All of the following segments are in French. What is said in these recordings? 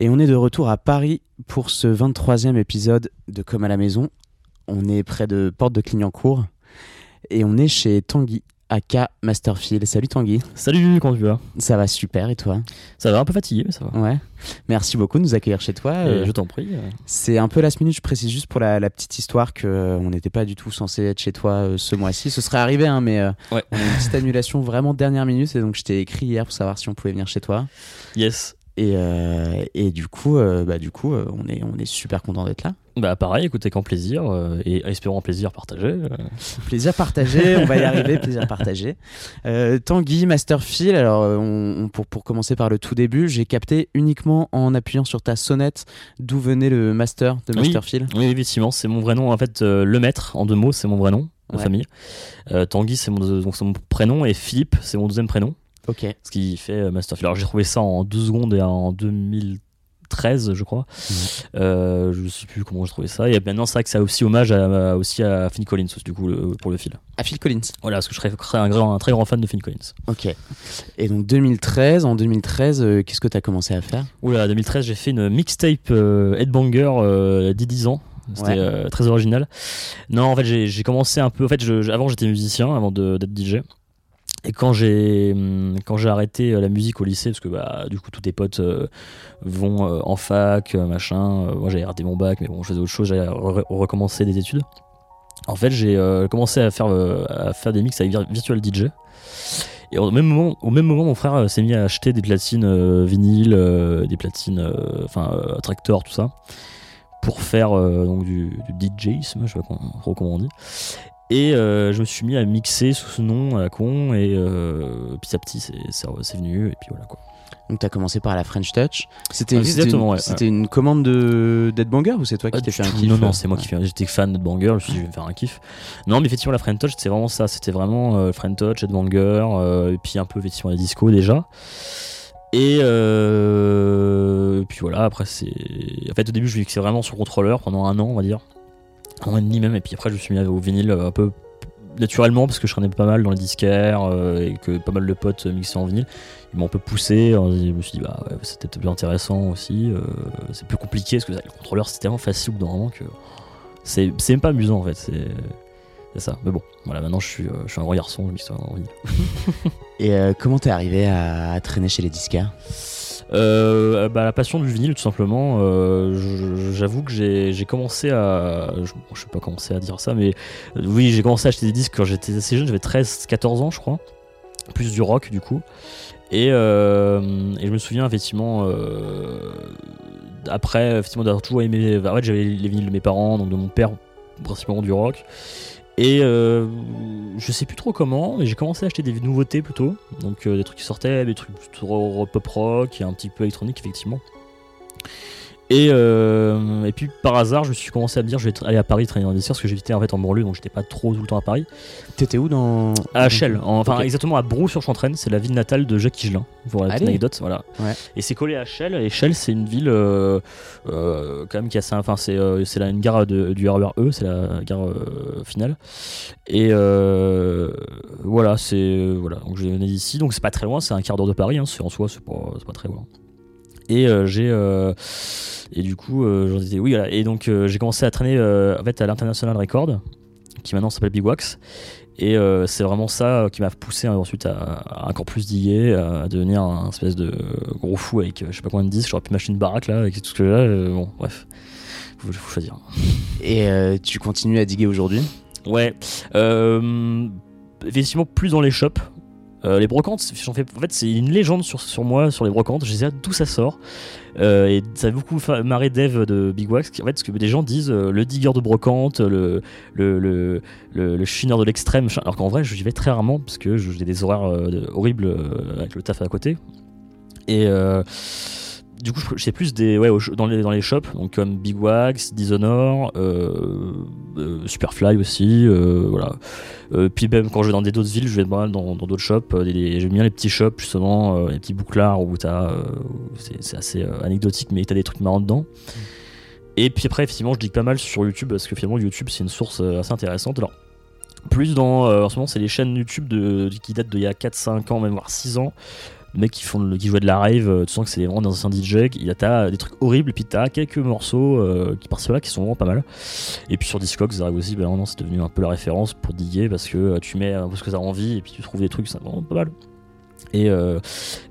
Et on est de retour à Paris pour ce 23e épisode de Comme à la maison. On est près de Porte de Clignancourt et on est chez Tanguy, aka Masterfield. Salut Tanguy, Salut, comment tu vas? Ça va super et toi? Ça va un peu fatigué, mais ça va. Ouais. Merci beaucoup de nous accueillir chez toi. Euh, Euh, je t'en prie. euh. C'est un peu last minute, je précise juste pour la, la petite histoire que euh, on n'était pas du tout censé être chez toi euh, ce mois-ci. Ce serait arrivé, hein, mais Ouais. on a une petite annulation vraiment dernière minute et donc je t'ai écrit hier pour savoir si on pouvait venir chez toi. Yes. Et, euh, et du coup, euh, bah, du coup euh, on, est, on est super content d'être là. Bah pareil, écoutez qu'en plaisir, et espérons plaisir partagé. Plaisir partagé, on va y arriver, plaisir partagé. Tanguy, Masterfield, alors on, on- pour, pour commencer par le tout début, j'ai capté uniquement en appuyant sur ta sonnette d'où venait le master de Oui. Masterfield. Oui, effectivement, c'est mon vrai nom. En fait, le maître, en deux mots, c'est mon vrai nom de Ouais. famille. Tanguy, c'est mon, mon prénom, et Philippe, c'est mon deuxième prénom, Ok. ce qui fait euh, Masterfield. Alors j'ai trouvé ça en deux secondes et en 2013, je crois. Mhm. Euh, je sais plus comment j'ai trouvé ça. Et maintenant, c'est vrai que ça a aussi hommage à, à- aussi à Phil Collins, du coup, le- pour le fil. À Phil Collins. Voilà, parce que je serais un, grand- un très grand fan de Phil Collins. Ok. Et donc 2013, en 2013, euh, qu'est-ce que tu as commencé à faire? Oula, 2013, j'ai fait une mixtape euh, Headbanger euh, 10 ans. C'était Ouais. euh, très original. Non, en fait, j'ai commencé un peu. En fait, je- avant, j'étais musicien avant de- d'être DJ. Et quand j'ai hum, quand j'ai arrêté euh, la musique au lycée, parce que bah, du coup tous tes potes euh, vont euh, en fac, machin. moi j'avais raté mon bac, mais bon, je faisais autre chose, j'allais re- recommencer des études. En fait, j'ai commencé à faire à faire des mix avec Vir- Virtual DJ. Et au même moment, au même moment mon frère s'est mis à acheter des platines vinyles, des platines, enfin tractor, tout ça, pour faire donc du, du DJisme, je sais pas trop comment on dit. Et euh, je me suis mis à mixer sous ce nom à la con, et euh, petit à petit c'est c'est- c'est venu, et puis voilà quoi. Donc tu as commencé par la French Touch. C'était Ah, c'était une, ouais, c'était une commande de d'Headbanger ou c'est toi qui Ah, t'es fait un kiff Non, non, euh, c'est moi ouais. qui fais. J'étais fan de Banger, je me suis dit, je vais me faire un kiff. Non, mais effectivement, la Friend Touch, c'était vraiment ça. C'était vraiment euh, Friend Touch, Banger, euh, et puis un peu effectivement la disco déjà. Et euh, puis voilà, après, c'est. En fait, au début, je mixais vraiment sur contrôleur pendant un an, on va dire. Un an et demi même, et puis après, je me suis mis au vinyle euh, un peu naturellement parce que je traînais pas mal dans les disquaires euh, et que pas mal de potes mixaient en vinyle. Ils m'ont un peu poussé, alors je me suis dit, bah ouais, c'était plus intéressant aussi. euh, c'est plus compliqué parce que le contrôleur c'est tellement facile moment que c'est c'est même pas amusant en fait. C'est ça. Mais bon, voilà, maintenant je suis, euh, je suis un grand garçon, je mixe en vinyle. Et euh, comment t'es arrivé à, à traîner chez les disquaires? Euh, bah, la passion du vinyle, tout simplement. euh, J'avoue que j'ai commencé à. Je, bon, je sais pas commencer à dire ça, mais euh, oui, j'ai commencé à acheter des disques quand j'étais assez jeune, j'avais 13-14 ans, je crois. Plus du rock, du coup. Et, euh, et je me souviens, effectivement, après, effectivement, d'avoir toujours aimé. En fait, j'avais les vinyles de mes parents, donc de mon père, principalement du rock. Et euh, je sais plus trop comment, mais j'ai commencé à acheter des nouveautés plutôt. Donc euh, des trucs qui sortaient, des trucs plutôt pop rock et un petit peu électronique effectivement. Et, euh, et puis par hasard, je me suis commencé à me dire je vais aller à Paris traîner dans des parce que j'étais en fait en banlieue donc j'étais pas trop tout le temps à Paris. T'étais où dans À Chelles, en- enfin exactement à Brou-sur-Chantraine, c'est la ville natale de Jacques Higelin, pour la anecdote. Voilà. Ouais. Et c'est collé à Chelles, et Chelles c'est une ville euh, euh, quand même qui a assez. Enfin, c'est c'est une gare de- du RER E, c'est la gare finale. Et voilà, c'est. Voilà, donc je venais d'ici, donc c'est pas très loin, c'est un quart d'heure de Paris, hein, c'est en soi, c'est pas, c'est pas très loin. Et euh, j'ai. euh, et du coup, euh, j'en étais. Oui, voilà. Et donc j'ai commencé à traîner en fait, à l'International Record, qui maintenant s'appelle Big Wax. Et euh, c'est vraiment ça qui m'a poussé hein, ensuite à, à encore plus diguer, à devenir un espèce de gros fou avec je sais pas combien de disques. J'aurais pu m'acheter une baraque là avec tout ce que j'ai là. euh, bon, bref, faut, faut choisir. Et euh, tu continues à diguer aujourd'hui? Ouais, effectivement, plus dans les shops. Euh, les brocantes, en fait, c'est une légende sur, sur moi, sur les brocantes. Je sais d'où ça sort. Euh, et ça a beaucoup marré Dev de Big Wax. En fait, ce que des gens disent, euh, le digger de brocante, le, le, le, le, chineur de l'extrême. Alors qu'en vrai, j'y vais très rarement parce que j'ai des horaires horribles avec le taf à côté. Et, du coup, je- c'est plus des ouais dans les dans les shops, donc comme Big Wax, Dishonor, euh, euh, Superfly aussi, euh, voilà. Puis même quand je vais dans d'autres villes, je vais dans d'autres shops. J'aime bien les petits shops justement, les petits bouclards où t'as, c'est assez anecdotique, mais t'as des trucs marrants dedans. Et puis après, effectivement, je dis pas mal sur YouTube parce que finalement, YouTube c'est une source assez intéressante. Alors, plus dans. en ce moment, c'est les chaînes YouTube de, qui datent d'il y a 4-5 ans, même voire 6 ans. Les mecs qui, font, le- qui jouaient de la rave, euh, tu sens que c'est vraiment dans un DJ. Il y a t'as des trucs horribles, et puis t'as quelques morceaux euh, qui par là qui sont vraiment pas mal. Et puis sur Discogs, arrive aussi, ben maintenant c'est devenu un peu la référence pour diguer parce que euh, tu mets un peu ce que t'as envie et puis tu trouves des trucs, c'est vraiment pas mal. Et, euh,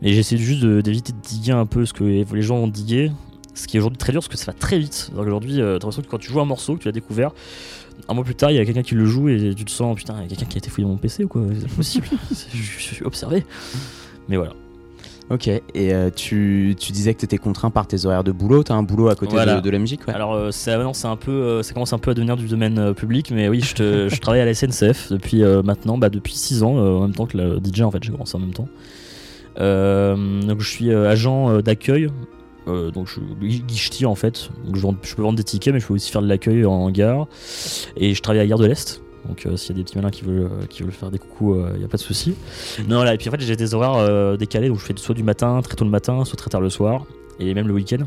j'essaie juste d'éviter de diguer un peu ce que les gens ont digué. Ce qui est aujourd'hui très dur parce que ça va très vite. Donc Aujourd'hui, euh, t'as l'impression que quand tu joues un morceau, que tu l'as découvert, un mois plus tard, il y a quelqu'un qui le joue et tu te sens, putain, il y a quelqu'un qui a été fouillé mon PC ou quoi? C'est possible. je, je suis observé. Mais voilà. Ok, et euh, tu, tu disais que tu étais contraint par tes horaires de boulot, tu as un boulot à côté Voilà. de, de la musique ouais. Alors, euh, c'est maintenant, c'est un peu, euh, ça commence un peu à devenir du domaine euh, public, mais oui, je, te- je travaille à la SNCF depuis euh, maintenant, bah, depuis 6 ans, en même temps que le DJ, en fait, j'ai commencé en même temps. Donc, je suis agent d'accueil. euh, donc je guichetier en fait, donc je, vends- je peux vendre des tickets mais je peux aussi faire de l'accueil en gare et je travaille à Gare de l'Est donc euh, s'il y a des petits malins qui veulent, euh, qui veulent faire des coucous, il n'y a pas de souci. Non voilà et puis en fait j'ai des horaires euh, décalés donc je fais soit du matin, très tôt le matin, soit très tard le soir et même le week-end.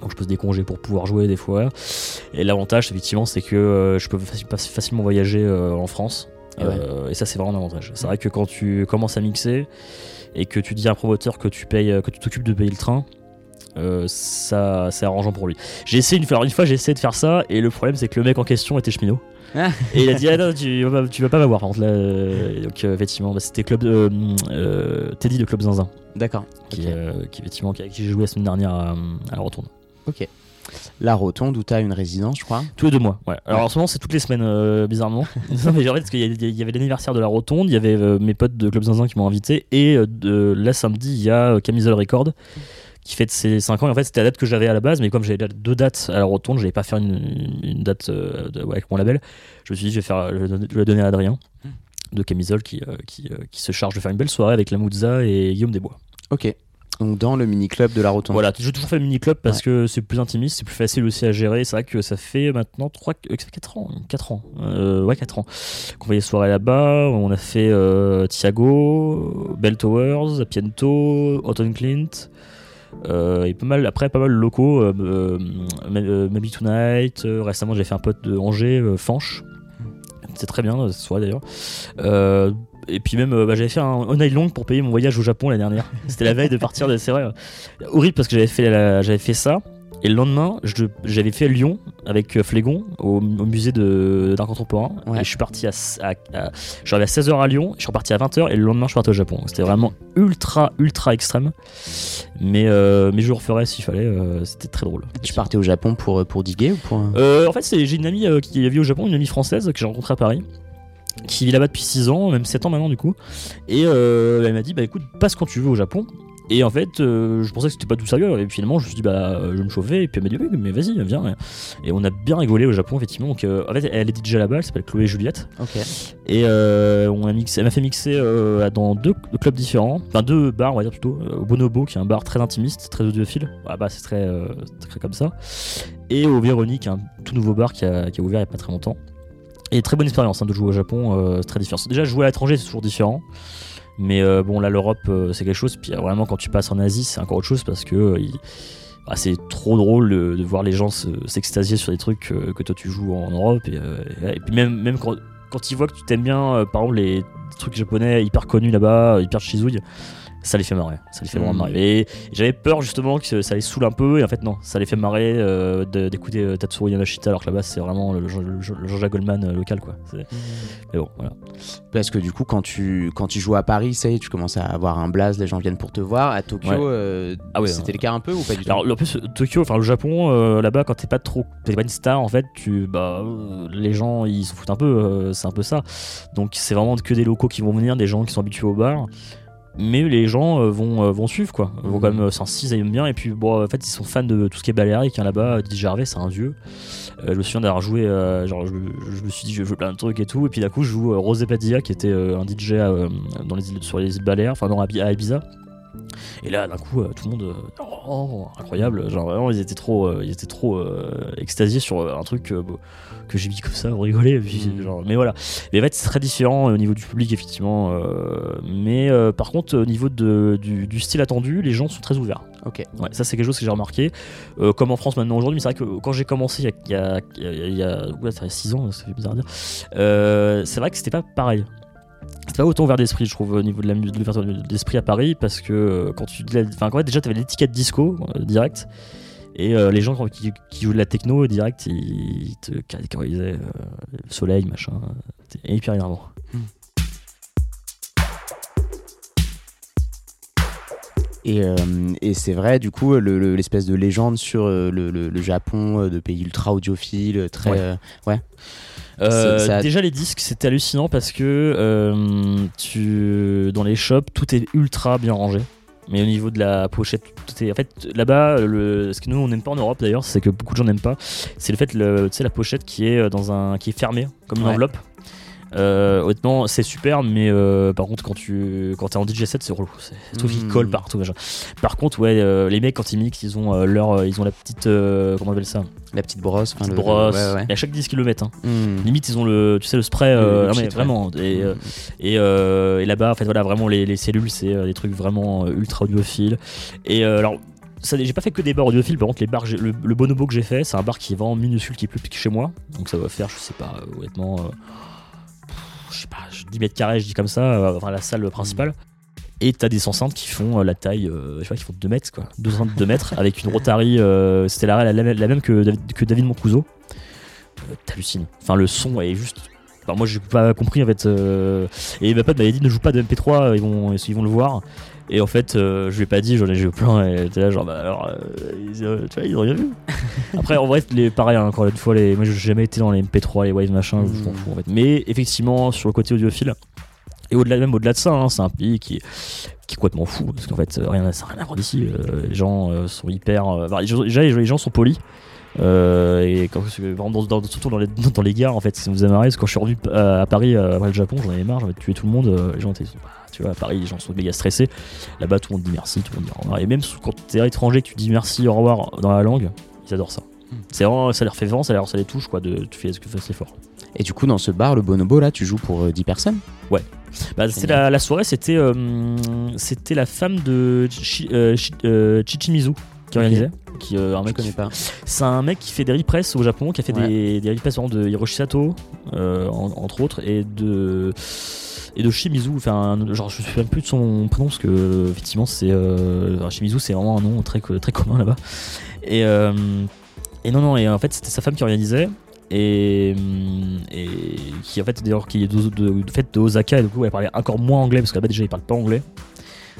Donc je pose des congés pour pouvoir jouer des fois. Et l'avantage, effectivement, c'est que euh, je peux faci- faci- facilement voyager euh, en France. Ouais. Euh, et ça, c'est vraiment un avantage. C'est vrai que quand tu commences à mixer et que tu dis à un promoteur que tu payes, que tu t'occupes de payer le train, euh, ça, c'est arrangeant pour lui. J'ai essayé une fois, une fois, j'ai essayé de faire ça et le problème, c'est que le mec en question était cheminot. Et il a dit ah non tu vas pas, tu vas pas m'avoir par contre là donc euh, effectivement bah, c'était club euh, euh, Teddy de club Zinzin D'accord. qui, Ok. euh, qui effectivement avec qui j'ai joué la semaine dernière à, à la retourne La Rotonde où tu as une résidence, je crois. Tous les deux mois, ouais. Alors en ce moment, c'est toutes les semaines, euh, bizarrement. non, mais en fait, parce qu'il y, avait l'anniversaire de la Rotonde, il y avait euh, mes potes de Club Zinzin qui m'ont invité, et euh, de, là, samedi, il y a Camisole Record qui fête ses 5 ans. Et en fait, c'était la date que j'avais à la base, mais comme j'avais deux dates à la Rotonde, je n'allais pas faire une, une date euh, de- ouais, avec mon label. Je me suis dit, je vais, faire, je vais donner- je vais la donner à Adrien de Camisole qui, euh, qui, euh, qui se charge de faire une belle soirée avec la Mouzza et Guillaume Desbois. Ok. Donc dans le mini-club de la Rotonde. Voilà, j'ai toujours fait le mini club parce que c'est plus intimiste, c'est plus facile aussi à gérer. C'est vrai que ça fait maintenant 3, 4 ans, 4 ans, euh, ouais 4 ans qu'on fait des soirées là-bas. On a fait Thiago, Bell Towers, Piento, Autumn Clint. Euh, et pas mal après pas mal locaux euh, euh, Maybe Tonight récemment j'ai fait un pote de Angers Fanche. C'est très bien cette soirée d'ailleurs. Et puis même bah, j'avais fait un on night long pour payer mon voyage au Japon l'année dernière. C'était la veille de partir c'est vrai horrible parce que j'avais fait la- j'avais fait ça et le lendemain j'avais fait Lyon avec euh, Flégon au, au musée d'art contemporain Ouais. et je suis parti à, à, à je suis arrivé à 16h à Lyon je suis reparti à 20h et le lendemain je suis parti au Japon c'était vraiment ultra ultra extrême mais euh, mais je le referais s'il fallait euh, c'était très drôle Tu partais au Japon pour, pour diguer ou pour. euh, en fait, j'ai une amie euh, qui vit au Japon, une amie française que j'ai rencontrée à Paris, qui vit là-bas depuis 6 ans, même 7 ans maintenant du coup. Et euh, elle m'a dit, bah écoute, passe quand tu veux au Japon. Et en fait, euh, je pensais que c'était pas tout sérieux. Et finalement, je me suis dit, bah euh, je vais me chauffer. Et puis elle m'a dit, oui, mais vas-y, viens. Et on a bien rigolé au Japon, effectivement. Donc, euh, en fait, elle est DJ là-bas, elle s'appelle Chloé Juliette. Ok. Et euh, on a mixé, elle m'a fait mixer dans deux clubs différents, enfin deux bars, on va dire plutôt. Au Bonobo, qui est un bar très intimiste, très audiophile. Ah bah, c'est très, très comme ça. Et au Véronique, un tout nouveau bar qui a, qui a ouvert il n'y a pas très longtemps. Et très bonne expérience hein, de jouer au Japon, c'est très différent. Déjà, jouer à l'étranger, c'est toujours différent. Mais euh, bon, là, l'Europe, euh, c'est quelque chose. Puis euh, vraiment, quand tu passes en Asie, c'est encore autre chose parce que. bah, c'est trop drôle de, voir les gens se- s'extasier sur des trucs que toi tu joues en Europe et, puis même, même quand, quand ils voient que tu t'aimes bien, par exemple, les trucs japonais hyper connus là-bas, hyper chizouille, ça les fait marrer. Ça les fait vraiment Mhm. marrer. Et j'avais peur justement que ça les saoule un peu, et en fait, non, ça les fait marrer euh, d'écouter euh, Tatsuro Yamashita, alors que là-bas, c'est vraiment le, le Jean- le Jean-Jacques Goldman euh, local, quoi. C'est- Mais bon, voilà. Parce que du coup, quand tu, quand tu joues à Paris, ça y est, tu commences à avoir un blaze, les gens viennent pour te voir. À Tokyo, Ouais. euh, Ah ouais, c'était euh, le cas un peu ou pas du tout? Alors, en plus, Tokyo, enfin le Japon, euh, là-bas, quand t'es pas trop, t'es pas une star, en fait, tu, bah, les gens, ils s'en foutent un peu, c'est un peu ça. Donc, c'est vraiment que des locaux qui vont venir, des gens qui sont habitués au bar. Mais les gens euh, vont, euh, vont suivre, quoi. Ils vont quand même euh, s'en ils aiment bien. Et puis, bon, en fait, ils sont fans de tout ce qui est baléarique. Hein, là-bas, DJ Harvey, c'est un dieu. Euh, je me souviens d'avoir joué, euh, genre, je, je me suis dit, je jouer plein de trucs et tout. Et puis, d'un coup, je joue euh, Rosé Padilla, qui était un DJ dans les îles, sur les îles Baléares, enfin, non, à à Ibiza. Et là, d'un coup, euh, tout le monde, euh, oh, incroyable, genre vraiment, ils étaient trop, euh, ils étaient trop extasiés sur un truc que j'ai mis comme ça, on rigolait. puis, Mhm. genre, mais voilà. Mais en fait, c'est très différent au niveau du public, effectivement. mais par contre, au niveau de, du, du style attendu, les gens sont très ouverts. Ok. Ouais, ça c'est quelque chose que j'ai remarqué, comme en France maintenant aujourd'hui, mais c'est vrai que quand j'ai commencé il y a, il y a, il y a, ouais, ça fait 6 ans, ça fait bizarre à dire, euh, c'est vrai que c'était pas pareil. C'était pas autant ouvert d'esprit, je trouve, au niveau de la de l'ouverture d'esprit à Paris, parce que euh, quand tu dis la- enfin, déjà t'avais l'étiquette disco euh, direct, et euh, les gens qui, qui jouent de la techno direct, ils, te catégorisaient euh, soleil, machin, et hyper énervant. Et, euh, et c'est vrai, du coup, le- le- l'espèce de légende sur le, le- Japon, de pays ultra audiophiles, très. Ouais. Euh, C'est- Déjà les disques c'était hallucinant parce que euh, tu dans les shops tout est ultra bien rangé. Mais au niveau de la pochette, tout est en fait là-bas. Le... Ce que nous on n'aime pas en Europe d'ailleurs, c'est que beaucoup de gens n'aiment pas. C'est le fait le, tu sais la pochette qui est dans un qui est fermée comme une Ouais. enveloppe. Euh, honnêtement, c'est super, mais euh, par contre, quand tu quand t'es en DJ set, c'est relou. C'est tout qui Mm. colle partout. machin. Par contre, ouais, euh, les mecs quand ils mixent, ils ont euh, leur, ils ont la petite, comment on appelle ça, La petite brosse. enfin, petite le- brosse. ouais, ouais. Et à chaque disque ils le mettent. hein. Hmm. Limite, ils ont le, tu sais, le spray. Le- non, mais shit, vraiment. Et, euh, et, et là-bas, en fait, voilà, vraiment, les, les cellules, c'est des trucs vraiment ultra audiophiles. Et alors, j'ai pas fait que des bars audiophiles. Par contre, les bars, le, le bonobo que j'ai fait, c'est un bar qui est vraiment minuscule, qui est plus petit que chez moi. Donc, ça va faire, je sais pas, honnêtement, euh, je sais pas, 10 mètres carrés, je dis comme ça, euh, enfin, la salle principale. Et t'as des enceintes qui font euh, la taille, euh, je sais pas, qui font 2 mètres, quoi. 2 enceintes de 2 mètres, avec une Rotary, c'était la, la, la même que David, que David Moncuso. T'hallucines. Enfin, le son est juste. Enfin, moi, j'ai pas compris en fait. euh, Et ma pote m'avait dit ne joue pas de MP3, euh, ils vont, ils vont le voir. Et en fait, euh, je lui ai pas dit, j'en ai joué plein. Et t'es là, genre, bah alors, euh, ils, euh, tu vois, ils ont rien vu. Après, en vrai, les, pareil, hein, encore une fois, les, moi, j'ai jamais été dans les MP3, les Wave machin, je m'en fous en fait. Mais effectivement, sur le côté audiophile, et au-delà, même au-delà de ça, hein, c'est un pays qui est qui est complètement fou parce qu'en fait rien ça n'a rien à voir d'ici euh, les gens sont hyper les déjà les gens sont polis euh, et quand dans, dans- surtout dans les, dans les gares en fait ça nous a marré parce que quand je suis revenu à, à Paris après le Japon j'en avais marre j'avais tué tout le monde les gens étaient tu vois à Paris les gens sont méga stressés là-bas tout le monde dit merci tout le monde dit au revoir et même quand t'es étranger que tu dis merci au revoir dans la langue ils adorent ça Mm. c'est vraiment ça leur fait vraiment ça, leur, ça les touche quoi de tu fais ce que tu fais l'effort Et du coup, dans ce bar, le Bonobo, là, tu joues pour euh, 10 personnes? Bah, c'est la, la soirée, c'était euh, c'était la femme de Chi- euh, Chi- euh, Chichimizu qui organisait. Qui, euh, un mec qui- pas. C'est un mec qui fait des repress au Japon, qui a fait Ouais. des, des repress de Hiroshi Sato, euh, en- entre autres, et de et de Shimizu. Enfin, genre je me souviens plus de son prénom parce que effectivement c'est euh, Shimizu, c'est vraiment un nom très très commun là-bas. Et euh, et non non et en fait c'était sa femme qui organisait. Et, et qui en fait d'ailleurs qui est de, de, de fait de Osaka et du coup elle parlait encore moins anglais parce que là-bas déjà il parle pas anglais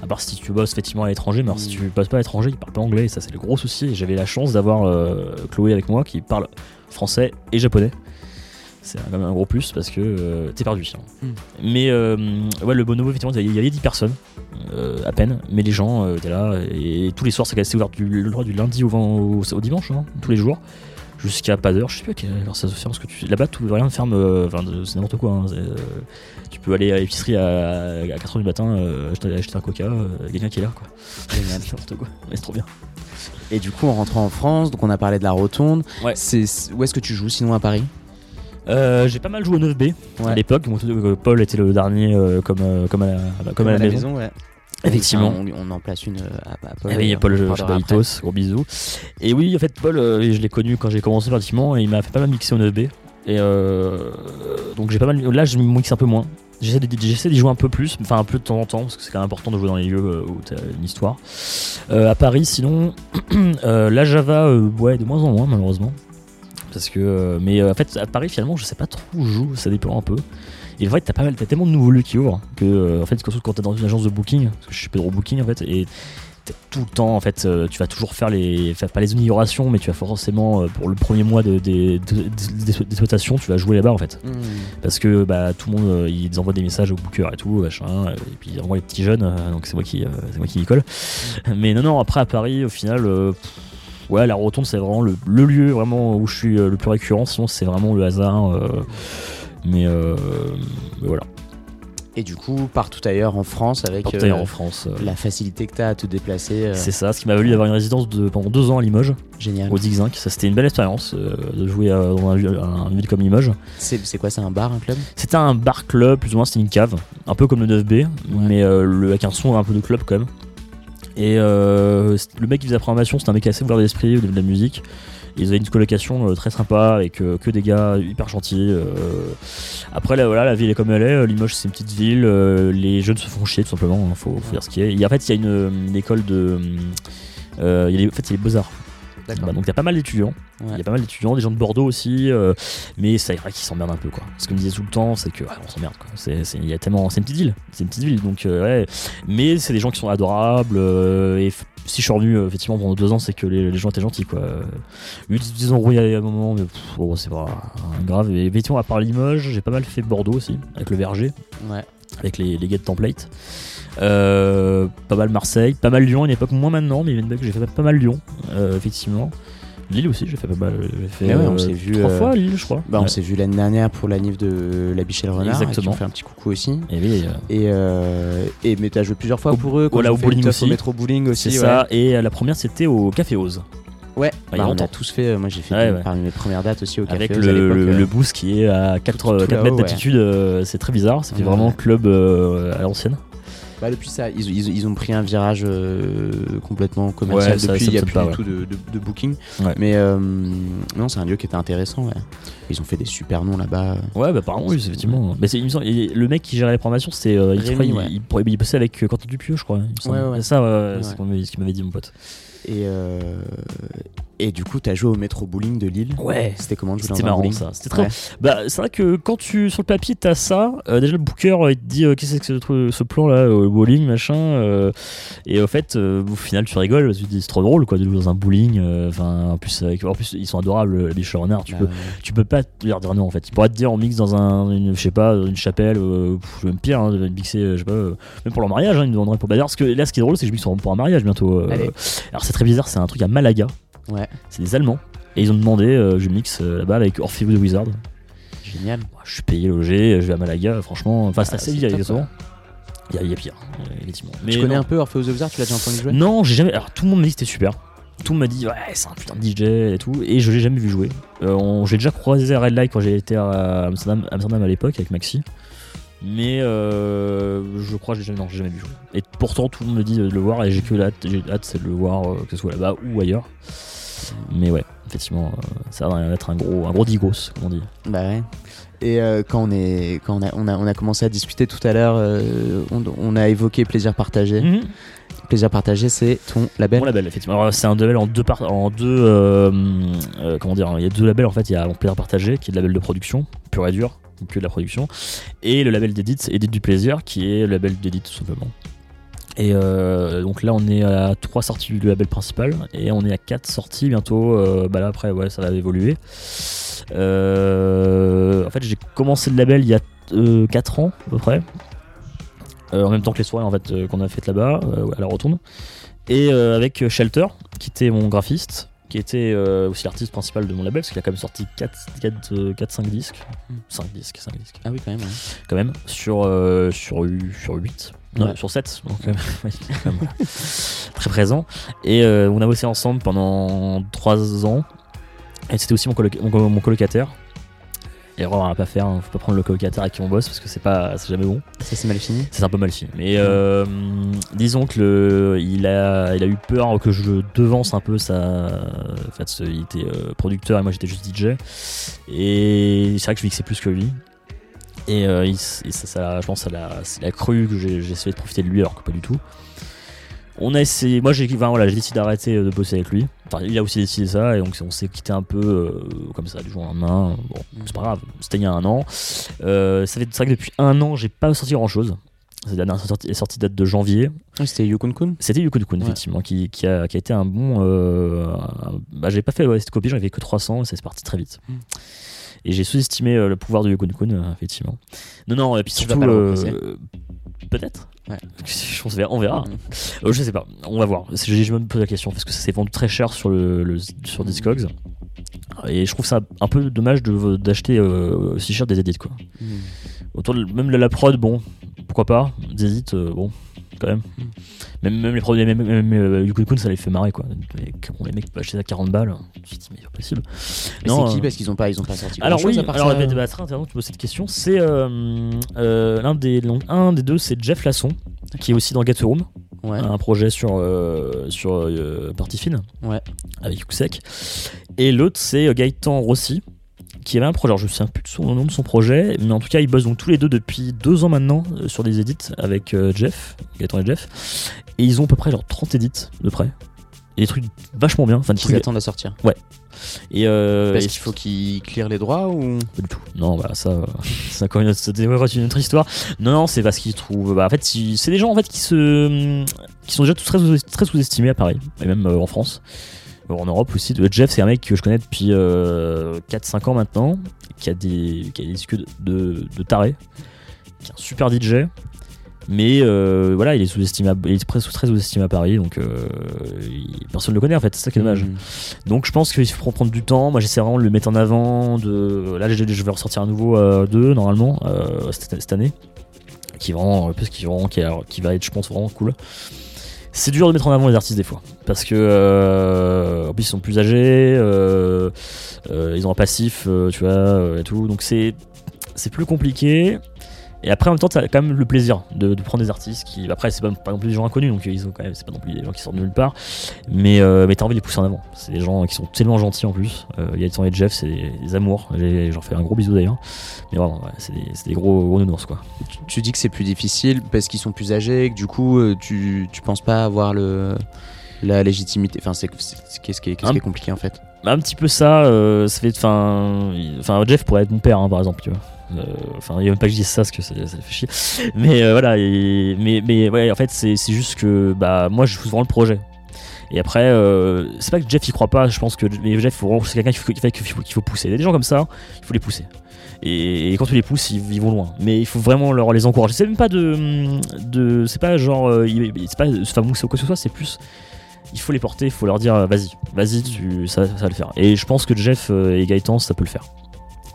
à part si tu bosses effectivement à l'étranger mais alors si Mm. tu bosses pas à l'étranger il parle pas anglais et ça c'est le gros souci et j'avais la chance d'avoir euh, Chloé avec moi qui parle français et japonais c'est quand même un gros plus parce que euh, t'es perdu sinon. Mm. Mais euh, ouais, le bonobo, effectivement, il y avait 10 personnes euh, à peine, mais les gens étaient là et, tous les soirs, c'est ouvert du, le droit du lundi au, au, au dimanche, hein, tous les jours, jusqu'à pas d'heure. Je sais plus à quelle heure ça se ferme parce que tu- là-bas, tout rien ne ferme, enfin, c'est n'importe quoi. hein, tu peux aller à l'épicerie à, à 4h du matin, acheter, acheter un coca, quelqu'un qui est là, quoi. N'importe quoi, mais c'est trop bien. Et du coup, en rentrant en France, donc on a parlé de la rotonde. Ouais. C'est- où est-ce que tu joues sinon à Paris? Euh, j'ai pas mal joué au 9B à l'époque. Paul était le dernier euh, comme, euh, comme, à la, comme à la maison. ouais. Effectivement. On, on en place une à, à Paul. Ah oui, Paul je- gros bisous. Et oui, en fait, Paul, je l'ai connu quand j'ai commencé pratiquement et il m'a fait pas mal mixer au 9B. Et euh, donc j'ai pas mal. Là, je mixe un peu moins. J'essaie d'y jouer un peu plus, enfin un peu de temps en temps, parce que c'est quand même important de jouer dans les lieux où t'as une histoire. Euh, à Paris, sinon, euh, la Java, ouais, de moins en moins, malheureusement. Parce que, euh, mais euh, en fait, à Paris, finalement, je sais pas trop où je joue, ça dépend un peu. Et en fait, t'as pas mal, t'as tellement de nouveaux lieux qui ouvrent que, euh, en fait, surtout quand t'es dans une agence de booking, parce que je suis Pedro Booking en fait, et tout le temps, en fait, euh, tu vas toujours faire les, enfin, pas les améliorations, mais tu vas forcément, euh, pour le premier mois de- des- tu vas jouer là-bas en fait. Hmm. Parce que bah, tout le monde, euh, ils envoient des messages aux bookers et tout, machin, et puis ils envoient les petits jeunes, donc c'est moi qui, c'est moi qui y colle. Mais non, non, après à Paris, au final, pff, ouais, la rotonde c'est vraiment le, le lieu vraiment où je suis euh, le plus récurrent, sinon c'est vraiment le hasard. euh, mais, euh, mais voilà. Et du coup, partout ailleurs en France avec euh, en France. euh, la facilité que tu as à te déplacer. euh, C'est ça, ce qui m'a valu d'avoir une résidence de, pendant deux ans à Limoges, génial. au Zigzag. Ça, c'était une belle expérience de jouer dans un, un- une ville comme Limoges. C'est quoi C'est un bar, un club? C'était un bar club, plus ou moins c'était une cave, un peu comme le 9B, mais le- avec un son un peu de club quand même. Et euh, le mec qui faisait la programmation, c'était un mec assez ouvert d'esprit au niveau de la musique. Ils avaient une colocation euh, très sympa avec euh, que des gars hyper gentils. euh. Après, là, voilà, la ville est comme elle est. Limoges, c'est une petite ville. les jeunes se font chier, tout simplement. hein, faut, faut dire ce qui est. Il y a- en fait, il y a une, une école de. il y a les- en fait, il y a les beaux-arts. Bah, donc il y a pas mal d'étudiants. Il Ouais. y a pas mal d'étudiants, des gens de Bordeaux aussi, euh, mais c'est vrai qu'ils s'emmerdent un peu quoi. Ce qu'on me disait tout le temps, c'est que ouais, on s'emmerde quoi. C'est, y a tellement, c'est une petite ville, c'est une petite ville, donc euh, ouais. Mais c'est des gens qui sont adorables. euh, et f- si je suis revenu effectivement pendant deux ans, c'est que les, les gens étaient gentils quoi. Ils ils ont rouillé à un moment, mais pff, c'est pas grave. Et effectivement, à part Limoges, j'ai pas mal fait Bordeaux aussi, avec le Verger, Ouais. avec les, les gars de template. Euh, pas mal Marseille, pas mal Lyon, à une époque moins maintenant, mais il y a une époque que j'ai fait pas mal Lyon, euh, effectivement. Lille aussi, j'ai fait pas mal. Fait ouais, on euh, s'est vu, trois euh, fois Lille, je crois. Bah, on Ouais. s'est vu l'année dernière pour la Nive de la Bichelle Renard. Exactement. On fait un petit coucou aussi. Et oui, euh, Et, euh, et mais t'as joué plusieurs fois Au- pour eux. quand voilà, au bowling aussi. Au métro bowling aussi. c'est ouais. ça. Et euh, la première, c'était au Café Ose. Ouais. a Bah, on a tous fait. euh, Moi, j'ai fait Ouais, une- ouais. parmi mes premières dates aussi au café. Avec Oz le, le, euh, le boost qui est à 4, tout- tout mètres ouais. d'altitude. euh, c'est très bizarre. Ça fait vraiment club euh, à l'ancienne. Bah, depuis ça, ils, ils- ils ont pris un virage euh, complètement commercial Ouais, ça- depuis. Il n'y a plus semble du pas, tout de, de- de booking. Ouais. Mais euh, non, c'est un lieu qui était intéressant. Ils ont fait des super noms là-bas. Ouais, bah apparemment, oui, effectivement. Mais il me semble- le mec qui gérait les programmations, c'était. euh, il, il- il, bossait avec euh, Quentin Dupieux, je crois. ouais. C'est ça, c'est ce qu'il m'avait dit, mon pote. Et, euh, et du coup, t'as joué au métro bowling de Lille. Ouais. C'était comment de jouer C'était marrant bowling ça. C'était très Ouais. Bah, c'est vrai que quand tu sur le papier t'as ça, euh, déjà le booker euh, il te dit euh, qu'est-ce que c'est que ce, ce plan là, au bowling machin, et au fait au final tu rigoles, tu te dis c'est trop drôle quoi de jouer dans un bowling. Enfin en plus avec- en plus ils sont adorables les renards. Tu Bah, peux tu peux pas te leur dire non en fait. Ils pourraient te dire en mix dans un une, je sais pas dans une chapelle, pff, même pire, hein, mixer je sais pas même pour leur mariage hein, ils me demanderaient pour. Bah, d'ailleurs, ce que là ce qui est drôle c'est que je mixe pour un mariage bientôt. alors c'est très bizarre, c'est un truc à Malaga. Ouais. C'est des Allemands. Et ils ont demandé, euh, je mixe euh, là-bas avec Orpheus the Wizard. Génial. Je suis payé, logé, je vais à Malaga, franchement. Enfin, c'est Ah, assez top, exactement. Il y, a- il y a pire, euh, effectivement. Mais tu connais non. un peu Orpheus the Wizard Tu l'as déjà entendu jouer? Non, j'ai jamais. Alors, tout le monde m'a dit que c'était super. Tout le monde m'a dit, ouais, c'est un putain de DJ et tout. Et je l'ai jamais vu jouer. Euh, on- j'ai déjà croisé à Red Light quand j'ai été à Amsterdam, Amsterdam à l'époque avec Maxi. Mais euh, je crois que j'ai jamais, non, j'ai jamais vu jouer. Et pourtant, tout le monde me dit de le voir et j'ai que hâte, j'ai hâte c'est de le voir, euh, que ce soit là-bas ou ailleurs. Mais ouais, effectivement, euh, ça va être un gros, un gros digos, comme on dit. Bah ouais. Et euh, quand, on, est, quand on, a, on, a, on a commencé à discuter tout à l'heure, on, on a évoqué Plaisir Partagé. Plaisir Partagé, c'est ton label Mon label, effectivement. Alors, c'est un label en deux par- en deux comment dire, il y a deux labels en fait. Il y a mon plaisir partagé qui est le label de production, pur et dur, que de la production, et le label d'édit, Edit du plaisir, qui est le label d'édit tout simplement. Et euh, donc là, on est à trois sorties du label principal et on est à quatre sorties bientôt. euh, bah là, après, ouais, ça va évoluer. Euh, en fait, j'ai commencé le label il y a 4 ans à peu près. En même temps que les soirées en fait qu'on a faites là-bas à la rotonde et avec Shelter qui était mon graphiste qui était euh, aussi l'artiste principal de mon label parce qu'il a quand même sorti 4, 4, 4 5 disques. 5 disques 5 disques. Ah oui, quand même. ouais. quand même sur, euh, sur, sur 8 non, Ouais. sur 7 donc euh, très présent. Et euh, on a bossé ensemble pendant 3 ans. Et c'était aussi mon, coloc- mon, mon colocataire erreur à pas faire hein. faut pas prendre le colocataire avec qui on bosse parce que c'est pas c'est jamais bon Ça, c'est mal fini? c'est un peu mal fini. Mais euh, disons que le, il, a, il a eu peur que je devance un peu sa. En fait, il était euh, producteur et moi j'étais juste DJ. Et c'est vrai que je mixais plus que lui. Et, euh, il s- et ça, ça- je pense ça l'a cru que j'ai essayé de profiter de lui alors que pas du tout. On a essayé, moi j'ai enfin, voilà, décidé d'arrêter de bosser avec lui. Enfin, il a aussi décidé ça et donc on s'est quitté un peu euh, comme ça du jour au lendemain. Bon, c'est pas grave, c'était il y a un an. Euh, ça fait c'est vrai que depuis un an j'ai pas sorti grand chose. Cette dernière sortie, sortie date de janvier. C'était Yukon Kun C'était Yuko Kun, Ouais. effectivement, qui, qui, a, qui a été un bon. Euh, un- bah, j'ai pas fait ouais, cette copie, j'en avais que 300 et ça s'est parti très vite. Mm. Et j'ai sous-estimé euh, le pouvoir de Yuko Kun, euh, effectivement. Non, non, et puis surtout. euh, Peut-être. Ouais. On verra. Mm. Euh, je sais pas, on va voir. Je, je me pose la question parce que ça s'est vendu très cher sur, le, le- sur Discogs. Et je trouve ça un peu dommage d'acheter euh, si cher des edits quoi. Mm. Autour de- même de la prod, bon, pourquoi pas. Des euh, bon, quand même. Même, même les produits, même, même, euh, Kun, ça les fait marrer quoi. Les, bon, les mecs peuvent acheter ça à 40 balles. Je me dit, mais c'est possible. Mais Non, c'est qui euh, Parce qu'ils ont pas, ils ont pas sorti. alors oui, part alors ça. bah, bah, très intéressant tu poses cette question. C'est euh, euh, l'un des donc, un des deux, c'est Jeff Lasson qui est aussi dans Get Room, Ouais. un projet sur euh, sur euh, Party Fine Ouais. avec Yuksek. Et l'autre c'est euh, Gaëtan Rossi qui avait un projet. Alors, je ne sais plus de son le nom de son projet, mais en tout cas ils bossent donc tous les deux depuis deux ans maintenant euh, sur des edits avec euh, Jeff, Gaëtan et Jeff, et ils ont à peu près genre 30 edits de près. Et des trucs vachement bien, enfin des trucs attendent à sortir. et euh, Parce et qu'il faut qu'ils clearent les droits ou? Pas du tout. Non, bah ça, euh, c'est encore une autre, une autre histoire. Non, non, c'est parce qu'ils trouvent. Bah, en fait, c'est des gens en fait qui se, qui sont déjà tous très, très sous-estimés à Paris et même euh, en France, en Europe aussi. Euh, Jeff, c'est un mec que je connais depuis euh, 4-5 ans maintenant, qui a des, qui a des disques de, de, de taré, qui est un super DJ. Mais euh, voilà, il est sous-estimé, à- il est très, très sous-estimé à Paris, donc euh, il- personne ne le connaît en fait. C'est ça qui est dommage. Hmm. Donc je pense qu'il faut prendre du temps. Moi j'essaie vraiment de le mettre en avant. De... Là je, je vais ressortir un nouveau euh, 2 normalement euh, cette, cette année. Qui est vraiment, parce qu'il est vraiment- qui, est- qui va être je pense vraiment cool. C'est dur de mettre en avant les artistes des fois. Parce que euh, en plus ils sont plus âgés, euh, euh, ils ont un passif, euh, tu vois, et tout. Donc c'est c'est plus compliqué. Et après, en même temps, t'as quand même le plaisir de, de prendre des artistes qui. Après, c'est pas, pas non plus des gens inconnus, donc ils ont quand même, c'est pas non plus des gens qui sortent de nulle part. Mais, euh, mais t'as envie de les pousser en avant. C'est des gens qui sont tellement gentils en plus. Euh, Gaëtan et Jeff, c'est des, des amours. J'en fais un gros bisou d'ailleurs. Mais vraiment, ouais, c'est des, gros, gros nounours quoi. Tu- Tu dis que c'est plus difficile parce qu'ils sont plus âgés, que du coup euh, tu, tu penses pas avoir le la légitimité. Enfin, c'est qu'est-ce qui, est- compliqué en fait? Un petit peu ça, euh, ça fait. Enfin, enfin, Jeff pourrait être mon père, hein, par exemple, tu vois. Euh, Enfin, il n'y a même pas que je dise ça parce que ça, fait chier. Mais euh, voilà, mais, mais ouais, en fait, c'est juste que bah, moi, je pousse vraiment le projet. Et après, euh, c'est pas que Jeff y croit pas, je pense que mais Jeff, c'est quelqu'un qu'il faut, qu'il faut, faut pousser. Il y a des gens comme ça, il faut les pousser. Et, quand tu les pousses, ils, vont loin. Mais il faut vraiment leur les encourager. C'est même pas de. c'est pas genre. c'est pas enfin, ou quoi que ce soit, c'est plus il faut les porter, il faut leur dire vas-y, vas-y, ça, ça va le faire. Et je pense que Jeff et Gaëtan, ça peut le faire.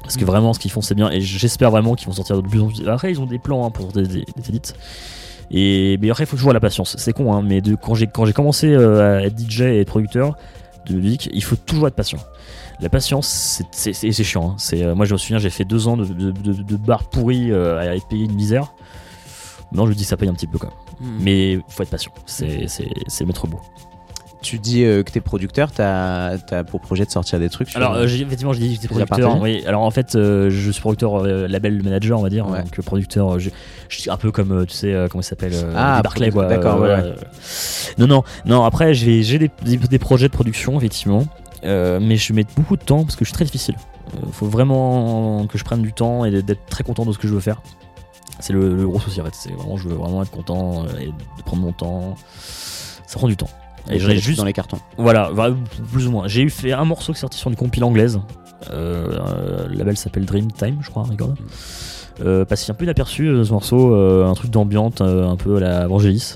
Parce que vraiment, ce qu'ils font, c'est bien. Et j'espère vraiment qu'ils vont sortir de plus en plus. Après, ils ont des plans hein, pour des, des. Et mais après, il faut toujours la patience. C'est con, hein, mais de, quand j'ai quand j'ai commencé euh, à être DJ et être producteur de musique, il faut toujours être patient. La patience, c'est- chiant. hein. C'est euh, moi, je me souviens, j'ai fait deux ans de, de, de, de bar pourri euh, à être payé une misère. Non, je dis que ça paye un petit peu quand même. Mais faut être patient. C'est maître beau. Tu dis euh, que t'es producteur, t'as as pour projet de sortir des trucs. Alors, euh, j'ai- effectivement, j'ai dit que j'étais producteur. Oui, alors en fait, euh, je suis producteur euh, label manager, on va dire. Ouais. Donc, euh, producteur, euh, je, je suis un peu comme, euh, tu sais, euh, comment il s'appelle euh, Ah, Barclay, quoi. d'accord, euh, ouais. Non, non, non, après, j'ai j'ai des, des, des projets de production, effectivement. Euh, mais je mets beaucoup de temps parce que je suis très difficile. Il faut vraiment que je prenne du temps et d'être très content de ce que je veux faire. C'est le, le gros souci, en fait. C'est vraiment, je veux vraiment être content euh, et de prendre mon temps. Ça prend du temps. Et j'en ai juste dans les cartons. voilà, va- plus ou moins. J'ai eu fait un morceau qui est sorti sur une compile anglaise. Euh, euh, le label s'appelle Dreamtime, je crois, regarde. Euh, passé un peu inaperçu euh, ce morceau, un truc d'ambiance un peu à la Vangelis.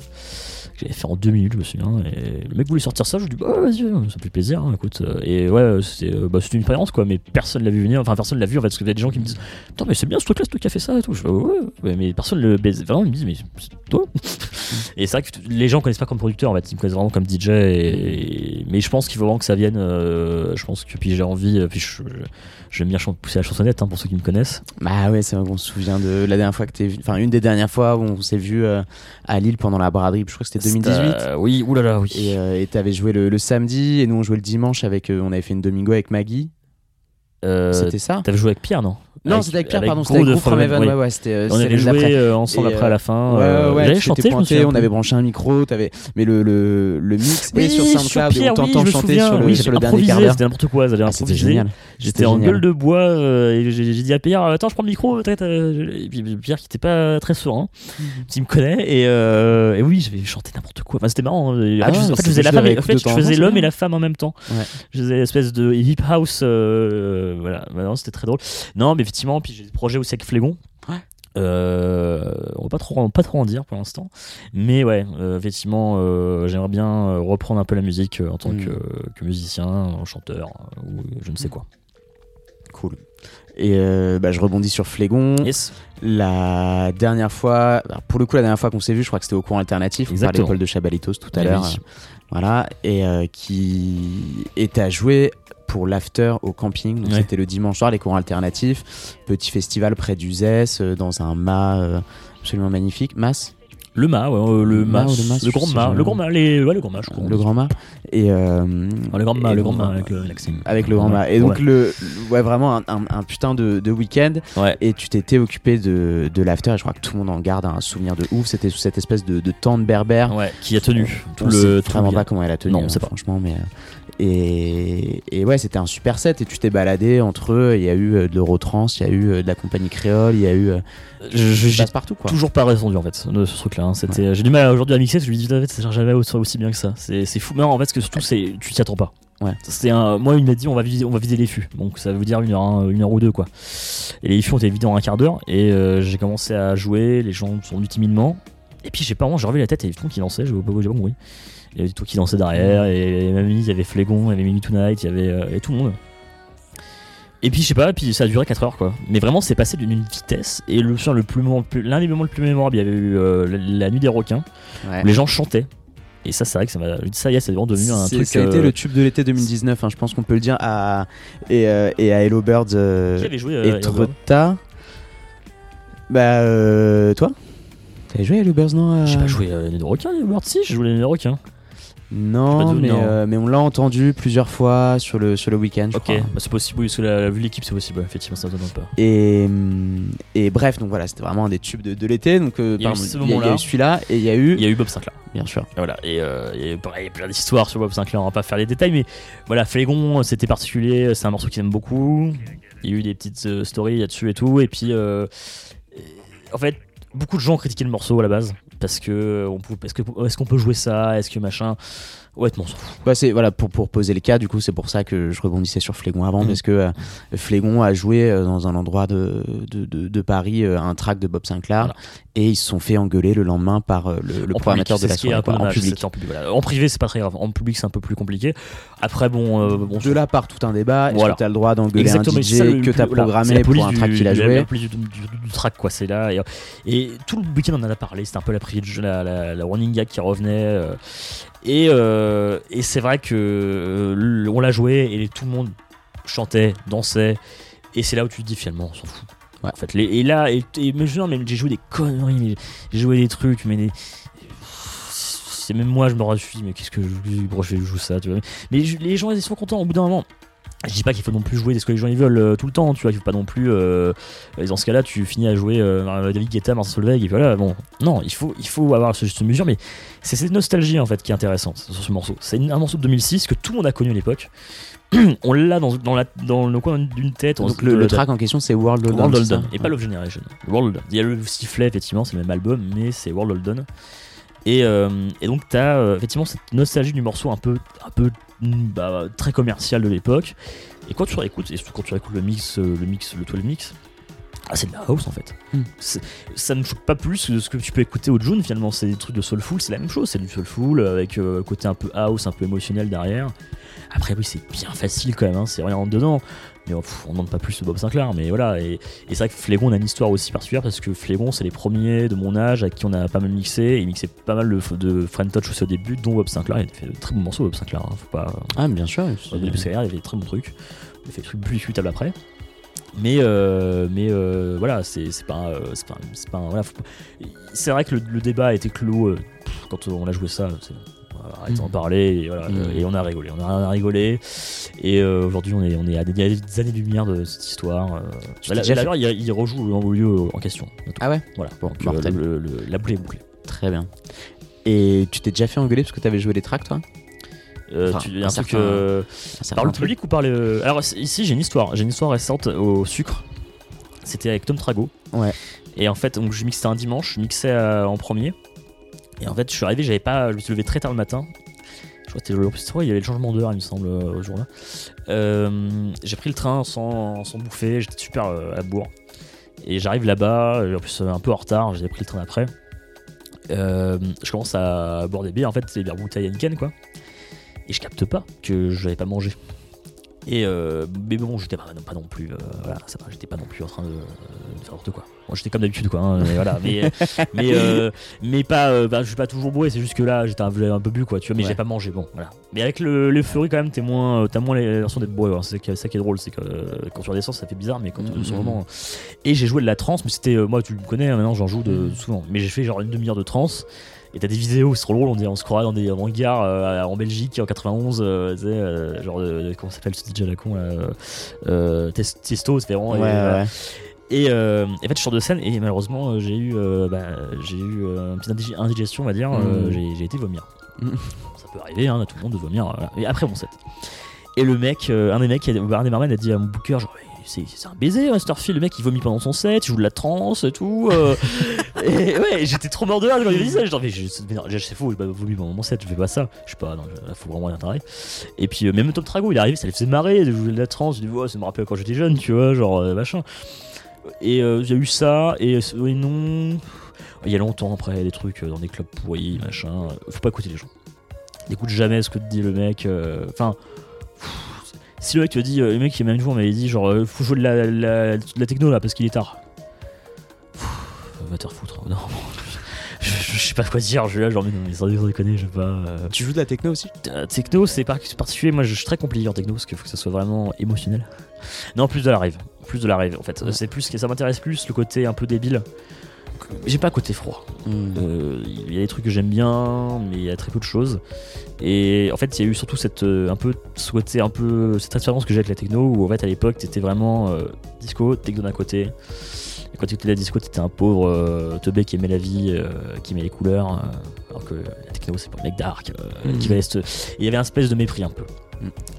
Que J'avais fait en deux minutes, je me souviens. Et le mec voulait sortir ça, je lui dis bah vas-y, ça fait plaisir, hein, écoute. Et ouais, c'était euh, bah, une expérience quoi, mais personne l'a vu venir. Enfin, personne l'a vu en fait, parce qu'il y a des gens qui me disent Putain, mais c'est bien ce truc-là, ce truc qui a fait ça et tout. Je fais ouais, mais personne le baise. Vraiment, ils me disent Mais c'est toi Et c'est vrai que les gens connaissent pas comme producteur en fait, ils me connaissent vraiment comme DJ. Et... Mais je pense qu'il faut vraiment que ça vienne. euh, je pense que puis j'ai envie, euh, puis je- je- j'aime bien pousser la chansonnette hein, pour ceux qui me connaissent. Bah ouais, c'est vrai qu'on se souvient de la dernière fois que t'es. Enfin, une des dernières fois où on s'est vu euh, à Lille pendant la braderie. Je crois que c'était 2018. Euh, oui, oulala, oui. Et euh, et t'avais joué le, le samedi et nous on jouait le dimanche avec. euh, on avait fait une domingo avec Maggie. Euh, C'était ça T'avais joué avec Pierre, non Non, c'était avec Pierre, pardon. C'était avec From Heaven. Ouais, ouais, c'était. euh, On avait joué euh, ensemble Et, après à la fin. Ouais, euh, ouais, tu chanté, je me on avait branché un micro, t'avais, mais le, le, le mix Oui, sur SoundCloud Pierre, on oui, t'entend chanter sur le, oui, sur le dernier quart d'heure. c'était n'importe quoi, Ah, c'était génial. J'étais en gueule de bois et j'ai dit à Pierre Attends, je prends le micro. Et puis Pierre qui était pas très serein, Mhm. qui me connaît. Et, oui, j'avais chanté n'importe quoi. C'était marrant. hein. Ah en fait, je, faisais l'homme et la femme en même temps. Je faisais une espèce de hip house. Voilà, non, c'était très drôle. Non, mais effectivement, puis j'ai des projets aussi avec Flégon. Ouais. Euh, on va pas trop, pas trop en dire pour l'instant, mais ouais, euh, effectivement, euh, j'aimerais bien euh, reprendre un peu la musique en tant Mm. que, que musicien, chanteur ou je ne sais quoi. Cool. Et bah, je rebondis sur Flégon. Yes. La dernière fois, pour le coup, la dernière fois qu'on s'est vu, je crois que c'était au cours alternatif, on parlait Exactement. l'école de Chabalitos tout à Eh l'heure. Voilà, et euh, qui était à jouer pour l'after au camping. Donc Ouais. c'était le dimanche soir, les cours alternatifs. Petit festival près d'Uzès, euh, dans un mât euh, absolument magnifique. Mas? Le mât, ouais, euh, le Mât le grand mât, le grand mât, les, ouais, le grand mât, je crois. le grand mât. Et, euh, le grand mât, le grand mât avec le l'accent. avec le grand mât. Et donc, ouais. le, ouais, vraiment un, un- un putain de, de week-end. Ouais. Et tu t'étais occupé de, de l'after. Et je crois que tout le monde en garde un souvenir de ouf. C'était sous cette espèce de, de tente berbère. Ouais, qui a tenu tout On le sait tout vraiment pas comment elle a tenu, Non, on hein, sait pas. franchement, mais euh, et, et ouais, c'était un super set. Et tu t'es baladé entre eux. Il y a eu euh, de l'Eurotrans, il y a eu euh, de la compagnie créole, il y a eu. euh, Je- je- ça J'ai passe partout quoi. toujours pas répondu en fait de ce truc là c'était j'ai du mal aujourd'hui à mixer parce que je me dis en fait c'est jamais aussi, aussi bien que ça. C'est fou. Mais en fait ce que surtout c'est tu t'y attends pas. Ouais. un moi il m'a dit on va vider on va vider les fûts. Donc ça veut dire une heure, un- une heure ou deux quoi. Et les fûts ont été vidés en un quart d'heure. Et euh, j'ai commencé à jouer. Les gens sont venus timidement. Et puis j'ai pas vraiment j'ai revu la tête. Et il y avait tout qui dansait j'ai pas j'ai pas compris il y avait tout qui dansait derrière et même il y avait Flégon il y avait Mimi Tonight il y avait euh, et tout le monde et puis je sais pas, puis ça a duré 4 heures quoi. Mais vraiment c'est passé d'une vitesse. Et le le plus l'un des moments le plus mémorables, il y avait eu euh, la, la nuit des requins Ouais. où les gens chantaient. Et ça c'est vrai que ça m'a. Ça y est, c'est vraiment devenu un truc. Ça a été euh, le tube de l'été 2019, hein, je pense qu'on peut le dire, à, et, euh, et à Hello Birds euh, Qui avait joué euh, et Hello Trota. Bah, euh, toi? T'avais joué à Hello Birds, non euh J'ai pas joué euh, la nuit des requins, les Birds, si, j'ai joué la nuit des requins. Non, mais, non. euh, mais on l'a entendu plusieurs fois sur le, sur le week-end, Ok, bah, c'est possible, oui, parce que la, vu l'équipe, c'est possible, effectivement, ça ne donne pas. Et, hum, et bref, donc voilà, c'était vraiment un des tubes de, de l'été. Donc, euh, Il y a eu celui-là et il y a eu, Il y a eu Bob Sinclair. bien sûr, Et voilà, et euh, il y a eu pareil, plein d'histoires sur Bob Sinclair, on va pas faire les détails, mais voilà, Flégon, c'était particulier, c'est un morceau qu'ils aiment beaucoup. Il y a eu des petites euh, stories là-dessus et tout, et puis euh, en fait, beaucoup de gens critiquaient le morceau à la base, parce que on peut, est-ce qu'on peut jouer ça, est-ce que machin. Honnêtement. Bah, c'est voilà pour, pour poser le cas du coup c'est pour ça que je rebondissais sur Flégon avant Mhm. parce que euh, Flégon a joué euh, dans un endroit de, de, de- de Paris euh, un track de Bob Sinclair Voilà. et ils se sont fait engueuler le lendemain par euh, le, le programmateur de la soirée quoi, en public en public. voilà. En privé, c'est pas très grave. En public, c'est un peu plus compliqué. Après, bon, euh, bon de là part tout un débat est-ce que t'as le droit d'engueuler un DJ ça le que t'as programmé la pour un du- track qu'il a joué La police du, du- du track, quoi, c'est là. Et, et tout le week-end, on en a parlé. C'était un peu la, la, la, la running gag qui revenait. Euh, et euh, et c'est vrai que euh, on l'a joué et tout le monde chantait, dansait. Et c'est là où tu te dis finalement, on s'en fout. Ouais. En fait, les- et là, et, et- mais, je- non, mais j'ai joué des conneries, j'ai joué des trucs, mais des. C'est même moi, je me suis dit, mais qu'est-ce que je, pourquoi je joue ça, tu vois. Mais je- les gens, ils sont contents au bout d'un moment. Je dis pas qu'il faut non plus jouer ce que les gens ils veulent euh, tout le temps, tu vois, il faut pas non plus. euh, dans ce cas-là, tu finis à jouer euh, David Guetta, Marcel Solveig, et voilà, bon. Non, il faut, il faut avoir ce juste mesure, mais c'est cette nostalgie en fait qui est intéressante sur ce morceau. C'est un morceau de 2006 que tout le monde a connu à l'époque. on l'a dans, dans, la, dans le coin d'une tête. on- donc le, track en question c'est World Hold On, World Holden, ça et pas Love Generation. World. Il y a le sifflet, effectivement, c'est le même album, mais c'est World Holden. Et, euh, et donc, tu as effectivement cette nostalgie du morceau un peu, un peu mm, bah, très commercial de l'époque. Et quand tu réécoutes, et surtout quand tu réécoutes le mix, euh, le mix, le 12 mix, ah, c'est de la house en fait. Hmm. Ça ne choque pas plus que ce que tu peux écouter au June finalement. C'est des trucs de soulful, c'est la même chose. C'est du soulful avec euh, côté un peu house, un peu émotionnel derrière. Après, oui, c'est bien facile quand même, hein, c'est rien en dedans. Mais pff, on demande pas plus de Bob Sinclair, mais voilà. Et, et c'est vrai que Flégon on a une histoire aussi particulière parce que Flégon, c'est les premiers de mon âge à qui on a pas mal mixé. Et il mixait pas mal de, de Friend Touch aussi au début, dont Bob Sinclair. Il a fait de très bons morceaux, Bob Sinclair. hein, faut pas, ah bien sûr au début de sa carrière, il avait des très bons trucs. Il a fait des trucs plus discutables après. Mais, euh, mais euh, voilà, c'est c'est pas, euh, c'est pas, c'est pas, voilà, faut vrai que le, le débat a été clos euh, quand on a joué ça. Arrête d'en Mm. parler et, voilà, Mm. et on a rigolé, on a rigolé et euh, aujourd'hui on est, on est à des, a années-lumière de cette histoire. euh. Bah, il, il rejoue au lieu en question. ah ouais Voilà, Bon, donc, euh, mortel. le- le- la boucle est bouclée. très bien et tu t'es déjà fait engueuler parce que t'avais joué les tracks toi? Euh, Enfin, tu- un un truc, certain- euh, Un Par le truc. public ou par le. Alors ici j'ai une histoire, j'ai une histoire récente au sucre. C'était avec Tom Trago. Ouais. Et en fait, donc je mixais un dimanche, je mixais euh, en premier. Et en fait, je suis arrivé, j'avais pas, je me suis levé très tard le matin. Je crois que c'était le, vrai, il y avait le changement d'heure, il me semble, euh, au jour-là. Euh, j'ai pris le train sans, sans bouffer, j'étais super euh, à bourre. Et j'arrive là-bas, en plus un peu en retard, j'ai pris le train d'après. Euh, je commence à boire des bières, en fait, c'est des bières bouteilles Heineken, quoi. Et je capte pas que je n'avais pas mangé. Et euh, mais bon, j'étais pas, pas non plus, euh, voilà, ça va, j'étais pas non plus en train de, de faire n'importe quoi. Moi, j'étais comme d'habitude, quoi. hein, mais voilà, mais mais euh, mais pas, euh, bah, je suis pas toujours bourré. C'est juste que là, j'étais un, un peu bu, quoi. Tu vois, mais Ouais. j'ai pas mangé, bon, voilà. Mais avec le- l'euphorie, quand même, t'es moins, t'as moins l'impression d'être bourré. hein. C'est ça qui est drôle, c'est que quand tu redescends, ça fait bizarre, mais quand tu Mhm. sur le moment. Et j'ai joué de la trance, mais c'était, moi, tu me connais, hein, maintenant, j'en joue de, souvent. Mais j'ai fait genre une demi-heure de trance. Et t'as des vidéos, c'est trop drôle, on, dirait, on se croirait dans des hangars euh, en Belgique en 91, euh, tu sais, euh, genre, de, comment ça s'appelle ce DJ à la con là Tes- Tiesto, c'est vraiment. Ouais, et, voilà. ouais. Et, euh, et en fait, je sors de scène et malheureusement, j'ai eu, euh, bah, j'ai eu euh, une petite indig- indigestion, on va dire. Mm. j'ai, été vomir. Mm. Ça peut arriver hein, à tout le monde de vomir. voilà. Et après mon set. Et le mec, un des mecs, un des barman a dit à mon booker, genre, c'est, un baiser, Masterfield. Le mec, il vomit pendant son set, il joue de la trance et tout. euh. et ouais, j'étais trop mort de rire quand il dit ça. Genre, mais je- c'est faux, il m'a vomi pendant mon set, je fais pas ça. Je sais pas, non, là, faut vraiment rien intérêt. Et puis, euh, même Tom Trago, il est arrivé, ça les faisait marrer de jouer de la trance. Je dis, ouais, ça me rappelle quand j'étais jeune, tu vois, genre, euh, machin. Et il y a eu ça, et oui, non. Il y a longtemps après, des trucs dans des clubs pourris, machin. Faut pas écouter les gens. N'écoute jamais ce que te dit le mec. Enfin. Si le mec te dit, euh, le mec qui même jour m'avait dit, genre, euh, faut jouer de la, la- de la techno là parce qu'il est tard. Pff, Va te refoutre, non. Je, je- je sais pas quoi dire, je suis là, genre, mais non, mais sans déconner, je vais pas. euh, Tu joues de la techno aussi? Euh, techno, c'est par- c'est particulier. Moi, je suis très compliqué en techno parce qu'il faut que ça soit vraiment émotionnel. Non, plus de la rave. Plus de la rave, en fait. Ouais. C'est plus que ça m'intéresse plus le côté un peu débile. J'ai pas côté froid. Mm. Euh, Il y a des trucs que j'aime bien, mais il y a très peu de choses. Et en fait, il y a eu surtout cette euh, un peu côté un peu cette expérience que j'ai avec la techno où en fait à l'époque t'étais vraiment euh, disco, techno d'un côté. Et quand tu étais la disco, t'étais un pauvre euh, teubé qui aimait la vie, qui aimait les couleurs, alors que la techno c'est pour les mecs dark, qui va et il y avait un espèce de mépris un peu.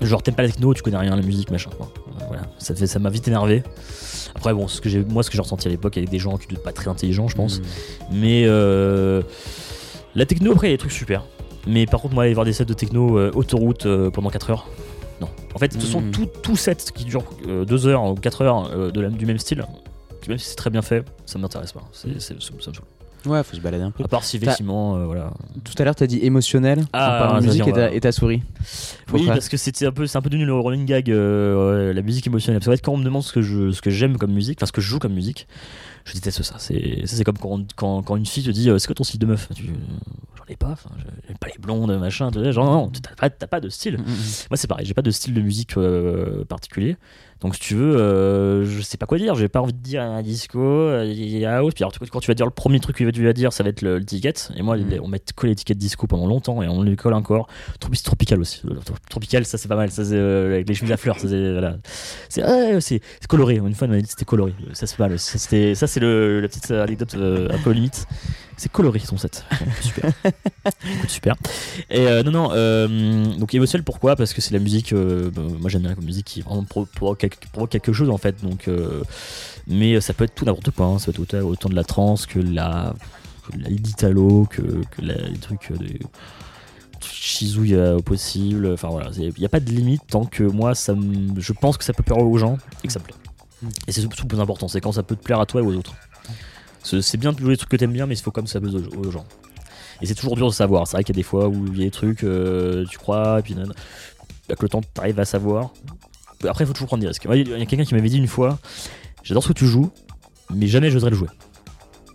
Genre t'aimes pas la techno, tu connais rien à la musique, machin. Euh, voilà, ça fait ça m'a vite énervé. Après bon, ce que j'ai moi ce que j'ai ressenti à l'époque avec des gens qui étaient pas très intelligents, je pense. Mm. Mais euh, la techno, après, il y a des trucs super. Mais par contre, moi, aller voir des sets de techno euh, autoroute euh, pendant 4 heures, non. En fait, ce sont Mhm. tout, tout sets qui durent 2 heures ou 4 heures de la- du même style. Même si c'est très bien fait, ça m'intéresse pas. C'est, c'est- ça me saoule. Ouais, faut se balader un peu. À part si effectivement, euh, voilà. Tout à l'heure, t'as dit émotionnel Ah, en parlant de musique on et va- t'as- et t'as souri. Oui, parce que c'était un peu, c'est un peu devenu le running gag, euh, la musique émotionnelle. Parce fait, quand on me demande ce que je, ce que j'aime comme musique, enfin ce que je joue comme musique, je déteste ça. C'est, c'est comme quand, on- quand, quand une fille te dit, euh, c'est quoi ton style de meuf? Tu, euh, J'en ai pas. J'aime pas les blondes, machin. Genre non, t'as pas, t'as pas de style. Mm, mm. Moi, c'est pareil. J'ai pas de style de musique euh, particulier. Donc, si tu veux, euh, je sais pas quoi dire. J'ai pas envie de dire un disco, euh, il y a house. Puis alors, quand tu vas dire le premier truc que tu vas dire, ça va être le- l'étiquette. Et moi, Mhm. on m'a collé l'étiquette disco pendant longtemps et on le colle encore. Tropi- Tropical aussi. Le tro- Tropical, ça c'est pas mal. Ça c'est euh, avec les chemises à fleurs. Ça c'est voilà. C'est ouais, c'est c'est coloré. Une fois, on m'a dit que c'était coloré. Ça c'est pas mal. Ça, c'était- ça c'est le la petite anecdote euh, un peu limite. C'est coloré son set. Super. Écoute, super. Et euh, non, non. euh, donc émotionnel, pourquoi? Parce que c'est la musique. euh, bah, moi, j'aime bien la musique qui vraiment pro- provoque quelque, provoque quelque chose en fait. Donc, mais ça peut être tout n'importe quoi. hein. Ça peut être autant, autant de la trance que la, que la l'italo, que, que la- les trucs euh, de chizouille au possible. Enfin voilà, il n'y a pas de limite tant que moi, ça je pense que ça peut plaire aux gens et que ça me plaît. Mm. Et c'est surtout le plus important, c'est quand ça peut te plaire à toi et aux autres. C'est bien de jouer des trucs que t'aimes bien, mais il faut comme ça plaise aux, aux gens. Et c'est toujours dur de savoir. C'est vrai qu'il y a des fois où il y a des trucs, euh, tu crois, et puis nan, avec le temps, t'arrives à savoir. Après, il faut toujours prendre des risques. Moi, Il y a quelqu'un qui m'avait dit une fois J'adore ce que tu joues, mais jamais je voudrais le jouer.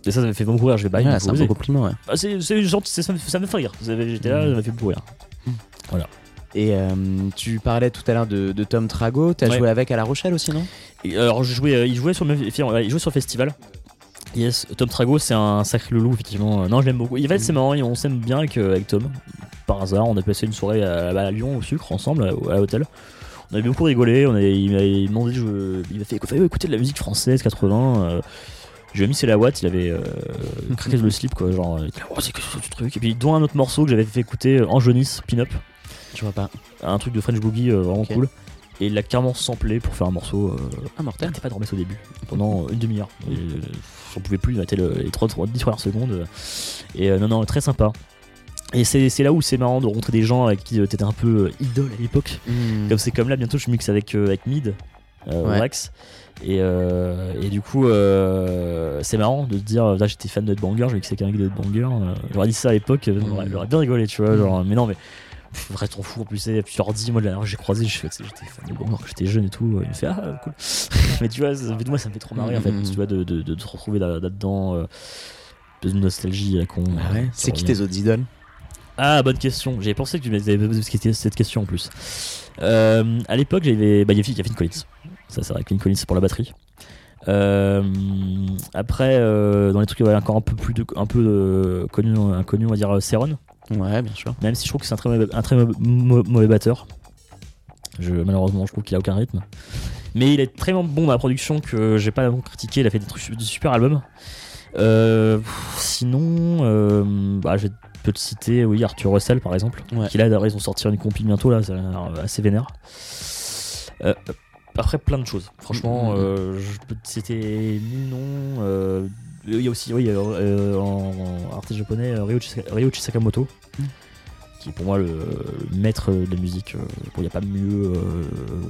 Et ça, ça m'a fait beaucoup rire. Je vais bah, faut c'est un compliment, ouais. Ah, c'est, c'est gentil, ça, me, ça me fait rire. J'étais là, ça m'a fait beaucoup rire. Et euh, tu parlais tout à l'heure de, de Tom Trago, t'as Ouais. joué avec à La Rochelle aussi, non? Et alors, je jouais, euh, il jouait sur il jouait sur le festival. Yes, Tom Trago, c'est un sacré loulou, effectivement. Euh, Non, je l'aime beaucoup. Va être, c'est marrant, on s'aime bien avec, euh, avec Tom. Par hasard, on a passé une soirée à, à Lyon au sucre ensemble, à, à l'hôtel. On avait beaucoup rigolé. On a, il m'a demandé, je- il m'a fait écouter, écouter de la musique française 80. euh, je lui ai mis c'est la Watt, il avait euh, craqué le slip, quoi. Genre, il était là, oh, c'est que ce truc. Et puis, dont un autre morceau que j'avais fait écouter en jaunis, Pin-Up, Je vois pas. un truc de French Boogie euh, vraiment cool. Et il l'a carrément samplé pour faire un morceau. euh, mortel. Pas de au début pendant une demi-heure. Euh, J'en pouvais plus, il était le, les 3, 10 premières secondes. Et euh, non, non, très sympa. Et c'est c'est là où c'est marrant de rencontrer des gens avec qui euh, t'étais un peu idole à l'époque. Mm. Comme c'est comme là, bientôt je mixe avec, euh, avec Mid, Ouais. Wax. Et, euh, et du coup, euh, c'est marrant de te dire, là j'étais fan de Banger, je mixais avec un gars de Banger. euh, J'aurais dit ça à l'époque, j'aurais j'aurais bien rigolé, tu vois. Genre, mais non, mais vrai t'en fous en plus et puis tu leur dis moi la dernière j'ai croisé je fais que j'étais fan de quand j'étais jeune et tout il me fait ah cool mais tu vois moi ça me fait trop marrer en fait Mhm. tu vois de, de, de te retrouver là- là-dedans euh, de nostalgie con Ah ouais. C'est qui tes autres idoles? Ah, bonne question. J'avais pensé que tu m'avais posé cette question en plus. Euh, à l'époque, j'avais. Bah, il y avait Kevin Collins. Ça, c'est vrai, Kevin Collins pour la batterie. Euh, après, euh, dans les trucs ouais, encore un peu plus de, un peu connu, inconnu, on va dire Seron. Ouais, bien sûr. Même si je trouve que c'est un très, mauvais- un très mau- mau- mauvais batteur. Je, malheureusement, je trouve qu'il a aucun rythme. Mais il est très bon dans la production que j'ai pas vraiment critiqué. Il a fait des, trucs, des super albums. Euh, sinon, euh, bah, je vais te te citer, oui, Arthur Russell par exemple. Ouais. Qui là, d'ailleurs, ils vont sortir une compil bientôt, là, ça a l'air assez vénère. Euh, après, plein de choses. Franchement, Mhm. euh, je peux te citer Ninon. Euh, il y a aussi, oui, euh, en, en artiste japonais, euh, Ryoichi Sakamoto. Mhm. Qui est pour moi le, le maître de la musique. euh, Il n'y a pas mieux euh,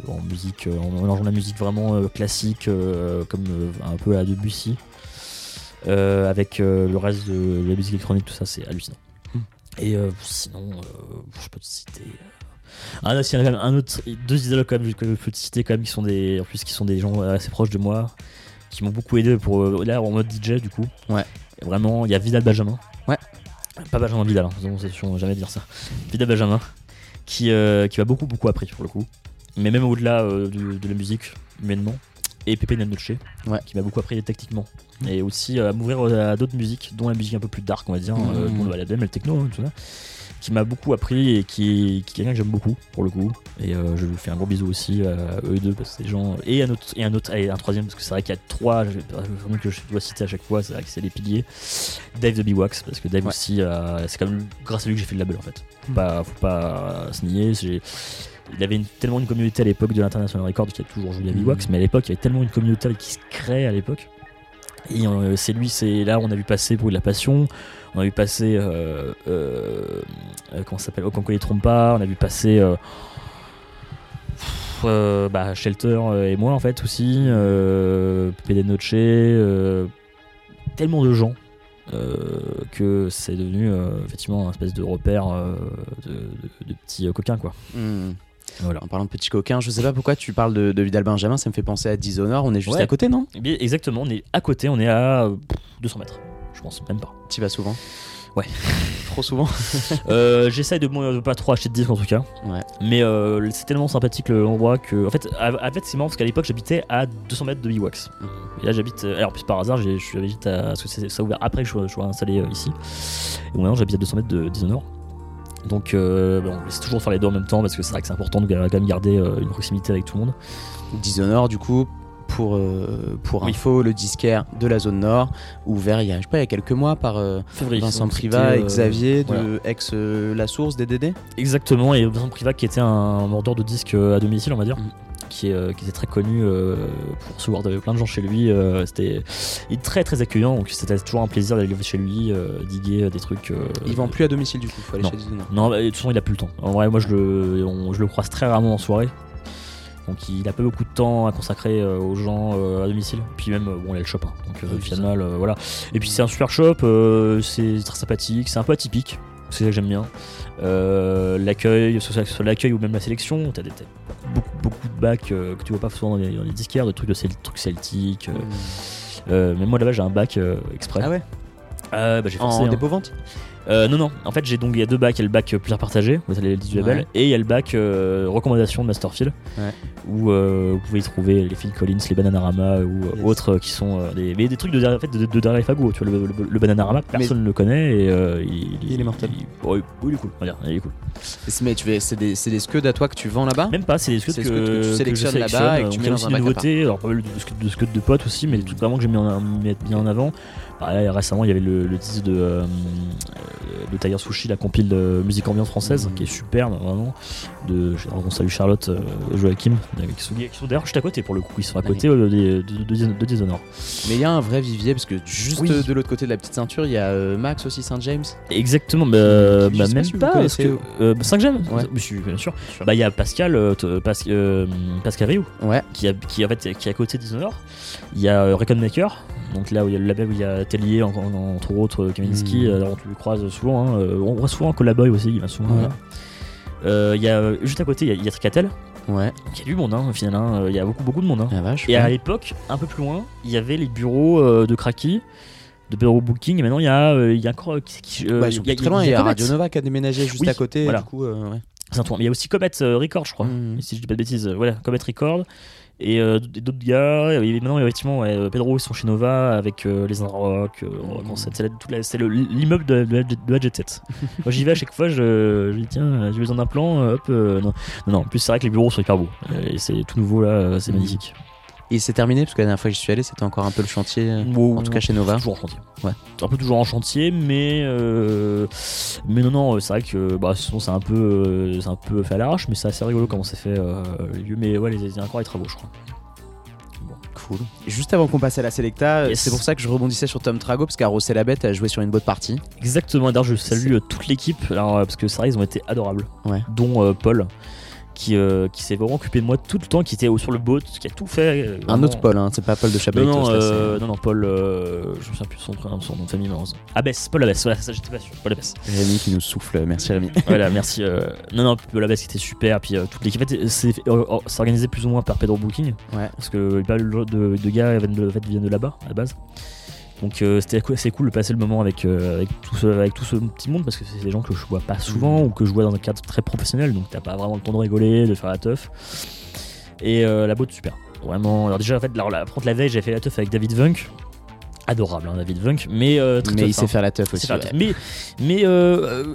en musique, euh, en mélangeant la musique vraiment euh, classique, euh, comme euh, un peu à Debussy, euh, avec euh, le reste de la musique électronique, tout ça, c'est hallucinant. Mhm. Et euh, sinon, euh, je peux te citer. euh, Ah, là, s'il y a un autre, deux idoles quand même, que je peux te citer quand même, qui sont des, en plus, qui sont des gens assez proches de moi, qui m'ont beaucoup aidé pour euh, là en mode DJ du coup. Ouais. Et vraiment, il y a Vidal Benjamin. Ouais. Pas Benjamin Vidal, hein, sinon, c'est sûr, jamais dire ça. Vidal Benjamin, qui, euh, qui m'a beaucoup beaucoup appris pour le coup. Mais même au-delà euh, de la musique, humainement. Et Pepe Nanoche, Ouais. qui m'a beaucoup appris techniquement. Et aussi à m'ouvrir à d'autres musiques, dont la musique un peu plus dark, on va dire, euh, dont le LDM, le techno, hein, tout ça qui m'a beaucoup appris et qui est, qui est quelqu'un que j'aime beaucoup pour le coup. Et euh, je lui fais un gros bisou aussi à eux deux parce que c'est des gens. Et un autre, et un autre, et un troisième parce que c'est vrai qu'il y a trois je- que je dois citer à chaque fois. C'est vrai que c'est les piliers. Dave de Biwax parce que Dave Ouais. aussi, euh, c'est quand même grâce à lui que j'ai fait le label en fait. Faut Mhm. pas, faut pas se nier. Il avait une- tellement une communauté à l'époque de l'International Records qui a toujours joué à Mhm. Biwax, mais à l'époque il y avait tellement une communauté qui se crée à l'époque. Et euh, c'est lui, c'est là on a vu passer pour de la passion, on a vu passer euh, euh, euh, comment ça s'appelle Okanko les trompe pas, on a vu passer bah, Shelter et moi en fait aussi, euh, Noche, tellement de gens que c'est devenu effectivement un espèce de repère de, petits coquins quoi. Hmm. Voilà. En parlant de petits coquins, je sais pas pourquoi tu parles de, de Vidal Benjamin, ça me fait penser à Dishonored, on est juste Ouais. à côté, non? Eh bien, exactement, on est à côté, on est à euh, 200 mètres, je pense même pas. Tu vas souvent? Ouais. Trop souvent? Euh, J'essaye de, pas trop acheter de disques en tout cas. Ouais. Mais euh, c'est tellement sympathique le- l'endroit que. En fait, à- en fait c'est marrant parce qu'à l'époque j'habitais à 200 mètres de Biwax. Et là j'habite. euh, Alors, plus par hasard, je suis à. Parce que ça a ouvert après que je sois, je sois installé euh, ici. Et maintenant j'habite à 200 mètres de Dishonored. Donc, euh, bon, on essaie toujours faire les deux en même temps parce que c'est vrai que c'est important de quand même garder euh, une proximité avec tout le monde. Dishonored, du coup, pour, euh, pour Oui. info, le disquaire de la zone nord, ouvert il y a, je sais pas, il y a quelques mois par euh, Février. Vincent Privat et euh, Xavier de voilà. ex euh, La Source DDD. Exactement, et Vincent Privat qui était un vendeur de disques euh, à domicile, on va dire, Mhm. Qui, est, euh, qui était très connu euh, pour recevoir plein de gens chez lui. euh, c'était il très très accueillant, donc c'était toujours un plaisir d'aller chez lui, diguer des trucs. Il vend plus à domicile du coup, faut aller non. chez Dishonored. Non, bah, de toute façon, il a plus le temps. En vrai, moi je le, on- je le croise très rarement en soirée. Donc il a pas beaucoup de temps à consacrer euh, aux gens euh, à domicile. Puis même, euh, bon, il a le shop. hein. donc Oui, final, voilà. Et puis c'est un super shop, c'est très sympathique, c'est un peu atypique. C'est ça que j'aime bien. Euh, l'accueil, soit l'accueil ou même la sélection, t'as des, t'as beaucoup, beaucoup de bacs euh, que tu vois pas souvent dans les, dans les disquaires, de trucs de cel- trucs celtiques. euh, Hmm. mais moi là-bas j'ai un bac exprès. Ah ouais? Ah, bah, j'ai forcé, En hein. dépôt-vente? Euh, non, non, en fait j'ai donc il y a deux bacs, il y a le bac euh, plaisir partagé, vous allez le du label, Ouais. et il y a le bac euh, recommandation de Masterfield, Ouais. où euh, vous pouvez y trouver les Phil Collins, les Bananarama ou Yes. autres qui sont euh, des, mais des trucs de, en fait, de, de derrière les fagots, tu vois, le, le, le Bananarama, personne ne le connaît et euh, il, Il est mortel. il- ouais, oui, il est cool, on va dire, il est cool. Mais tu c'est des, c'est des scuds à toi que tu vends là-bas? Même pas, c'est des scuds C'est que, que tu sélectionnes sélectionne, là-bas et que tu mets dans aussi un des bac alors pas mal de scuds de, scuds de potes aussi, mais vraiment que j'ai mis, en- mis bien en avant. Bah, là, récemment, il y avait le, le disque de, euh, de Tiger Sushi, la compile de musique ambiante française, Mhm. qui est superbe, vraiment. De, on salue Charlotte, euh, Joachim, qui sont, qui sont d'ailleurs juste à côté pour le coup, ils sont à côté euh, de, de. Mais il y a un vrai vivier parce que juste Oui. de l'autre côté de la petite ceinture, il y a euh, Max aussi Saint James. Exactement, bah, Je bah, pas même si pas, parce que. Euh, 5 gemmes Ouais. Bien sûr. Bah, il y a Pascal, Pascal Rioux. Ouais. qui, a, qui, en fait, qui est à côté de Dishonored. Il y a euh, Recon Maker, donc là où il y a le label où il y a Tellier, en- en- entre autres euh, Kaminski, Mhm. alors tu le croises souvent, hein, euh, on voit souvent Collaboy aussi, il va souvent Ouais. là. Euh, y a juste à côté, il y a- il y, a Tricatel. Ouais, il y a du monde, hein, au final. hein. Il y a beaucoup, beaucoup de monde. hein. vache. Et à l'époque, un peu plus loin, il y avait les bureaux euh, de Kraki, de Pedro Booking. Et maintenant, il y a, euh, il y a encore. euh, qui- euh, Bah, ils y a- très loin, il y a. Radio Nova qui a déménagé juste Oui, à côté, voilà. du coup, euh, ouais. C'est un tour. Mais il y a aussi Comet euh, Record, je crois. Mhm. Si je dis pas de bêtises. euh, Voilà, Comet Record. Et euh, d'autres gars. Et maintenant, effectivement, ouais, euh, Pedro, ils sont chez Nova avec euh, les Rock. Euh, sept. c'est l'immeuble de, de, la- de la Jet Set. Moi, j'y vais à chaque fois. Je, je dis, tiens, j'ai besoin d'un plan. euh, Hop. euh, non. non, non. En plus, c'est vrai que les bureaux sont hyper beaux. Euh, Et c'est tout nouveau là. euh, C'est Mhm. magnifique. Et c'est terminé parce que la dernière fois que j'y suis allé, c'était encore un peu le chantier. euh, En tout cas chez Nova. Toujours en chantier. Ouais. Un peu toujours en chantier, mais euh, mais non non, c'est vrai que bah sinon c'est un peu euh, c'est un peu fait à l'arrache, mais c'est assez rigolo comment c'est fait euh, les lieux. Mais ouais, les, il y a encore des travaux, je crois. Cool. Juste avant qu'on passe à la Selecta, Yes. c'est pour ça que je rebondissais sur Tom Trago parce qu'à Rossé la Bête a joué sur une bonne partie. Exactement. D'ailleurs, je salue toute l'équipe, parce que vrai, ils ont été adorables, Ouais. dont euh, Paul. Qui, euh, qui s'est vraiment occupé de moi tout le temps, qui était sur le boat, qui a tout fait. euh, Un autre Paul, hein, c'est pas Paul de Non, Chabelitos. non, c'est- euh, non, non, Paul, je me souviens plus de son prénom, son nom de famille, malheureusement. Abès, Paul Abès, voilà, ça j'étais pas sûr, Paul Abès. Rémi qui nous souffle, merci Rémi. voilà, merci. euh, Non, non, Paul Abès qui était super, puis toute l'équipe, c'est organisé plus ou moins par Pedro Booking, Ouais. parce que pas mal de, de gars viennent de, en fait, viennent de là-bas, à la base. Donc euh, c'était c'est cool de passer le moment avec, euh, avec, tout ce, avec tout ce petit monde, parce que c'est des gens que je vois pas souvent, ou que je vois dans un cadre très professionnel, donc t'as pas vraiment le temps de rigoler, de faire la teuf. Et euh, la botte super. Vraiment. Alors déjà en fait, alors, la, contre la veille j'ai fait la teuf avec David Vunk. Adorable hein, David Vunk, mais très Mais il sait hein. faire la teuf aussi. ouais. la. Mais, mais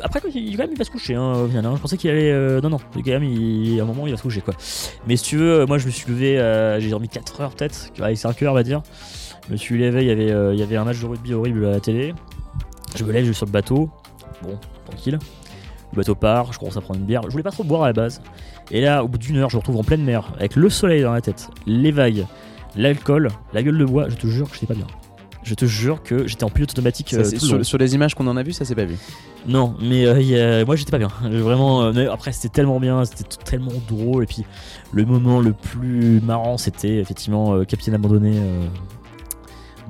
après quand il, quand même il va se coucher hein, hein. Je pensais qu'il allait. euh, non non, quand même il, à un moment il va se coucher quoi. Mais si tu veux, moi je me suis levé, j'ai dormi 4 heures peut-être, avec 5 heures on va dire. Je me suis levé, il y avait, euh, il y avait un match de rugby horrible à la télé. Je me lève, je vais sur le bateau. Bon, tranquille. Le bateau part, je commence à prendre une bière. Je voulais pas trop boire à la base. Et là, au bout d'une heure, je me retrouve en pleine mer, avec le soleil dans la tête, les vagues, l'alcool, la gueule de bois. Je te jure que j'étais pas bien. Je te jure que j'étais en pilote automatique. Ça, euh, le sur, les images qu'on en a vues, ça s'est pas vu. Non, mais euh, il y a- moi j'étais pas bien. Vraiment, euh, mais après c'était tellement bien, c'était tellement drôle. Et puis le moment le plus marrant, c'était effectivement Capitaine abandonné euh,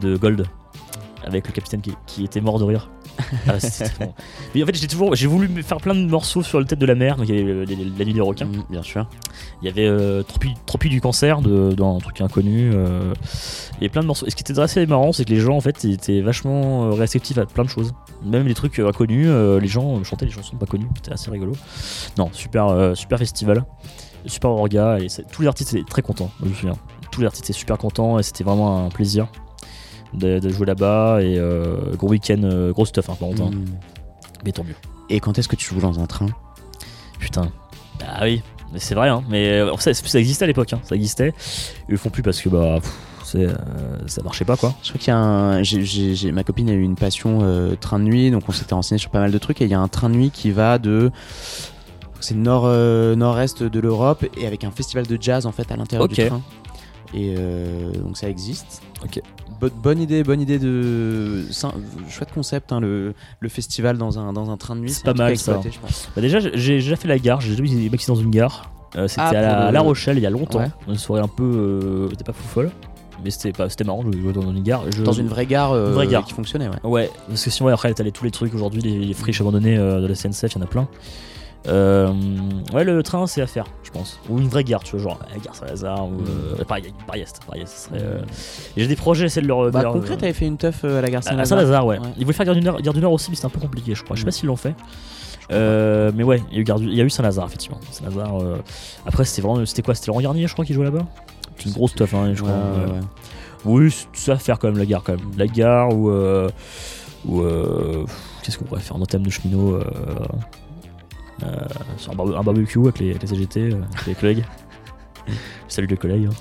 de Gold avec le capitaine qui, qui était mort de rire. Ah, Mais en fait, j'ai toujours, j'ai voulu faire plein de morceaux sur le thème de la mer. Donc il y avait euh, la nuit des requins. Mm, bien sûr. Il y avait euh, Tropie, Tropie du cancer de, dans un truc inconnu. euh, il y avait plein de morceaux. Et ce qui était assez marrant, c'est que les gens en fait étaient vachement euh, réceptifs à plein de choses. Même les trucs euh, inconnus, les gens chantaient les chansons pas connues. C'était assez rigolo. Non, super, super festival, super orga. Et tous les artistes étaient très contents. Je me souviens. Tous les artistes étaient super contents et c'était vraiment un plaisir de, de jouer là-bas. Et euh, gros week-end, euh, gros stuff hein, par contre. hein. Mm. Mais tant mieux. Et quand est-ce que tu joues dans un train? Putain. Ah oui, mais c'est vrai, hein. mais euh, ça, ça existait à l'époque, hein. ça existait. Ils le font plus parce que bah, pff, euh, ça marchait pas quoi. Je crois qu'il y a un. j'ai- j'ai- j'ai- ma copine a eu une passion euh, train de nuit, donc on s'était renseigné sur pas mal de trucs. Et il y a un train de nuit qui va de. C'est nord, euh, nord-est de l'Europe et avec un festival de jazz en fait à l'intérieur Ok. du train. Et euh, donc ça existe. Ok. Bo- bonne idée, bonne idée de. chouette concept, hein, le, le festival dans un, dans un train de nuit. C'est pas mal, ça. exploiter, je pense. Bah, déjà, j'ai déjà fait la gare, j'ai déjà des maxi dans une gare. Euh, c'était Ah, à, la, le- Rochelle il y a longtemps. Ouais. Une soirée un peu. euh, c'était pas fou folle, mais c'était, pas, c'était marrant, je jouais dans une gare. Je- Dans une vraie gare, euh, Une vraie gare. qui fonctionnait, ouais. Ouais, parce que sinon, ouais, après, t'as tous les trucs aujourd'hui, les, les friches abandonnées de la SNCF, il y en a plein. Euh, ouais, le train, c'est à faire, je pense. Ou une vraie gare, tu vois, genre la gare Saint-Lazare ou euh, Paris. Paris-Est, ce serait, euh, J'ai des projets, c'est de leur. Bah, leur- concret, t'avais fait une teuf euh, à la gare Saint-Lazare. Saint-Lazare, ouais. Ouais. Ils voulaient faire Gare du Nord, Gare du Nord aussi, mais c'était un peu compliqué, je crois. Je sais Mm. pas s'ils l'ont fait. Euh, mais ouais, il y a eu, Saint-Lazare, effectivement. Saint-Lazare. euh, Après, c'était vraiment. C'était quoi? C'était Laurent Garnier, je crois, qui jouait là-bas? C'est une grosse stuff, hein, je crois. ouais. Oui, c'est ça à faire quand même, la gare, quand même. La gare ou. euh, ou euh, Qu'est-ce qu'on pourrait faire en thème de cheminot euh, euh, sur un, barbe- un barbecue avec les, les CGT, euh, avec les collègues. Salut les collègues. hein.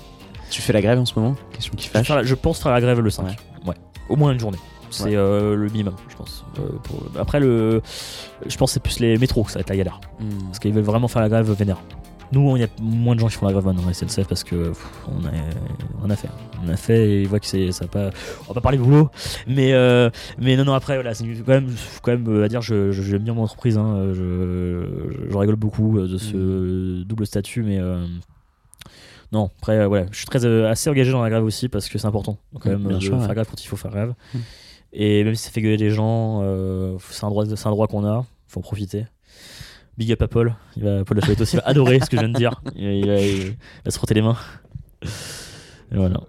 Tu fais la grève en ce moment? Question qui Je, fâche. la- je pense faire la grève le 5. Ouais. Ouais. Au moins une journée. C'est Ouais. euh, le minimum, je pense. Euh, pour- Après, le... je pense que c'est plus les métros que ça va être la galère. Hmm. Parce qu'ils veulent vraiment faire la grève vénère. Nous, il y a moins de gens qui font la grève maintenant, SNCF, parce que pff, on, a, on a fait. On a fait et ils voient que c'est, ça pas. On va pas parler boulot, mais, euh, mais non, non, après, voilà, c'est quand même, quand même euh, à dire, je, je- j'aime bien mon entreprise, hein, je, je, je rigole beaucoup euh, de ce double statut, mais. euh, non, après, euh, voilà, je suis très euh, assez engagé dans la grève aussi parce que c'est important quand Mm, même de sûr, faire ouais. grève quand il faut faire grève. Mm. Et même si ça fait gueuler des gens, euh, c'est un droit, c'est un droit qu'on a, faut en profiter. Big up à Paul. Il va, Paul aussi va adorer ce que je viens de dire. Il, va- il va- il va se frotter les mains. Et voilà.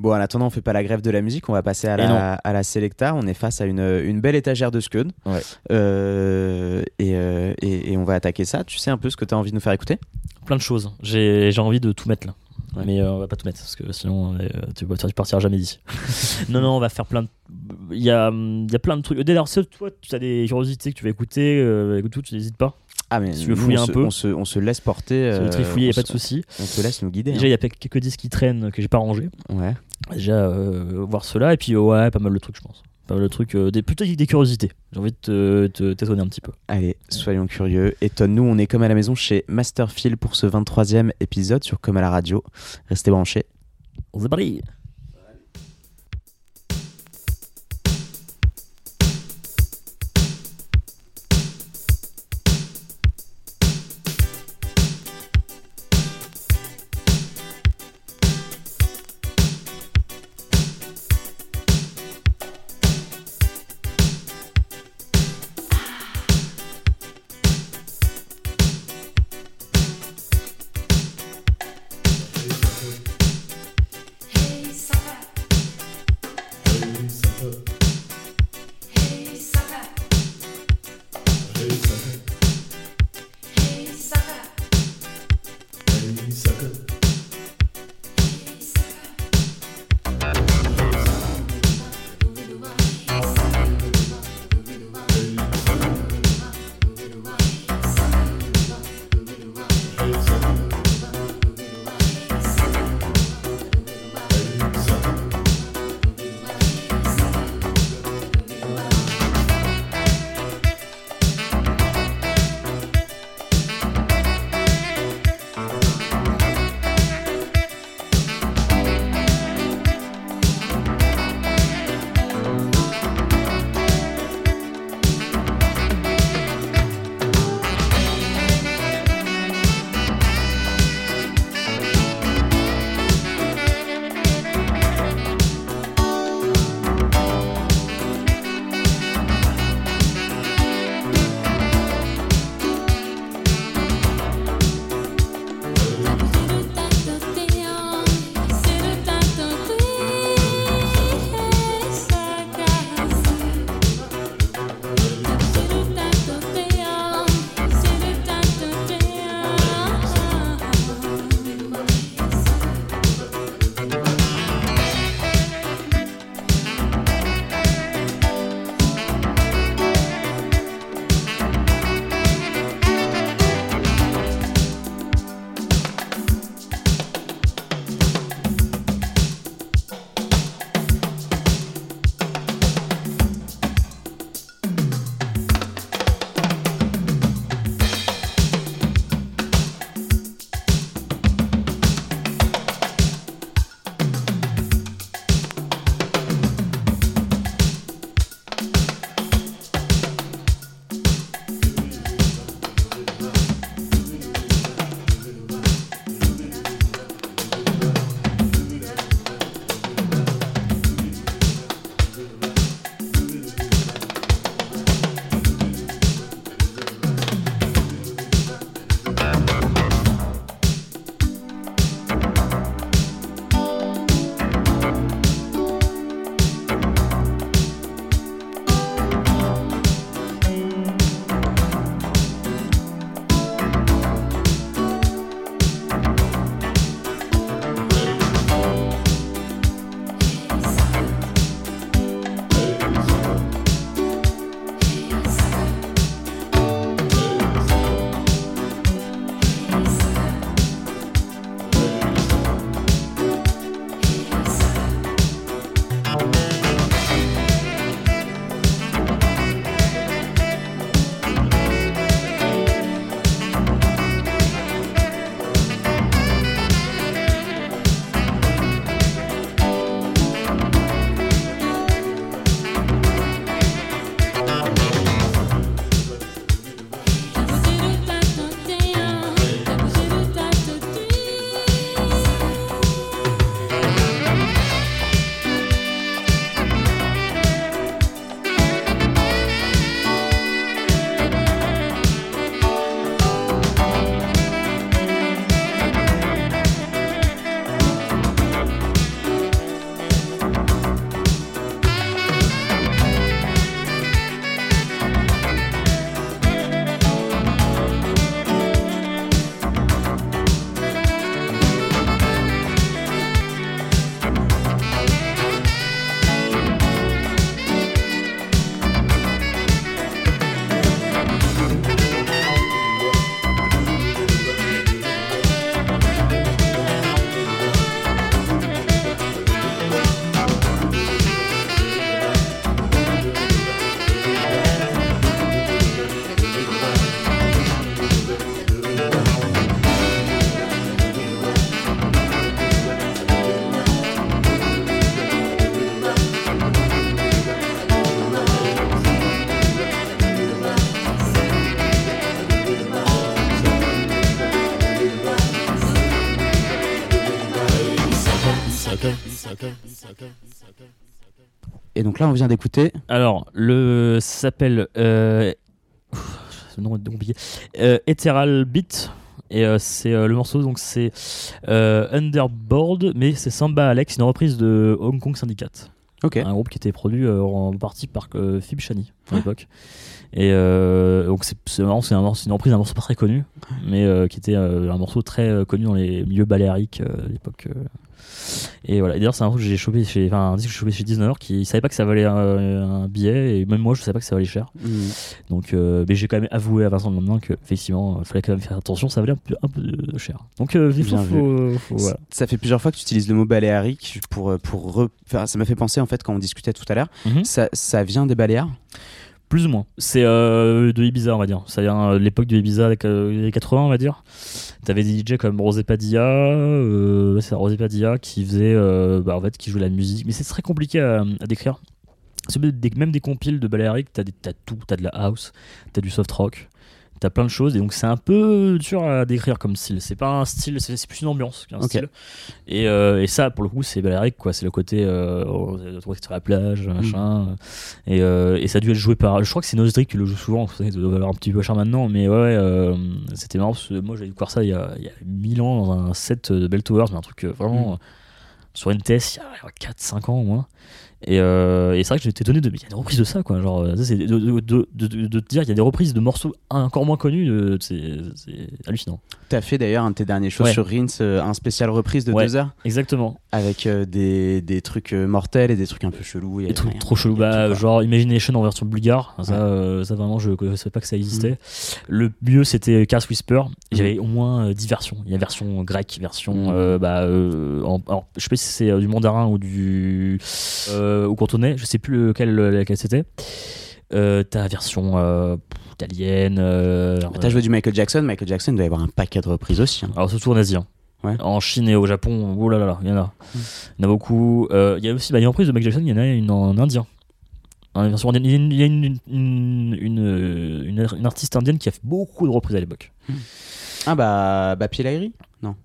Bon, en attendant, on fait pas la grève de la musique, on va passer à la, à la Selecta. On est face à une, une belle étagère de Scud. Ouais. Euh, et, euh, et, et on va attaquer ça. Tu sais un peu ce que tu as envie de nous faire écouter? Plein de choses. J'ai envie de tout mettre là. Ouais. Mais euh, on va pas tout mettre parce que sinon euh, tu, tu partiras jamais d'ici. non, non, on va faire plein de. Il y a, y a plein de trucs. D'ailleurs, si toi, tu as des curiosités que tu vas écouter, euh, écoute tout, tu n'hésites pas? Ah, mais Si tu veux nous, fouiller on un se- peu. On se, on se laisse porter. Si euh, trifouiller, il on a pas de se- souci. On te laisse nous guider. Déjà, il y a quelques disques qui traînent que j'ai pas rangés. hein. Ouais. Déjà, euh, voir cela. Et puis, euh, ouais, pas mal de trucs, je pense. Pas mal de trucs. euh, des, plutôt des curiosités. J'ai envie de te- t'étonner un petit peu. Allez, soyons curieux. Étonne-nous, on est comme à la maison chez Masterfield pour ce 23e épisode sur Comme à la radio. Restez branchés. On se donc là, on vient d'écouter. Alors, le ça s'appelle euh, nom compliqué. Euh, Ethereal Beat et euh, c'est euh, le morceau donc c'est euh, Underboard mais c'est Samba Alex, une reprise de Hong Kong Syndicate, un groupe qui était produit en partie par Phib Chani à l'époque. Et donc c'est marrant, c'est un morceau- c'est une reprise d'un morceau pas très connu, mais qui était un morceau très connu dans les milieux baléariques à l'époque. Euh. Et voilà. Et D'ailleurs, c'est un truc que j'ai chopé chez, enfin, un disque que j'ai chopé chez Disney qui savait pas que ça valait un, un billet, et même moi, je savais pas que ça valait cher. Mm. Donc, euh, mais j'ai quand même avoué à Vincent le lendemain que effectivement, il fallait quand même faire attention, ça valait un peu, un peu euh, cher. Donc, euh, faut, faut- faut- voilà. Ça fait plusieurs fois que tu utilises le mot baléarique pour, euh, pour re- enfin, ça m'a fait penser en fait quand on discutait tout à l'heure. Mhm. Ça, ça vient des Baléares? Plus ou moins. C'est euh, de Ibiza, on va dire. Vient euh, l'époque de Ibiza, euh, les années 80, on va dire. T'avais des DJ comme Rosé Padilla, euh, c'est Rosé Padilla qui faisait, bah, en fait, qui jouait la musique. Mais c'est très compliqué à, décrire. Même des, même des compiles de Balearic, t'as, t'as tout, t'as de la house, t'as du soft rock, t'as plein de choses, et donc c'est un peu dur à décrire comme style. C'est pas un style, c'est, plus une ambiance qu'un style. Et, euh, et ça, pour le coup, c'est Balearic, quoi. C'est le côté, euh, sur la plage, machin. Et, euh, et ça a dû être joué par. Je crois que c'est Nozdrik qui le joue souvent, ça doit valoir un petit peu cher maintenant, mais ouais, euh, c'était marrant parce que moi j'avais découvert ça il y, a, il y a 1000 ans dans un set de Bell Towers, mais un truc vraiment euh, sur une TS il y a 4-5 ans au moins. Et, euh, et c'est vrai que j'étais étonné de. Il y a des reprises de ça, quoi. Genre, euh, c'est de, de, de, de- te dire, il y a des reprises de morceaux encore moins connus, euh, c'est hallucinant. Tu as fait d'ailleurs un de tes derniers shows Ouais. sur Rins, un spécial reprise de Ouais. deux heures Exactement. avec euh, des, des trucs mortels et des trucs un peu chelous. A- trucs trop chelous. Bah, tout, genre Imagination en version bulgare. Ça, Ouais. euh, ça vraiment, je ne savais pas que ça existait. Mm. Le mieux, c'était Cars Whisper. Il y avait au moins euh, 10 versions. Il y a version grecque, version. Mm. euh, bah, en- alors, je sais pas si c'est du mandarin ou du. Euh, ou cantonais. Je sais plus lequel, lequel c'était. Euh, T'as la version euh, italienne. euh, T'as joué du Michael Jackson. Michael Jackson doit y avoir un paquet de reprises aussi. hein. alors surtout en Asie. hein. Ouais. En Chine et au Japon, oh là là là, il y en a. Il y en a beaucoup. Euh, Il y a aussi, bah, il y a une reprise de Michael Jackson, il y en a une en indien. Il y a une, il une, une, une, euh, artiste indienne qui a fait beaucoup de reprises à l'époque. Ah bah, bah Pilairi Non.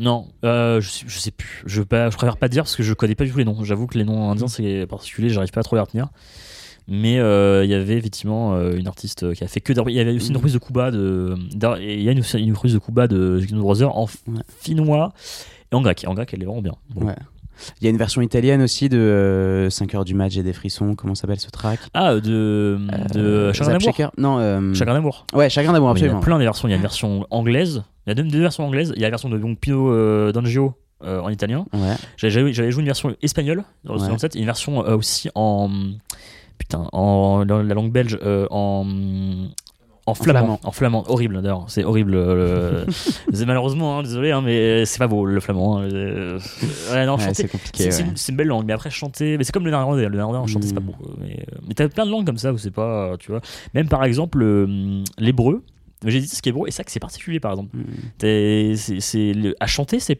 Non, euh, je, sais, je sais plus. Je, préfère pas dire parce que je connais pas du tout les noms. J'avoue que les noms indiens c'est particulier, j'arrive pas à trop les retenir. Mais euh, il y avait effectivement euh, une artiste qui a fait que. Il y avait aussi une reprise de Kuba de. et Il y a une, une reprise de Kuba de Gino Brother en Ouais. finnois et en grec. Et en grec, elle est vraiment bien. Bon. Ouais. Il y a une version italienne aussi de 5 heures du match, j'ai des frissons. Comment s'appelle ce track? Ah, de, de Euh, Chagrin d'amour. Non. euh, Chagrin d'amour. Ouais, chagrin d'amour, Il y a absolument. plein de versions. Il y a une version anglaise. Il y a deux, deux versions anglaises. Il y a la version de donc, Pino euh, D'Angio euh, en italien. Ouais. J'avais joué une version espagnole dans le Ouais. 67 et une version euh, aussi en. Putain, en dans la langue belge, euh, en. En flamand, flamand. en flamand, horrible d'ailleurs, c'est horrible. le- malheureusement, hein, désolé, hein, mais c'est pas beau le flamand. hein, ouais, non, Ouais, c'est compliqué. c'est ouais. une, belle langue, mais après chanter, mais c'est comme le néerlandais. Le néerlandais en chanter, c'est pas Mm. beau. Mais, mais t'as plein de langues comme ça où c'est pas, tu vois. Même par exemple, l'hébreu. J'ai dit ce qui est hébreu, et ça que c'est particulier par exemple. Mm. C'est- le- à chanter, c'est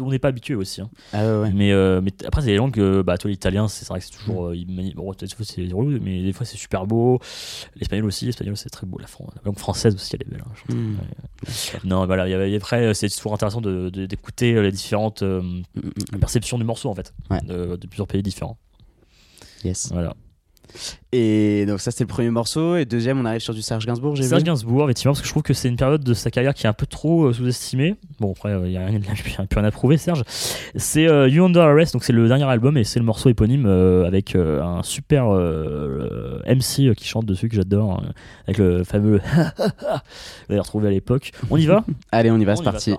on n'est pas habitué aussi. hein. Ah ouais, ouais. Mais, euh, mais après, c'est des langues, euh, bah, toi, l'italien, c'est vrai que c'est toujours. euh, il mani- bon, des fois, c'est relou, mais des fois, c'est super beau. L'espagnol aussi, l'espagnol, c'est très beau. La, fran- la langue française aussi, elle est belle. hein. Mm. Ouais. Non, voilà, il y avait- après, euh, c'est toujours intéressant de- de- d'écouter euh, les différentes euh, Mm, mm, mm. perceptions du morceau, en fait, de, de plusieurs pays différents. Yes. Voilà. Et donc ça c'était le premier morceau et deuxième on arrive sur du Serge Gainsbourg j'ai Serge vu. Gainsbourg, effectivement, parce que je trouve que c'est une période de sa carrière qui est un peu trop euh, sous-estimée. Bon, après, il n'y a rien, de- plus rien à prouver, Serge. C'est euh, You Under Arrest, donc c'est le dernier album et c'est le morceau éponyme euh, avec euh, un super euh, euh, MC euh, qui chante dessus que j'adore, euh, avec le fameux Vous l'avez retrouvé à l'époque. On y va? Allez on y va c'est parti.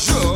sure.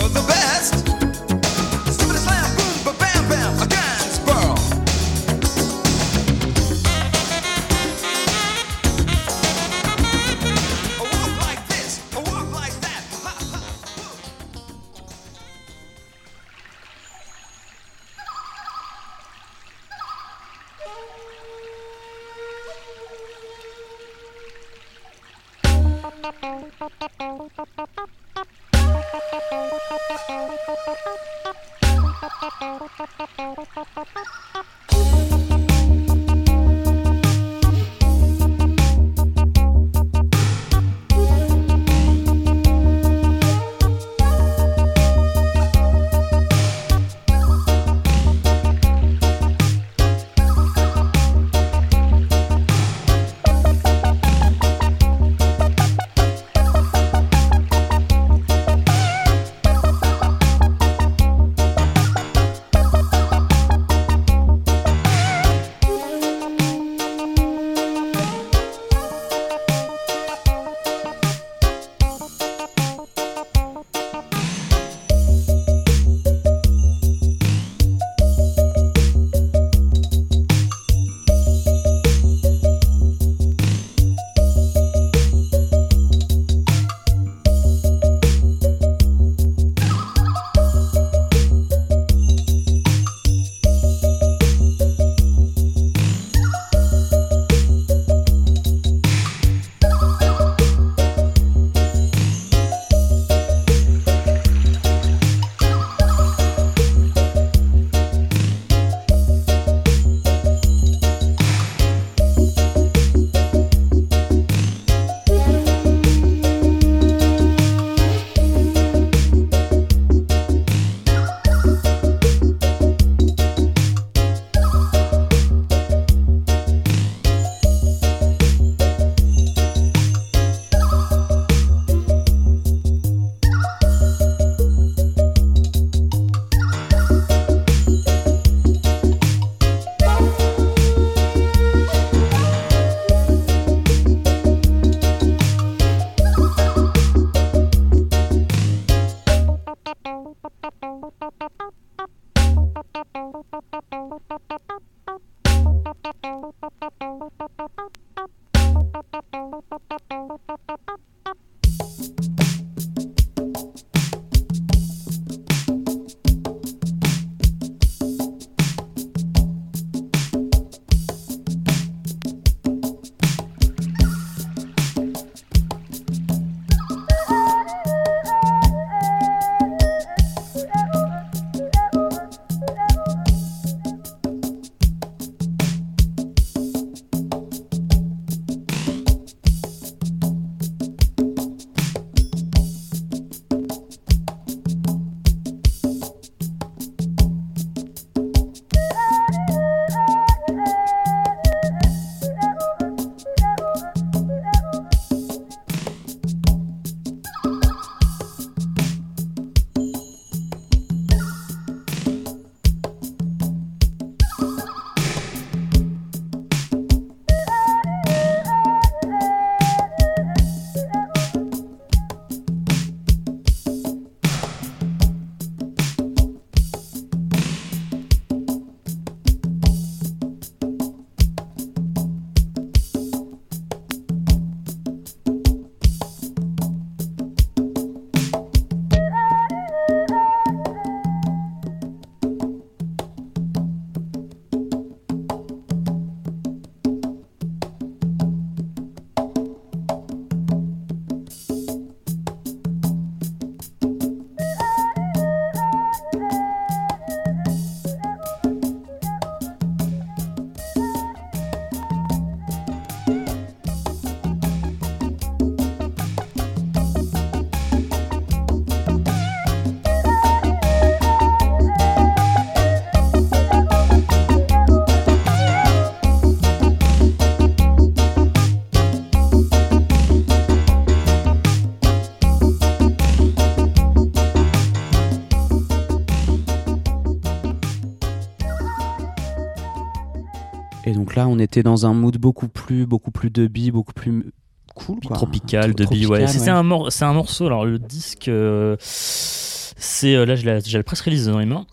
Là, on était dans un mood beaucoup plus, beaucoup plus dubby, beaucoup plus cool, quoi. tropical Bee ouais. C'est un mor- c'est un morceau alors le disque euh, c'est euh, là j'ai la press release dans les mains.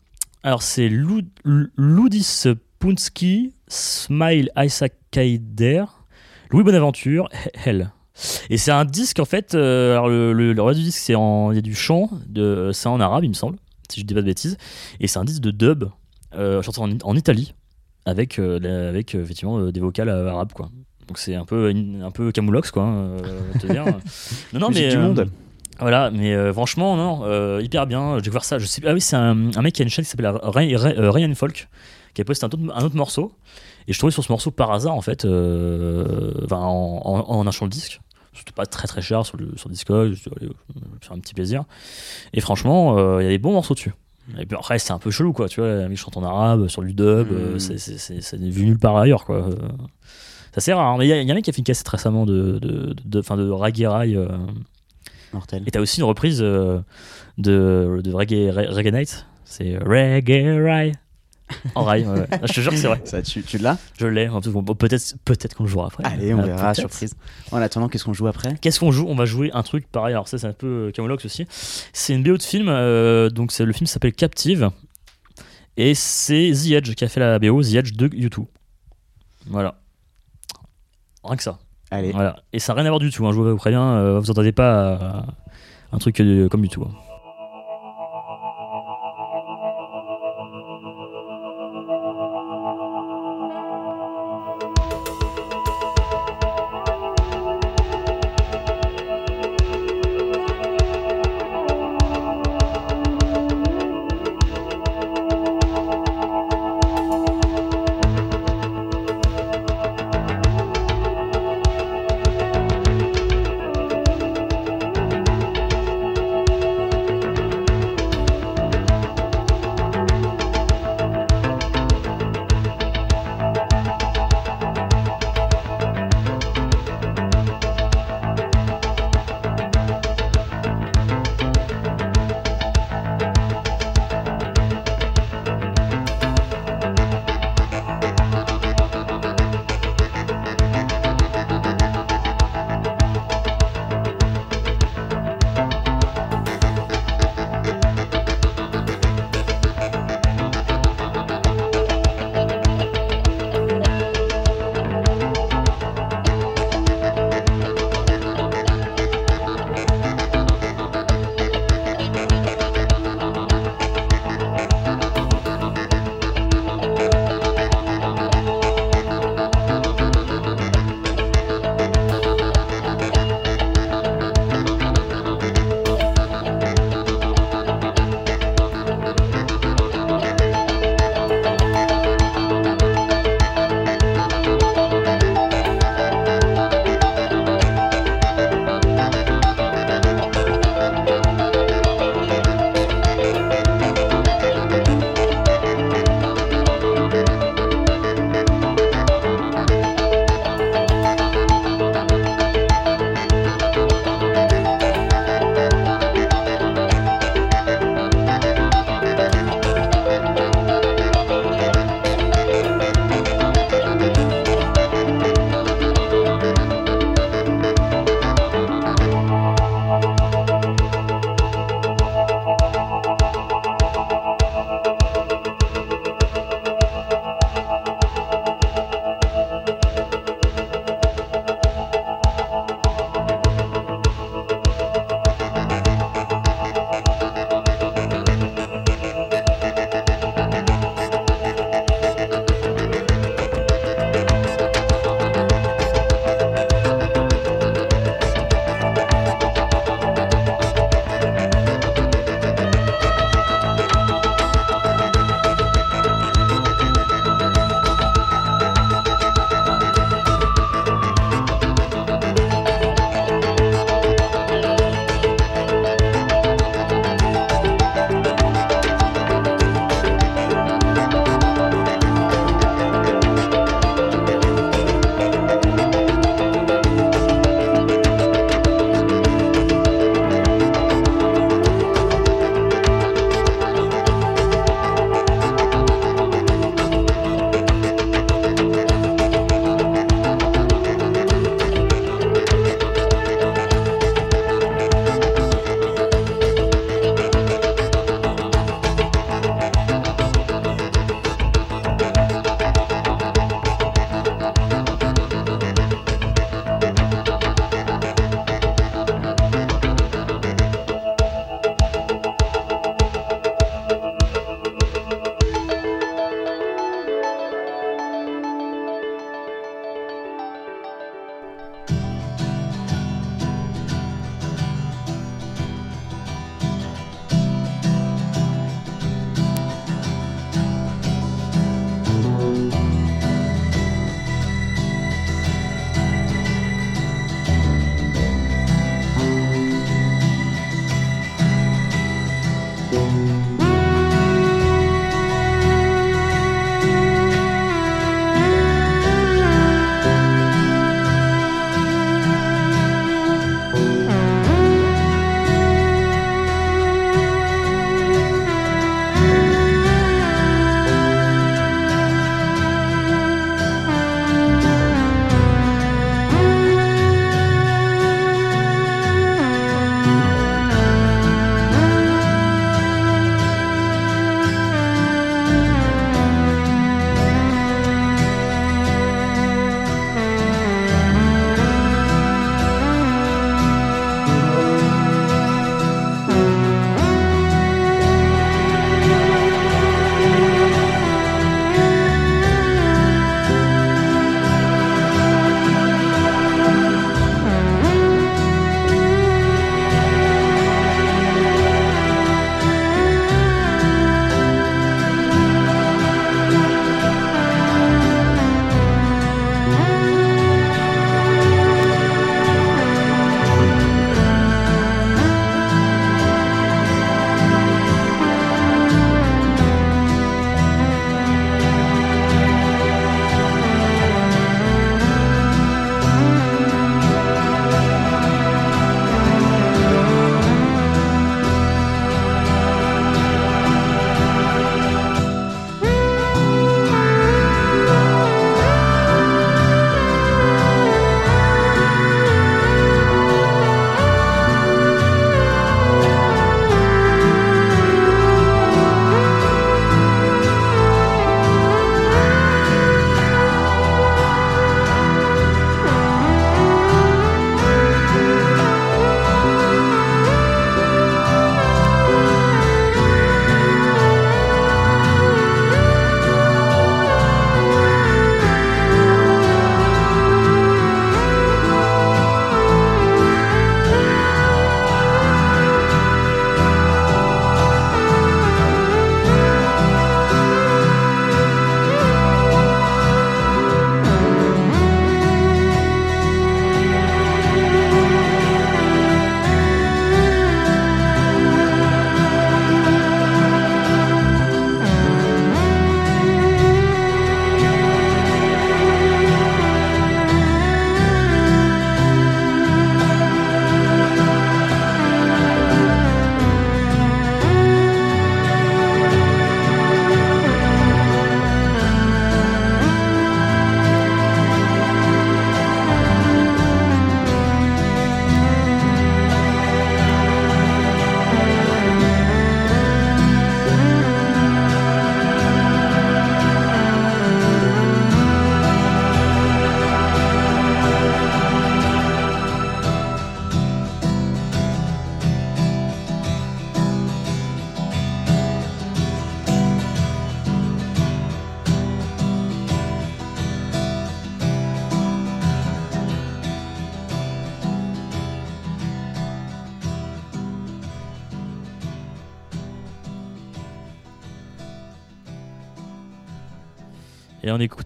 Alors c'est Ludis Punski Smile Isaac Kaider Louis Bonaventure He- Hell. Et c'est un disque en fait euh, alors le, le, le reste du disque c'est en il y a du chant de c'est en arabe il me semble si je dis pas de bêtises. Et c'est un disque de dub euh, chanté en, en Italie avec euh, avec euh, effectivement euh, des vocales arabes quoi donc c'est un peu un peu camoulox quoi hein, te dire. non non Musique mais du monde. voilà mais euh, franchement non euh, hyper bien j'ai découvert ça je sais ah oui c'est un, un mec qui a une chaîne qui s'appelle Ray- Ray- euh, Ryan Folk qui a posté un autre, un autre morceau et je trouvais sur ce morceau par hasard en fait en, en, en achetant le disque c'était pas très très cher sur le sur je suis dit, allez, je me faire un petit plaisir et franchement il y a des bons morceaux dessus et puis après c'est un peu chelou quoi tu vois la chante en arabe sur du dub euh, Mm. c'est vu nulle part ailleurs quoi c'est assez rare hein. mais il y, y a un mec qui a fait une cassette récemment de de, de, de, de euh, Mortel. et t'as aussi une reprise euh, de, de Reggae, Re- Reggae Night c'est Reggae Rai en rail ouais. Ah, je te jure que c'est vrai Ça, tu, tu l'as je l'ai En tout cas, bon, peut-être peut-être qu'on le jouera après Allez, on Ah, verra, surprise. En attendant, qu'est-ce qu'on joue après? Qu'est-ce qu'on joue? On va jouer un truc pareil. Alors ça, c'est un peu euh, Camoulox aussi. C'est une BO de film. euh, donc le film s'appelle Captive et c'est The Edge qui a fait la BO The Edge de YouTube. Voilà. Rien que ça. Allez, Voilà. Et ça n'a rien à voir du tout. Hein, je vous préviens. euh, vous entendez pas à un truc comme du tout. hein.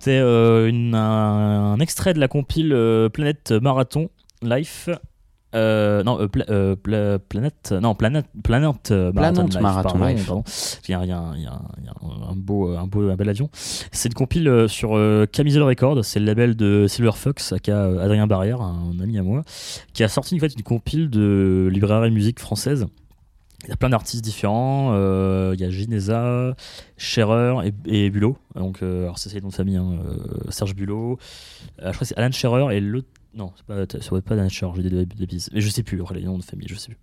Écoutait euh, une- un, un extrait de la compile euh, Planète Marathon Life. Euh, non, euh, pla- euh, pla- planète, non, planète, planète Marathon Life. Marathon pardon, Life. pardon. Il y a, il y a un- il y a beau, un beau, un bel avion. C'est une compile sur Camisole Records, c'est le label de Silver Fox, aka Adrien Barrière, un ami à moi, qui a sorti en fait une compile de librairie musique française. Il y a plein d'artistes différents. euh, il y a Gineza, Scherer et, et Bulot. Donc, euh, alors c'est les noms de famille. hein, euh, Serge Bulot. Euh, je crois que c'est Alan Scherer et l'autre. Non, c'est pas, ça pas Alan Scherer. J'ai des, des. Mais je sais plus. Les noms de famille, je sais plus.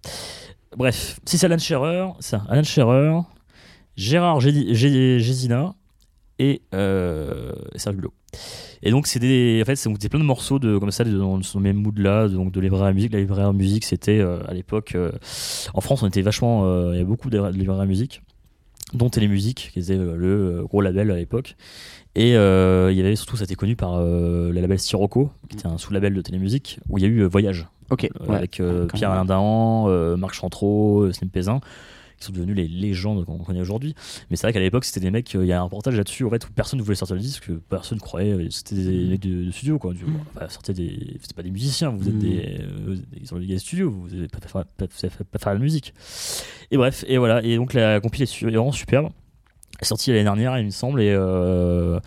Bref, si c'est Alan Scherer, ça, Alan Scherer, Gérard Gédi- Gé- Gézina et Serge Bulot. Et donc c'est des, en fait, c'est plein de morceaux de comme ça de- dans ce même mood là, donc de librairie à musique. La librairie à musique, c'était euh, à l'époque euh, en France, on était vachement, euh, il y avait beaucoup de librairies à musique, dont Télémusique, qui était le gros label à l'époque. Et il y avait surtout, ça a été connu par le label Sirocco, qui était un sous-label de Télémusique, où il y a eu Voyage, Ok. ouais. avec quand Pierre-Alain Dahan, Marc Chantreau, Slim Pézin, qui sont devenus les légendes qu'on connaît aujourd'hui. Mais c'est vrai qu'à l'époque, c'était des mecs, euh, il y a un reportage là-dessus, en fait, où personne ne voulait sortir le disque, que personne croyait, euh, c'était des mecs de, de studio, quoi. Du, sortez des, c'était pas des musiciens, vous êtes Mm. des, euh, vous êtes des, des, des studios, vous n'allez pas, pas, pas- pas faire la musique. Et bref, et voilà, et donc la compil est vraiment superbe. Elle est sortie l'année dernière, il me semble, et euh,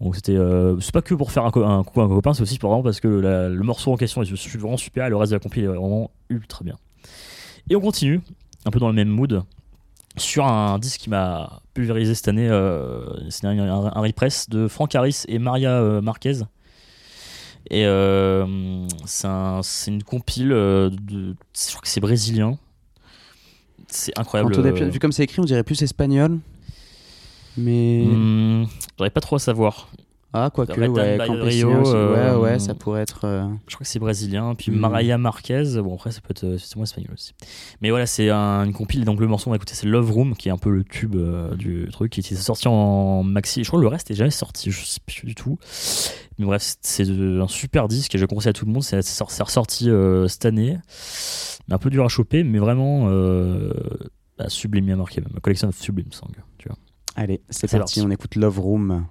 donc c'était, euh, c'est pas que pour faire un, co- un coucou à un copain, c'est aussi pour vraiment parce que la- le morceau en question est vraiment super, et le reste de la compil est vraiment ultra bien. Et on continue, un peu dans le même mood, sur un disque qui m'a pulvérisé cette année, euh, c'est un, un, un repress de Franck Harris et Maria euh, Marquez. Et euh, c'est un- une compile de. Je crois que c'est brésilien. C'est incroyable. Vu comme c'est écrit, on dirait plus espagnol. Mais. hmm, J'aurais pas trop à savoir. Ah, quoique, ouais. Campesino Rio, aussi. euh, Ouais, ouais, ça pourrait être. euh, Je crois que c'est brésilien. Puis Mm. Maria Marquez. Bon, après, ça peut être euh, effectivement espagnol aussi. Mais voilà, c'est un- une compile. Donc, le morceau, on va écouter, c'est Love Room, qui est un peu le tube euh, du truc, qui était sorti en maxi. Je crois que le reste est jamais sorti, je sais plus du tout. Mais bref, c'est de- un super disque et je conseille à tout le monde. C'est c'est sor- c'est ressorti euh, cette année. Un peu dur à choper, mais vraiment euh, bah, sublime, bien marqué. même. Ma collection of Sublime Song, tu vois. Allez, c'est C'est parti, parti. on écoute Love Room.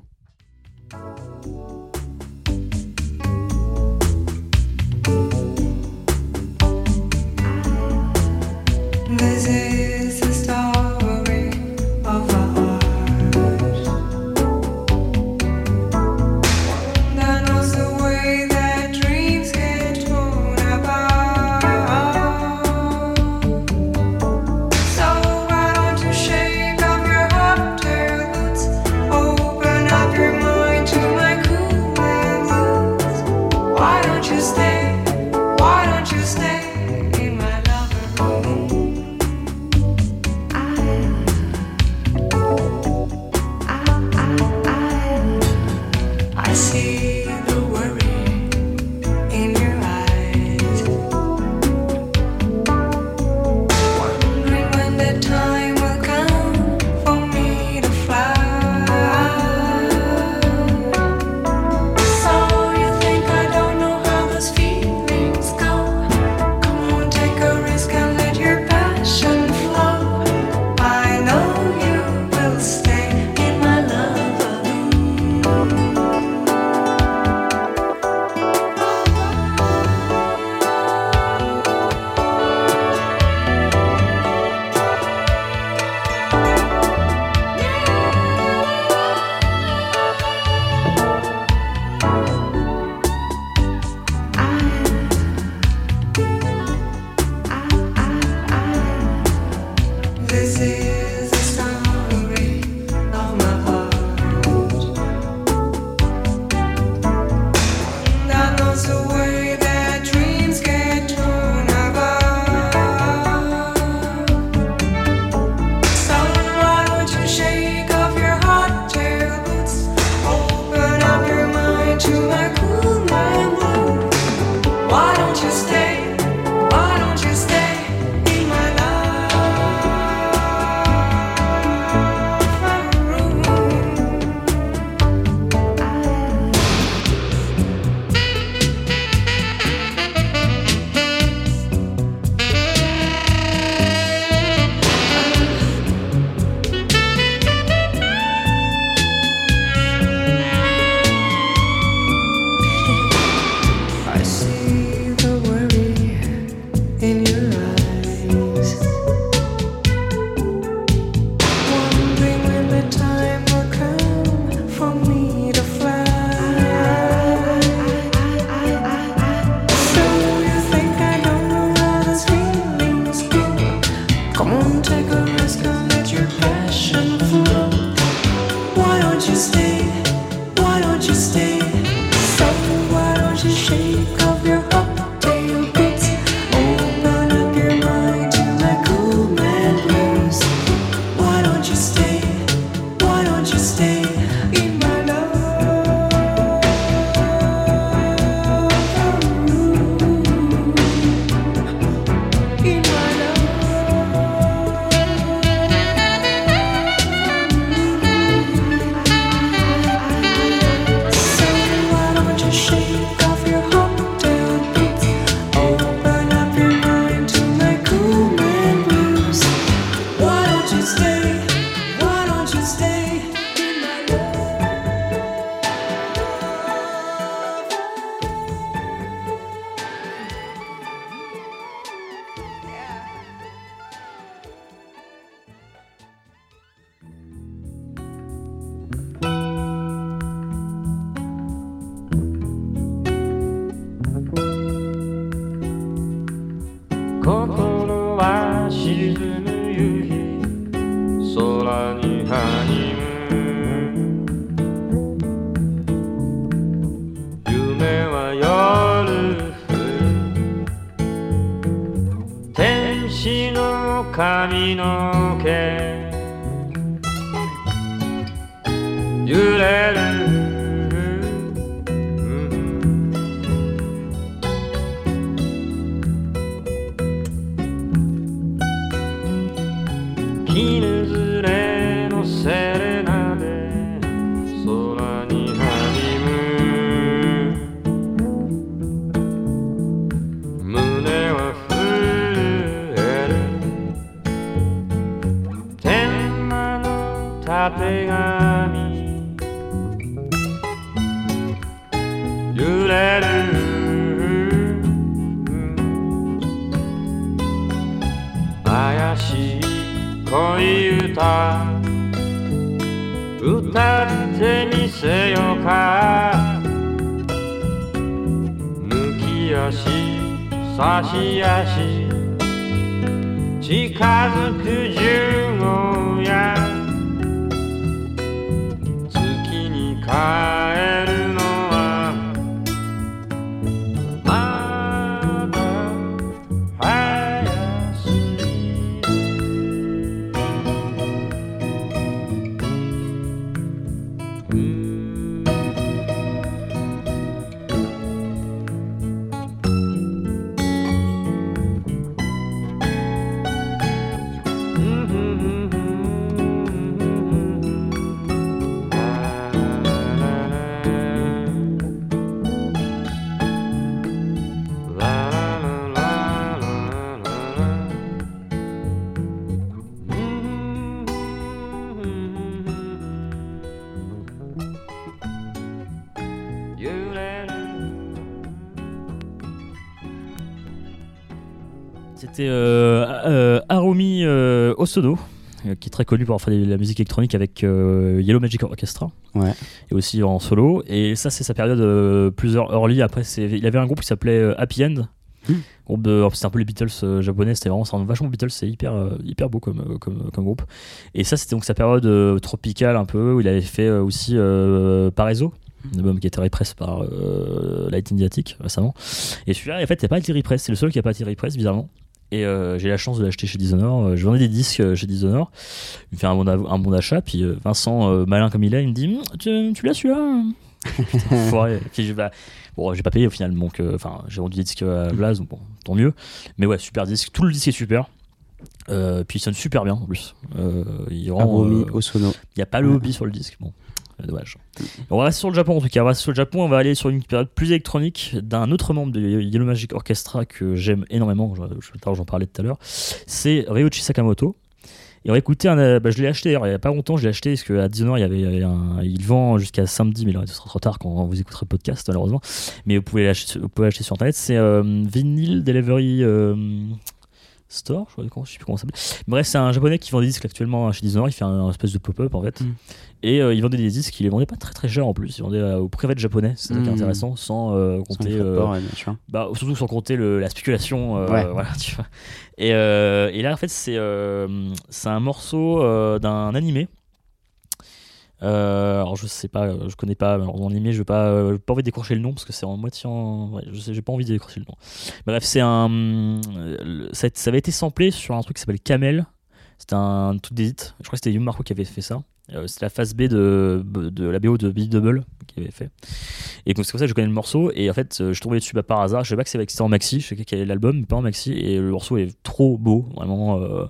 髪の毛。揺れるせよか。抜き足差し足。近づく十五夜。月に帰 C'était euh, euh, Harumi euh, Osodo, qui est très connu pour faire de la musique électronique avec euh, Yellow Magic Orchestra. Ouais. Et aussi en solo. Et ça, c'est sa période euh, plus early. Après, il avait un groupe qui s'appelait euh, Happy End. Hmm. Groupe de, c'est un peu les Beatles japonais, c'était vraiment, un vachement Beatles, c'est hyper, hyper beau comme, comme, comme groupe. Et ça, c'était donc sa période tropicale un peu, où il avait fait aussi Paraiso, un album qui a été repress par Light Indiatic récemment. Et celui-là, en fait, il n'a pas été repress, c'est le seul qui n'a pas été repress, bizarrement. Et euh, j'ai la chance de l'acheter chez Dishonored. Euh, Je vendais des disques euh, chez Dishonored. Il me fait un bon, un bon d'achat. Puis Vincent, malin comme il est, il me dit Hum, Tu, tu l'as celui-là Putain. Puis je- bah, bon, j'ai pas payé au final. Donc, euh, enfin, j'ai vendu des disques à Blaze. donc Bon, tant mieux. Mais ouais, super disque. Tout le disque est super. Euh, puis il sonne super bien en plus. Euh, il rend, il n'y a pas le hobby sur le disque. Bon, On va rester sur le Japon en tout cas. On va sur le Japon. On va aller sur une période plus électronique d'un autre membre de Yellow Magic Orchestra que j'aime énormément. Je, je- j'en parlais tout à l'heure. C'est Ryoichi Sakamoto. Et on va écouter euh, bah, je l'ai acheté il n'y a pas longtemps. Je l'ai acheté parce qu'à Dishonored, il vend jusqu'à samedi, mais là, ce sera trop tard quand vous écouterez le podcast, malheureusement. Mais vous pouvez l'acheter, vous pouvez l'acheter sur internet. C'est euh, Vinyl Delivery. euh, Store, je, crois, je sais plus comment ça s'appelle. Bref, c'est un japonais qui vend des disques actuellement chez Dishonored. Il fait un, un espèce de pop-up en fait. Mm. Et euh, il vendait des disques, il les vendait pas très très cher en plus. Il vendait euh, au privé japonais, c'est ça qui est Mm. intéressant, sans euh, compter. euh, port, ouais, bah, surtout sans compter le- la spéculation. Ouais. voilà, tu vois. Et, et là, en fait, c'est c'est un morceau d'un animé. Euh, alors je sais pas, euh, je connais pas malheureusement l'animé, je vais pas, euh, pas envie de décrocher le nom parce que c'est en moitié en, ouais, je sais, j'ai pas envie de décrocher le nom. Bref, c'est un, euh, ça, ça avait été samplé sur un truc qui s'appelle Camel. C'était un truc d'edit. Je crois que c'était Yum Marco qui avait fait ça. Euh, c'était la phase B de, de la BO de Billy Double qui avait fait. Et donc c'est pour ça que je connais le morceau. Et en fait, euh, je tombé dessus bah, par hasard. Je savais pas que c'était en maxi. Je sais qu'il y avait l'album, mais pas en maxi. Et le morceau est trop beau, vraiment, euh,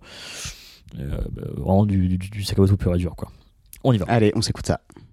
euh, bah, vraiment du, du, du Sakamoto pur et dur, quoi. On y va. Allez, on s'écoute ça.「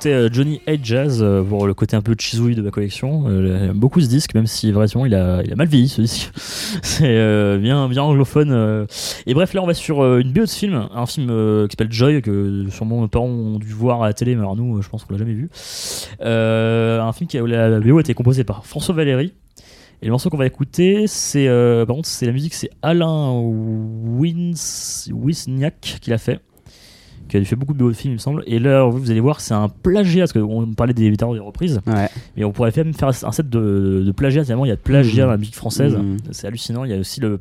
On s'écoutait euh, Johnny Hate Jazz euh, pour le côté un peu chisouille de ma collection. Euh, J'aime beaucoup ce disque, même si vraiment il a, mal vieilli ce disque. C'est euh, bien, bien anglophone. euh. Et bref, là on va sur euh, une BO de film, un film euh, qui s'appelle Joy, que sûrement mes parents ont dû voir à la télé, mais alors nous, euh, je pense qu'on l'a jamais vu. Euh, un film qui a, la BO a été composée par François Valéry. Et le morceau qu'on va écouter, c'est euh, par contre c'est la musique, c'est Alain Wins, Wisniak qui l'a fait qui a fait beaucoup de films, il me semble. Et là, vous allez voir, c'est un plagiat, parce qu'on parlait des vétérans des reprises, Ouais. mais on pourrait même faire un set de, de plagiat, tellement il y a de plagiat Mhm. dans la musique française. Mhm. C'est hallucinant. Il y a aussi le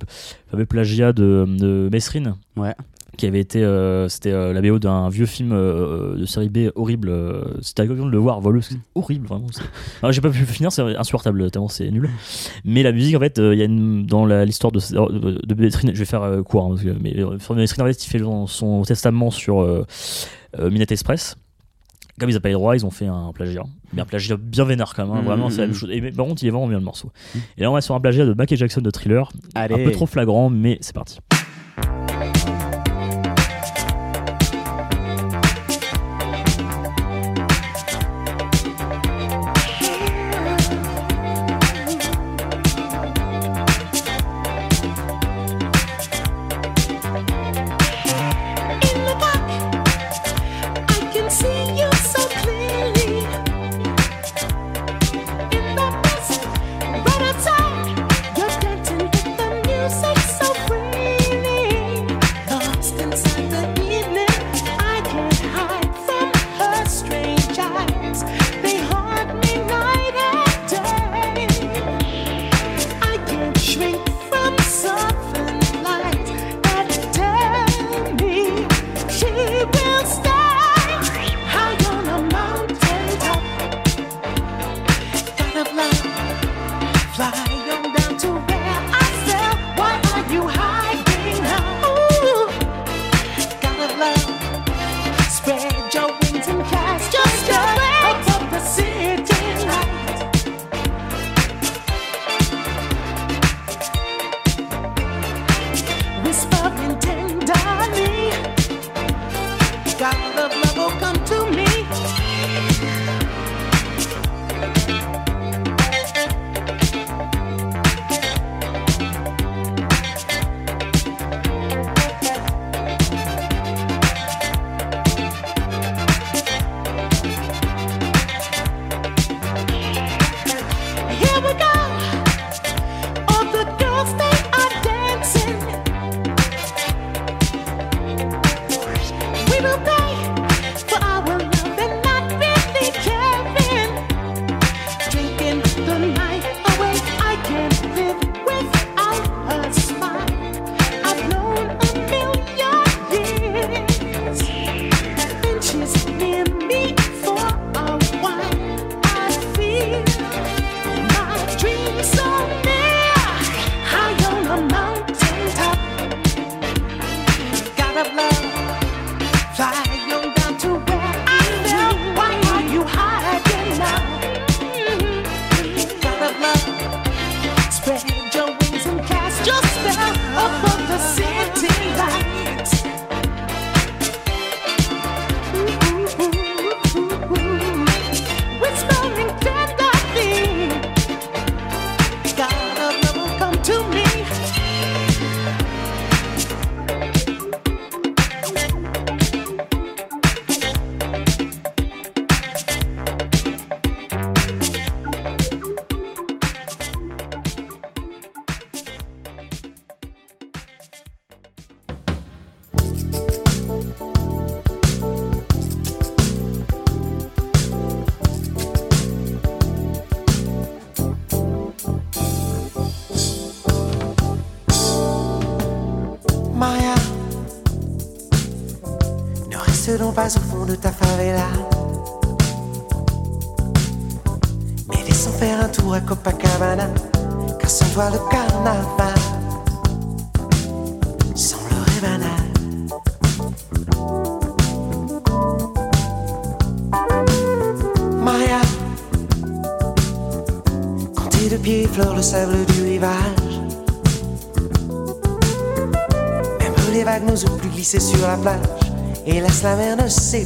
fameux plagiat de, de Mesrine, Ouais. Qui avait été, euh, c'était euh, la BO d'un vieux film euh, de série B horrible. c'était l'occasion de le voir, voleux, c'est horrible, vraiment. Alors, J'ai pas pu finir, c'est insupportable, tellement c'est nul. Mais la musique, en fait, il y a une, dans l'histoire de, de, de je vais faire court, hein, parce que, mais Mesrine, en fait, il fait son, son testament sur Minette Express. Comme ils n'ont pas les droits, ils ont fait un plagiat. Mais un plagiat bien vénère quand même, hein, Mhm. vraiment, c'est la même chose. Et, mais par contre, il est vraiment bien le morceau. Et là, on va sur un plagiat de Michael Jackson de Thriller. Allez. Un peu trop flagrant, mais c'est parti. Glisser sur la plage. Hélas, la mer ne sait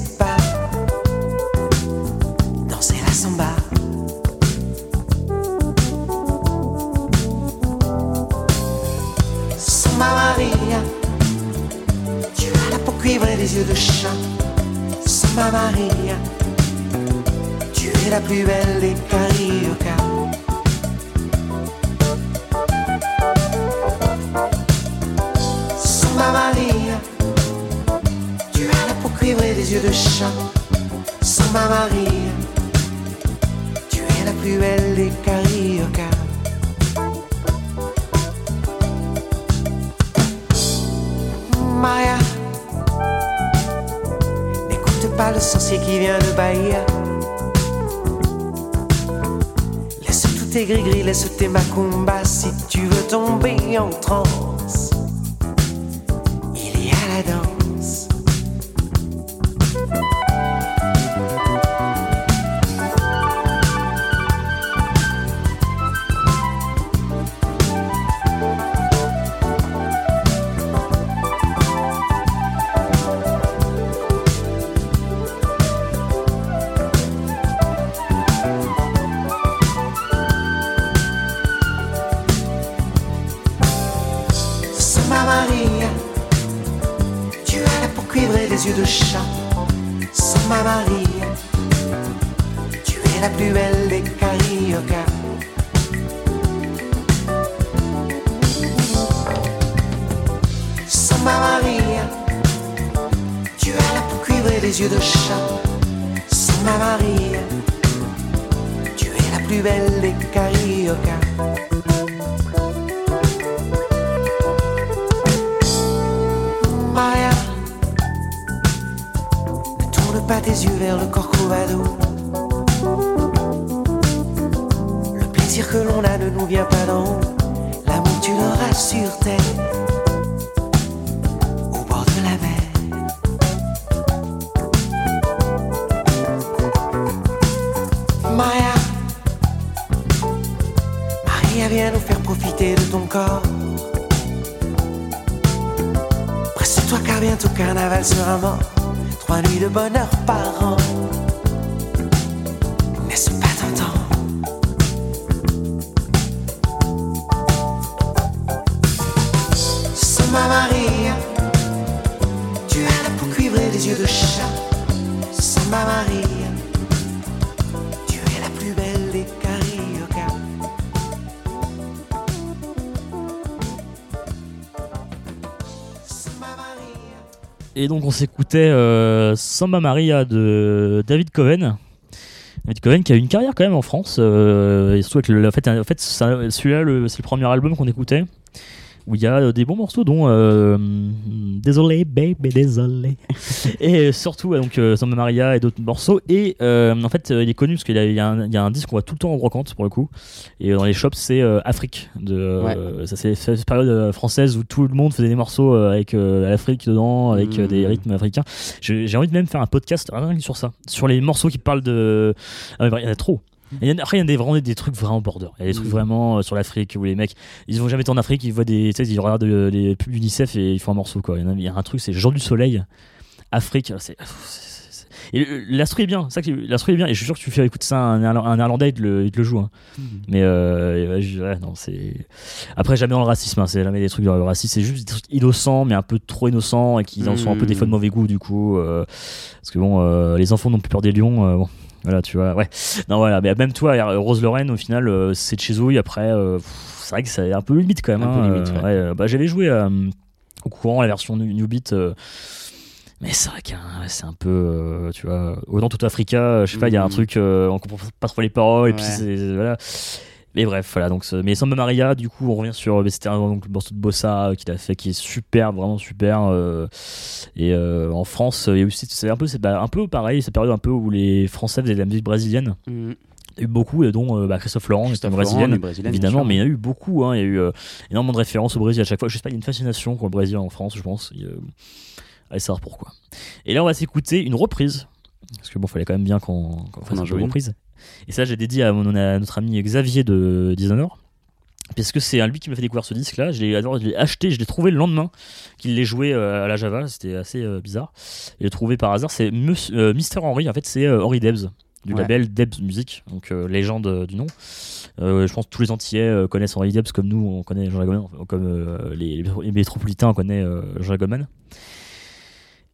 Samba Maria, tu es la plus belle des cariocas. Samba Maria, tu as la peau cuivre et les yeux de chat. Samba Maria, tu es la plus belle des cariocas. Pas tes yeux vers le Corcovado. Le plaisir que l'on a ne nous vient pas d'en haut. L'amour, tu l'auras sur terre, au bord de la mer. Maria, Maria, viens nous faire profiter de ton corps. Presse-toi car bientôt carnaval sera mort. Nuits de bonheur par an. Et donc on s'écoutait euh, Samba Maria de David Coven. David Coven qui a une carrière quand même en France. Euh, et surtout avec en fait, celui-là c'est le premier album qu'on écoutait. Où il y a euh, des bons morceaux, dont euh, Désolé, baby, désolé. et euh, surtout, donc, Samba Maria et d'autres morceaux. Et euh, en fait, il est connu parce qu'il y, a- il y a un- disque qu'on voit tout le temps en brocante pour le coup. Et dans les shops, c'est euh, Afrique. De, Ça, c'est cette période française où tout le monde faisait des morceaux avec l'Afrique dedans, avec des Mhm. rythmes africains. J'ai envie de même faire un podcast rien que sur ça, sur les morceaux qui parlent de. Ah, mais Il y en a trop. Et il y en a- après, il y a des, vraiment des trucs vraiment border. Il y a des trucs vraiment euh, sur l'Afrique où les mecs, ils vont jamais été en Afrique, ils voient des, tu sais, ils regardent euh, les pubs d'UNICEF et ils font un morceau quoi. Il y en a, il y a un truc, c'est Jour du Soleil, Afrique. C'est, et l'instru est bien, ça, l'instru est bien. Et je suis sûr que tu fais écouter ça à un, un néerlandais, il te le, il te le joue. hein. Mais euh, et ouais, je- ouais, non, c'est. Après, jamais dans le racisme, hein, c'est jamais des trucs racisme, c'est juste des trucs innocents, mais un peu trop innocents et qui en sont un peu des fois de mauvais goût du coup. euh, parce que bon, euh, les enfants n'ont plus peur des lions. bon, voilà, tu vois, ouais. Non, voilà, mais même toi, Rose Lorraine, au final, euh, c'est de chez Zouille. Après, euh, c'est vrai que c'est un peu limite quand même. Un peu hein, limite, euh, ouais. ouais, euh, bah, J'avais joué euh, au courant la version New, New Beat. euh, mais c'est vrai que c'est un peu, euh, tu vois, autant tout Africa, euh, je sais pas, il y a un Mhm. truc, euh, on comprend pas trop les paroles, et puis voilà. Mais bref, voilà, donc, ce- mais Samba Maria, du coup, on revient sur, mais c'était un donc, le morceau de Bossa euh, qu'il a fait, qui est super, vraiment super. euh, et euh, en France, il y a aussi, c'est un peu, c'est bah, un peu pareil, cette période un peu où les Français faisaient de la musique brésilienne. Il y a eu beaucoup, et dont euh, bah, Christophe Laurent, qui est brésilienne, évidemment, mais il y en a eu beaucoup. hein, il y a eu euh, énormément de références au Brésil à chaque fois. Je sais pas, il y a une fascination pour le Brésil en France, je pense. Il, euh, allez savoir pourquoi. Et là, on va s'écouter une reprise. Parce que bon, fallait quand même bien qu'on qu'on fasse une. reprise. Et ça, j'ai dédié à, mon- à notre ami Xavier de Dishonored. Parce que c'est lui qui m'a fait découvrir ce disque-là. Je l'ai alors, je l'ai acheté, je l'ai trouvé le lendemain qu'il l'ait joué euh, à la Java. C'était assez euh, bizarre. Et le trouvé par hasard, c'est euh, Mister Henry. En fait, c'est Henry Debs du Ouais. label Debs Music, donc euh, légende du nom. Euh, je pense que tous les Antillais connaissent Henry Debs comme nous, on connaît Jean Goldman, comme euh, les, les métropolitains, on connaît Jean Goldman.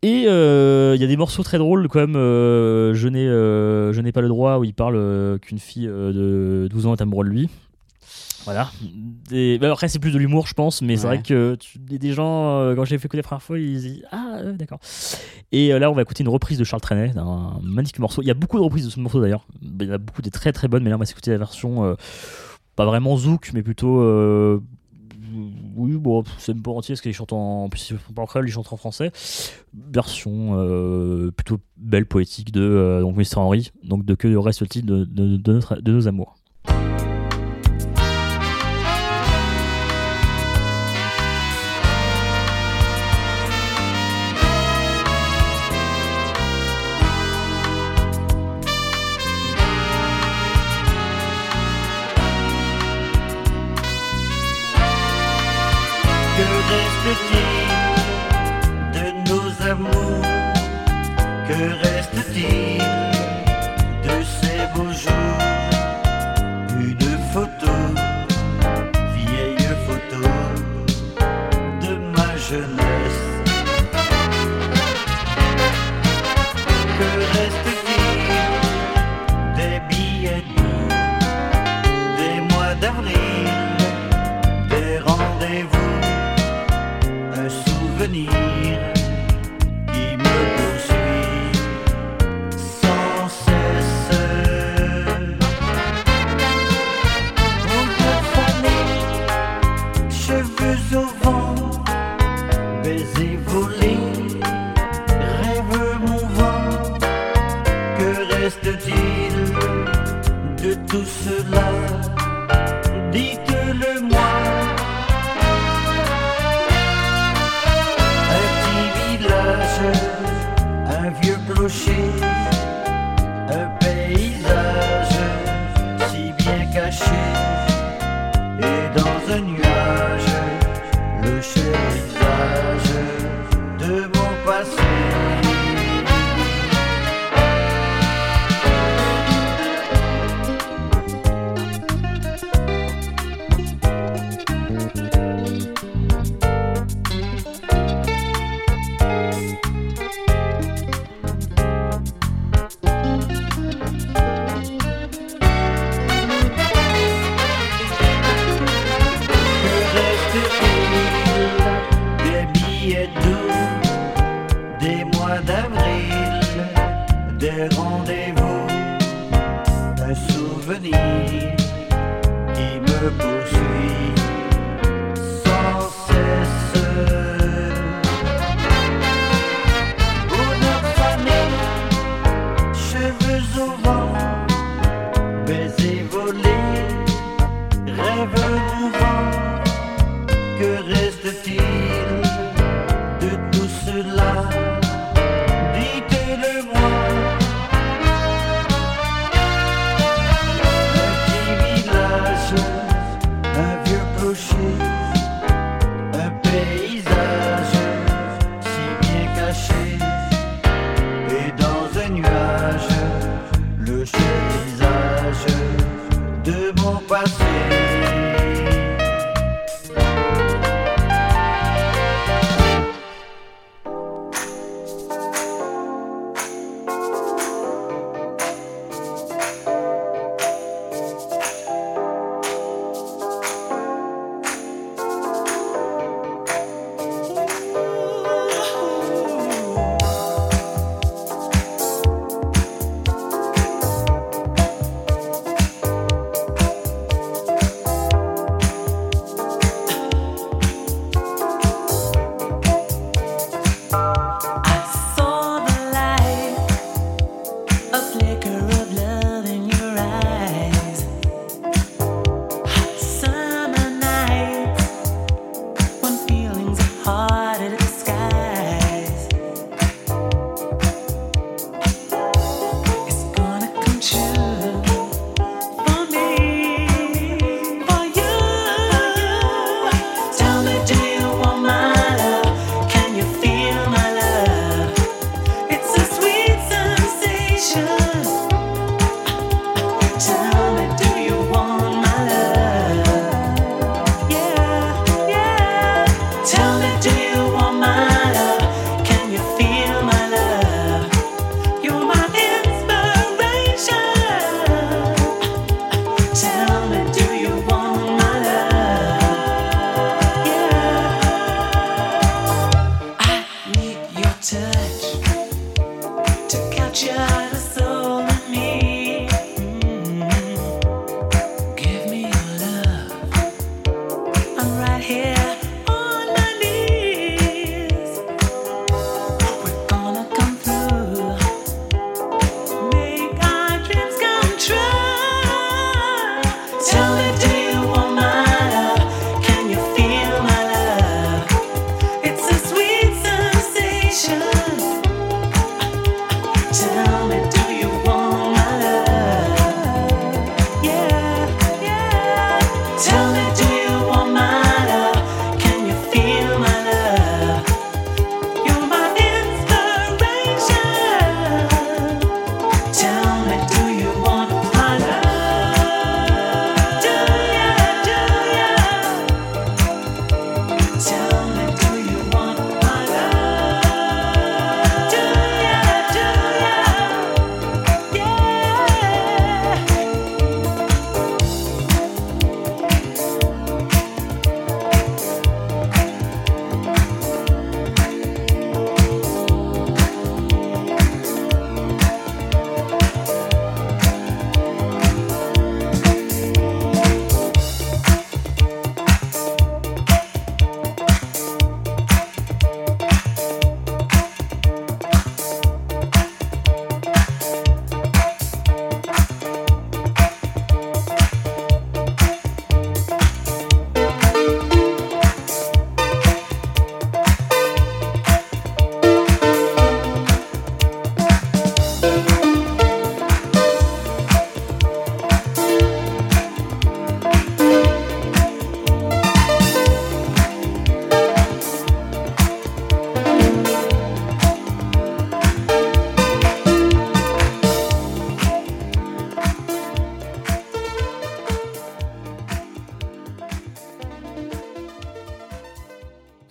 Et euh, il y a des morceaux très drôles comme euh, Je n'ai euh, je n'ai pas le droit où il parle euh, qu'une fille euh, de 12 ans est amoureuse de lui. Voilà. Des- bah, après, c'est plus de l'humour, je pense, mais c'est vrai que tu- des, gens, quand je l'ai fait écouter la première fois, ils disent Ah, d'accord. Et là, on va écouter une reprise de Charles Trenet, d'un magnifique morceau. Il y a beaucoup de reprises de ce morceau d'ailleurs. Il y en a beaucoup des très très bonnes, mais là, on va s'écouter la version pas vraiment zouk, mais plutôt. Oui, bon, c'est même pas entier parce qu'il chante en. Il parle en créole, il chante en français. Version euh, plutôt belle, poétique de euh, donc Mr. Henry, donc de Que reste-t-il de, de, de notre, de nos amours.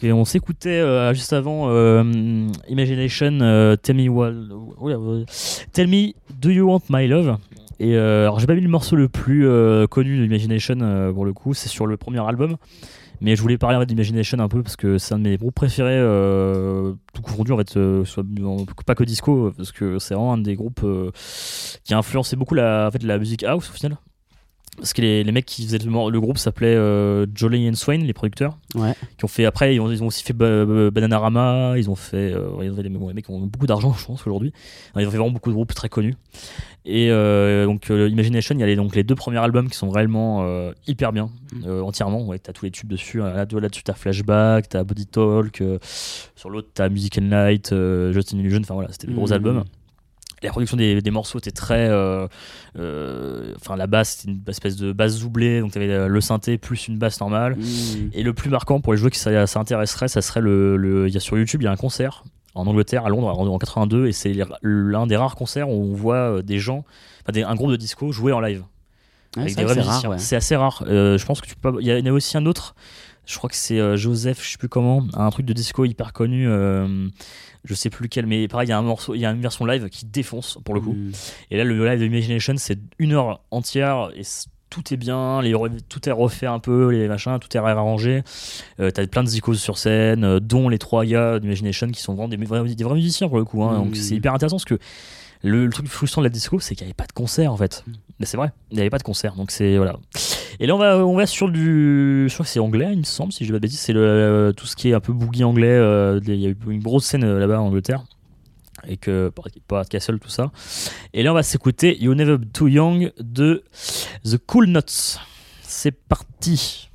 Et on s'écoutait euh, juste avant euh, Imagination, euh, Tell Me What, Tell Me Do You Want My Love? Et alors j'ai pas mis le morceau le plus connu d'Imagination pour le coup, c'est sur le premier album. Mais je voulais parler d'Imagination un peu parce que c'est un de mes groupes préférés, euh, tout confondu en fait, soit, pas que disco, parce que c'est vraiment un des groupes qui a influencé beaucoup la musique house au final parce que les, les mecs qui faisaient le, groupe s'appelaient euh, Jolly and Swain, les producteurs, Ouais. qui ont fait après, ils ont, ils ont aussi fait Ba- Ba- Bananarama, ils ont fait, euh, ils ont fait des bon, les mecs qui ont beaucoup d'argent, je pense aujourd'hui. Ils ont fait vraiment beaucoup de groupes très connus. Et euh, donc euh, Imagination, il y a les, donc les deux premiers albums qui sont réellement euh, hyper bien, euh, entièrement. Ouais, t'as tous les tubes dessus. Là, là-dessus, t'as Flashback, t'as Body Talk. sur l'autre, t'as Music and Light, Justin Illusion. Enfin voilà, c'était des gros Mhm. albums. La production des, des morceaux était très. euh, euh, Enfin, la basse, c'était une espèce de basse doublée, donc t'avais euh, le synthé plus une basse normale. Mmh. Et le plus marquant pour les joueurs qui ça, ça intéresserait, ça serait le, le- il y a sur YouTube, il y a un concert en Angleterre, à Londres, en, en 82, et c'est l'un des rares concerts où on voit des gens, enfin, des- un groupe de disco jouer en live Ouais, avec c'est des vrais c'est rare, musiciens. ouais. C'est assez rare. Euh, je pense que tu peux. Il y, en a aussi un autre. Je crois que c'est Joseph, je sais plus comment, un truc de disco hyper connu. Je sais plus lequel, mais pareil, il y a un morceau, il y a une version live qui défonce pour le coup. Mmh. Et là, le live de Imagination, c'est une heure entière et tout est bien, les, tout est refait un peu, les machins, tout est réarrangé. Euh, T'as plein de zikos sur scène, euh, dont les trois gars d'Imagination qui sont vraiment des, vrais, des vrais musiciens pour le coup. hein. Mhm. Donc c'est hyper intéressant parce que le, le truc frustrant de la disco, c'est qu'il n'y avait pas de concert en fait. Mais c'est vrai, il n'y avait pas de concert. Donc c'est voilà. Et là, on va, on va sur du. Je crois que c'est anglais, il me semble, si je dis pas de bêtises. C'est le, tout ce qui est un peu boogie anglais. euh, Il y a eu une grosse scène euh, là-bas en Angleterre. Et que. Pas Castle, tout ça. Et là, on va s'écouter You Never Be Too Young de The Cool Nuts. C'est parti.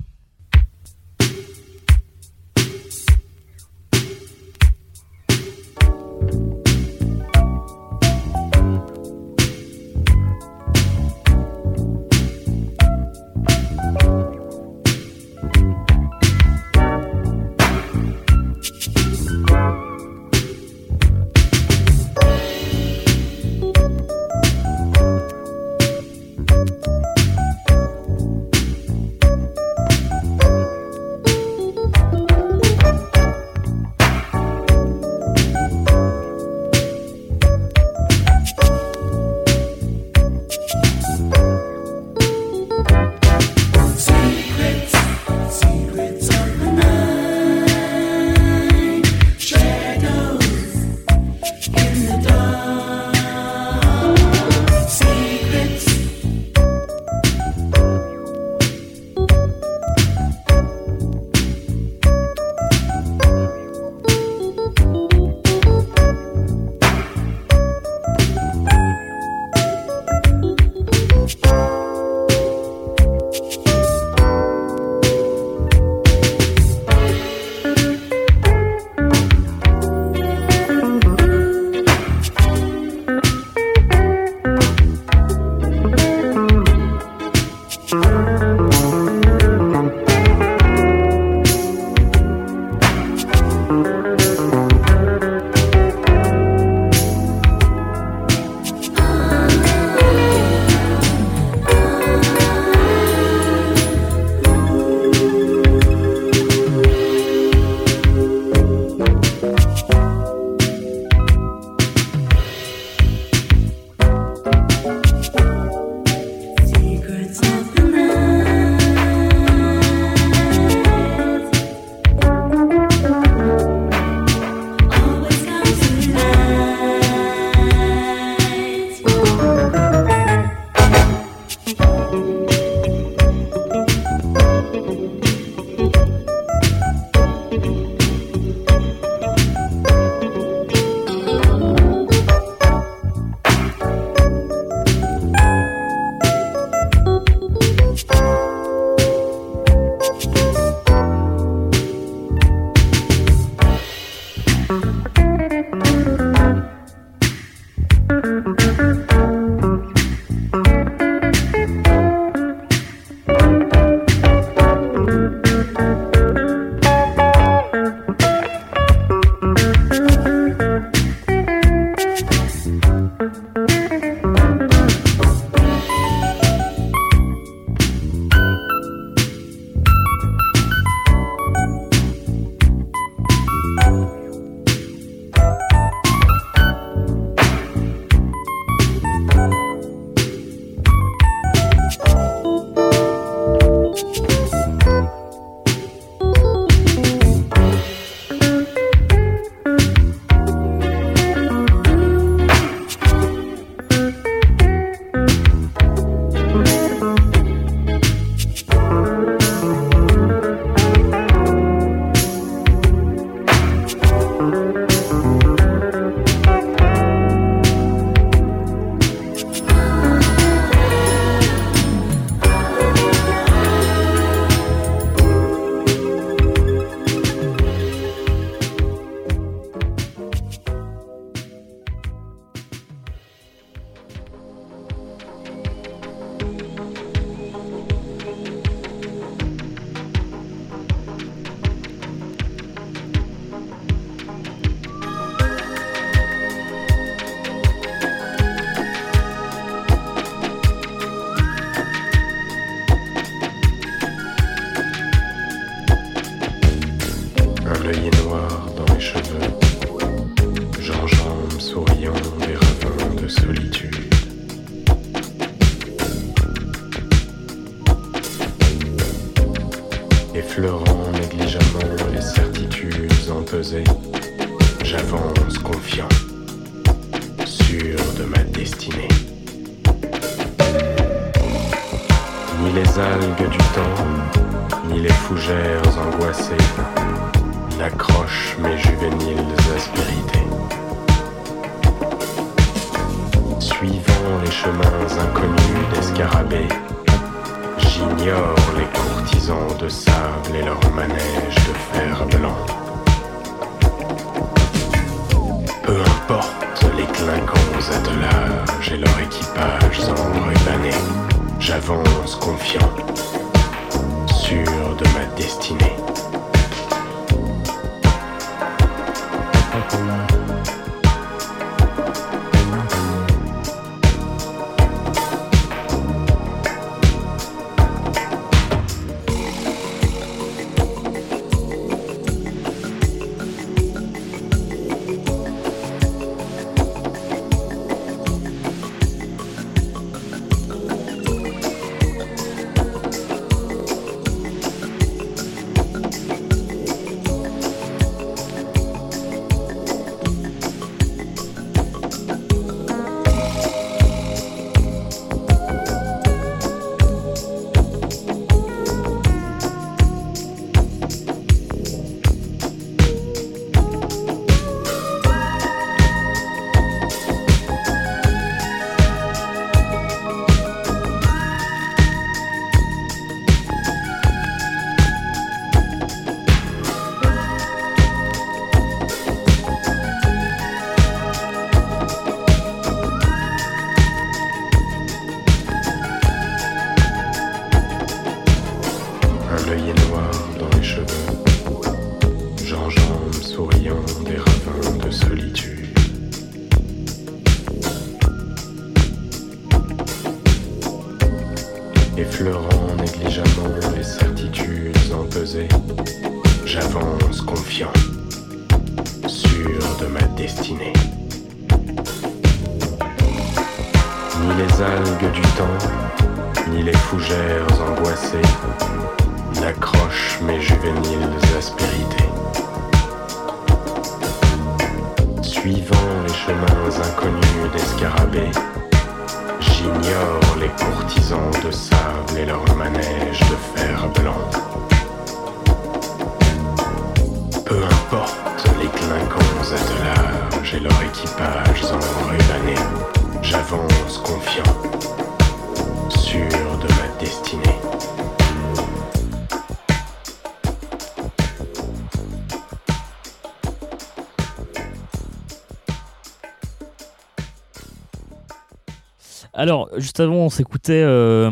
Alors, juste avant, on s'écoutait euh,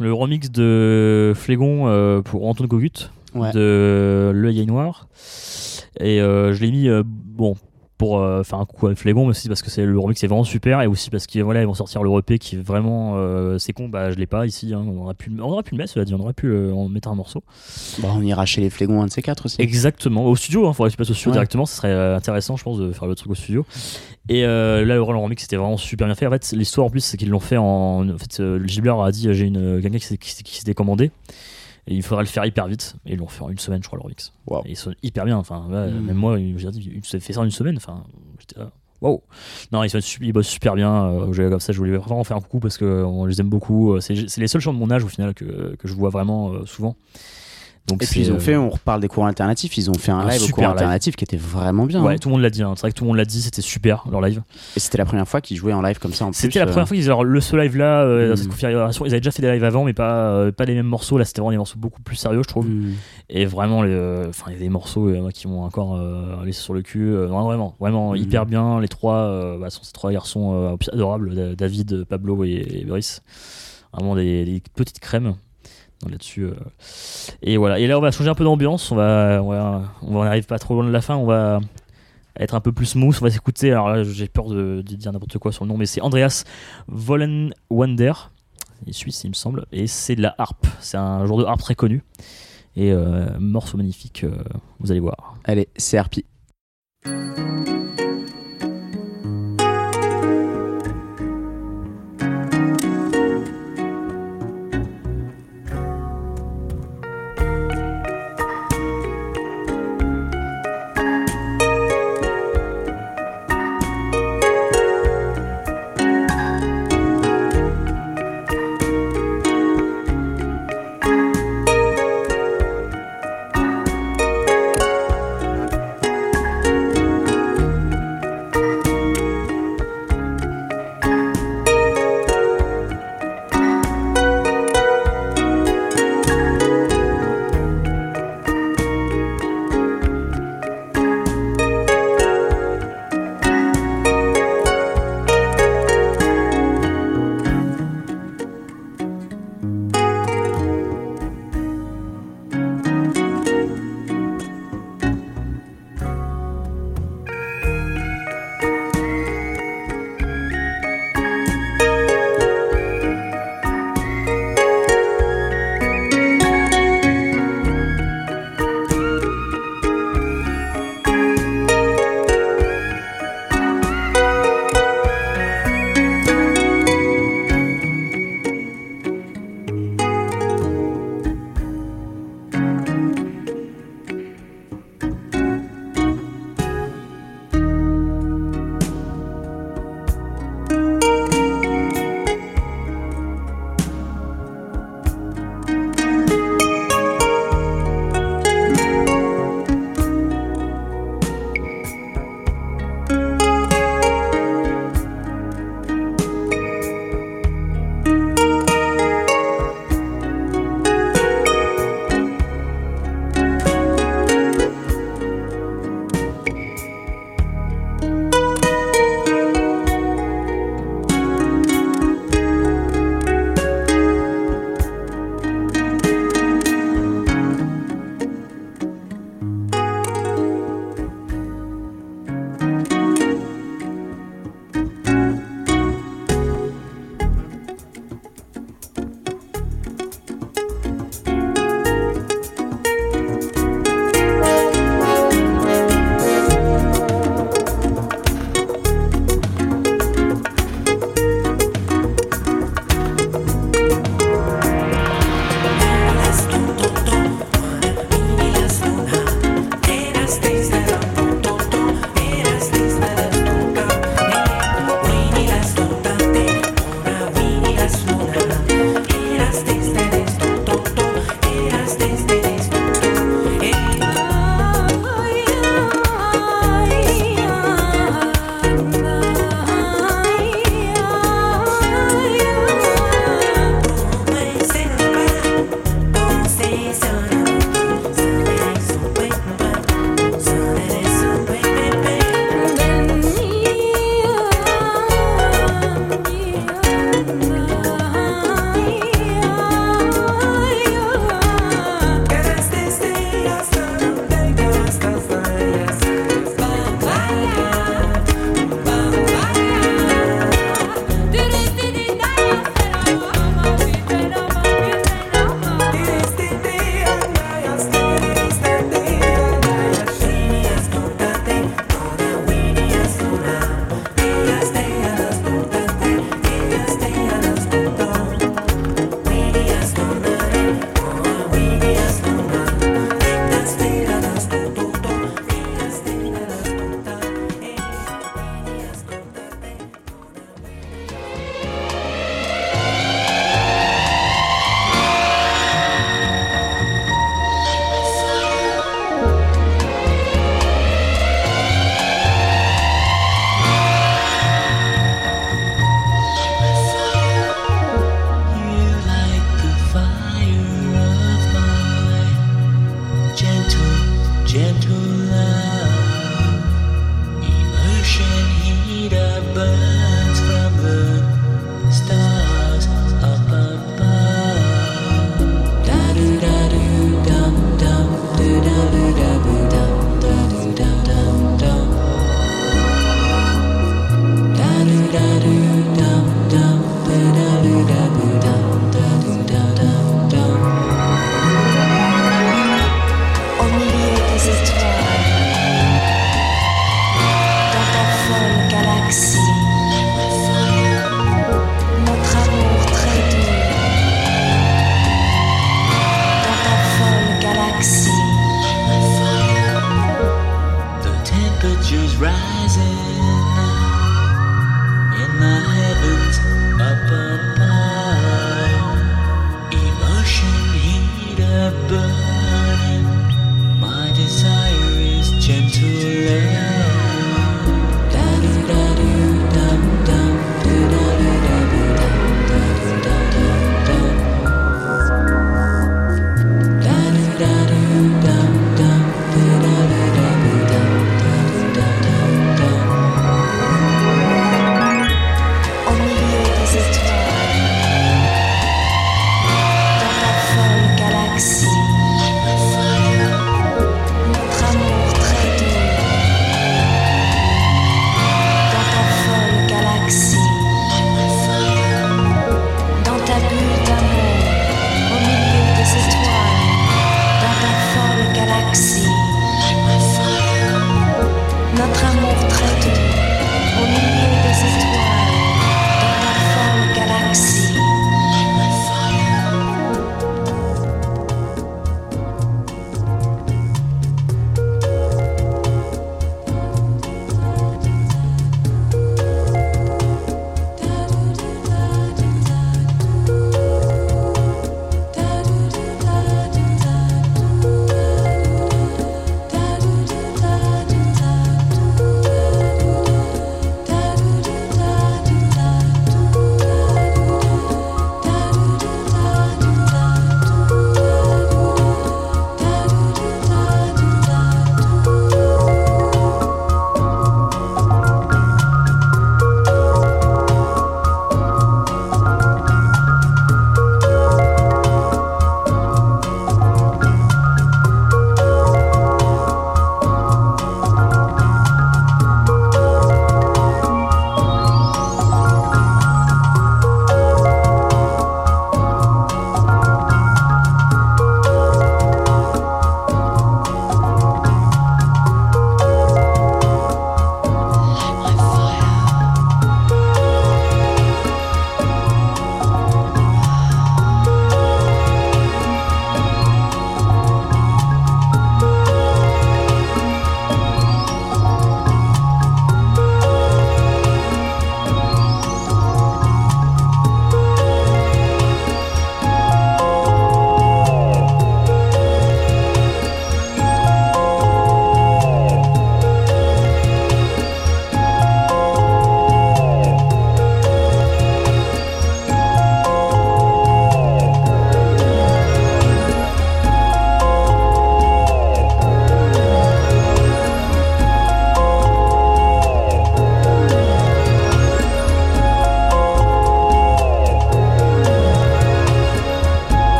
le remix de Flégon euh, pour Antoine Cogut Ouais. de L'œil noir. Et euh, je l'ai mis, bon, faire un coup avec Flégon, mais aussi parce que c'est le remix est vraiment super, et aussi parce qu'ils voilà, ils vont sortir le EP qui est vraiment. euh, c'est con, bah je l'ai pas ici. hein. on, aurait pu, le- on aurait pu le mettre, cela dit, on aurait pu euh, en mettre un morceau. Bah, on ira chez les Flégons, un de ces quatre aussi. Exactement, au studio, il faudrait que tu passes au studio Ouais. directement, ce serait euh, intéressant, je pense, de faire le truc au studio. Et euh, là, le Roland Remix, c'était vraiment super bien fait. En fait, l'histoire en plus, c'est qu'ils l'ont fait en. En fait, euh, le Gibler a dit j'ai une quelqu'un qui s'est commandé. Et il faudrait le faire hyper vite. Et ils l'ont fait en une semaine, je crois, le remix. Wow. Et ils sont hyper bien. Enfin, ouais, Mm. même moi, j'ai fait ça en une semaine. Enfin, j'étais là. Wow. Non, ils, sont ils bossent super bien. Euh, comme ça, je voulais vraiment faire un coucou parce qu'on les aime beaucoup. Euh, C'est les seuls chants de mon âge au final que, que je vois vraiment euh, souvent. Donc Et puis ils ont euh, fait, on reparle des cours alternatifs, ils ont fait un un live au super cours live. alternatif qui était vraiment bien. Ouais, hein. tout le monde l'a dit. hein. C'est vrai que tout le monde l'a dit. C'était super leur live. Et c'était la première fois qu'ils jouaient en live comme ça en. C'était la euh, première fois qu'ils alors le ce live là, euh, dans Mm. cette configuration, ils avaient déjà fait des lives avant, mais pas euh, pas les mêmes morceaux. Là, c'était vraiment des morceaux beaucoup plus sérieux, je trouve. hmm. Et vraiment, euh, enfin, il y a des morceaux euh, qui m'ont encore euh, laissé sur le cul. euh, vraiment, vraiment Mm. hyper bien. Les trois, euh, bah, sont ces trois garçons euh, adorables, Da- David, Pablo et, et Brice. Vraiment des, des petites crèmes là-dessus. euh. Et voilà. Et là, on va changer un peu d'ambiance. On va, on va, on va arrive pas trop loin de la fin. On va être un peu plus smooth. On va s'écouter. Alors là, j'ai peur de, dire n'importe quoi sur le nom, mais c'est Andreas Vollenwander. Il est suisse, il me semble. Et c'est de la harpe. C'est un genre de harpe très connu. Et euh, morceau magnifique, euh, vous allez voir. Allez, CRP. gentle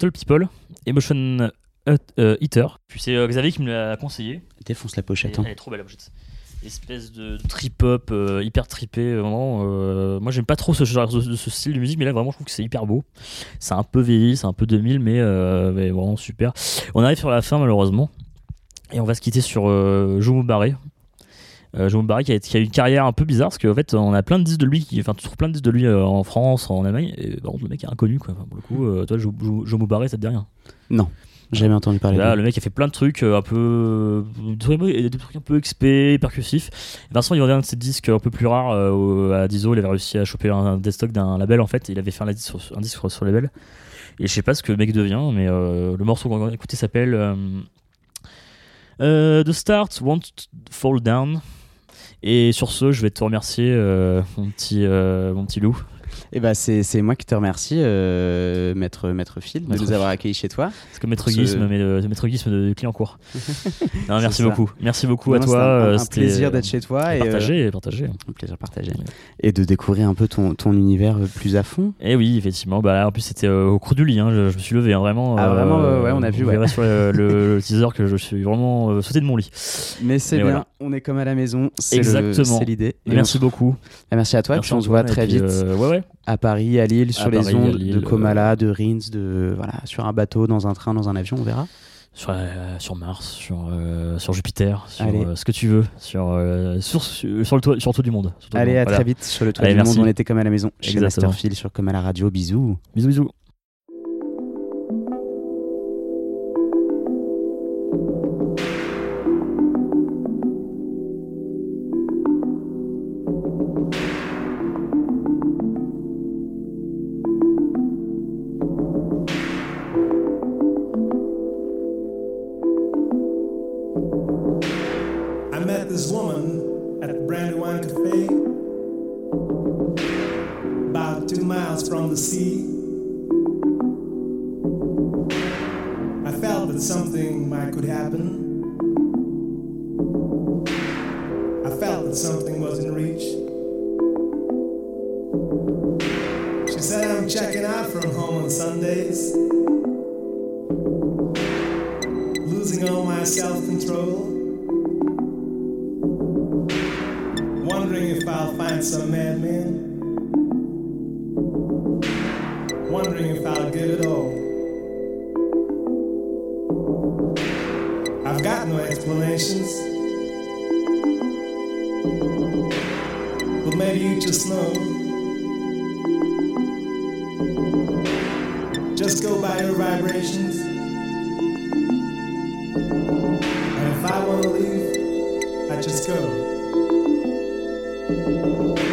Gentle People, Emotion euh, Eater. Puis c'est euh, Xavier qui me l'a conseillé. Défonce la pochette. Elle, hein. elle est trop belle la pochette. Espèce de trip-hop euh, hyper trippé. euh, Vraiment, euh, moi j'aime pas trop ce, genre de, de ce style de musique, mais là vraiment je trouve que c'est hyper beau. C'est un peu vieilli, c'est un peu 2000, mais, euh, mais vraiment super. On arrive sur la fin malheureusement. Et on va se quitter sur euh, Joe Barré. Euh, Joe Barré qui a, qui a une carrière un peu bizarre parce qu'en fait on a plein de disques de lui, qui, enfin tu trouves plein de disques de lui euh, en France, en Allemagne, et par contre le mec est inconnu quoi. Enfin, pour le coup, euh, toi Joe Barré ça te dit rien? Non, jamais entendu parler Là, de le mec a fait plein de trucs euh, un peu. des trucs un peu XP, percussifs. Vincent, il revient de ses disques un peu plus rares à Dizo. Il avait réussi à choper un destock d'un label en fait. Il avait fait un disque sur, un disque sur, sur le label. Et je sais pas ce que le mec devient, mais le morceau qu'on va écouter s'appelle euh, The Start Won't Fall Down. Et sur ce, je vais te remercier, euh, mon, petit, euh, mon petit loup. Et bah c'est c'est moi qui te remercie, euh, maître maître Phil, de nous avoir accueillis chez toi. C'est comme Maître Guisme, mais de, Maître Guisme de Clignancourt. non, merci ça. beaucoup. Merci beaucoup Non, à toi. un- euh, un, plaisir d'être chez toi et, euh, Partagé, partagé. un plaisir partagé et de découvrir un peu ton, ton univers euh, plus à fond. Et oui, effectivement. Bah, là, en plus, c'était euh, au creux du lit. hein. Je, je me suis levé, hein, vraiment. Ah, vraiment, ouais, ouais, on a vu, ouais. sur le, le- le teaser que je suis vraiment euh, sauté de mon lit. Mais c'est bien, voilà. on est comme à la maison, le- Exactement. c'est l'idée. Merci beaucoup. Merci à toi, Merci puis on se voit très vite euh, ouais, ouais. À Paris, à Lille, sur À les Paris, ondes Lille, de euh, Comala, de Rins, de voilà, sur un bateau, dans un train, dans un avion, on verra. Sur, euh, sur Mars, sur, euh, sur Jupiter, sur euh, ce que tu veux, sur, sur, sur, le toit, sur du monde. Allez, monde. à Voilà. très vite sur le toit Allez, du merci. monde, on était comme à la maison chez Exactement. Masterfield sur Comme à la radio. Bisous. Bisous, bisous. From the sea. I felt that something might could happen. I felt that something was in reach. She said, I'm checking out from home on Sundays, Música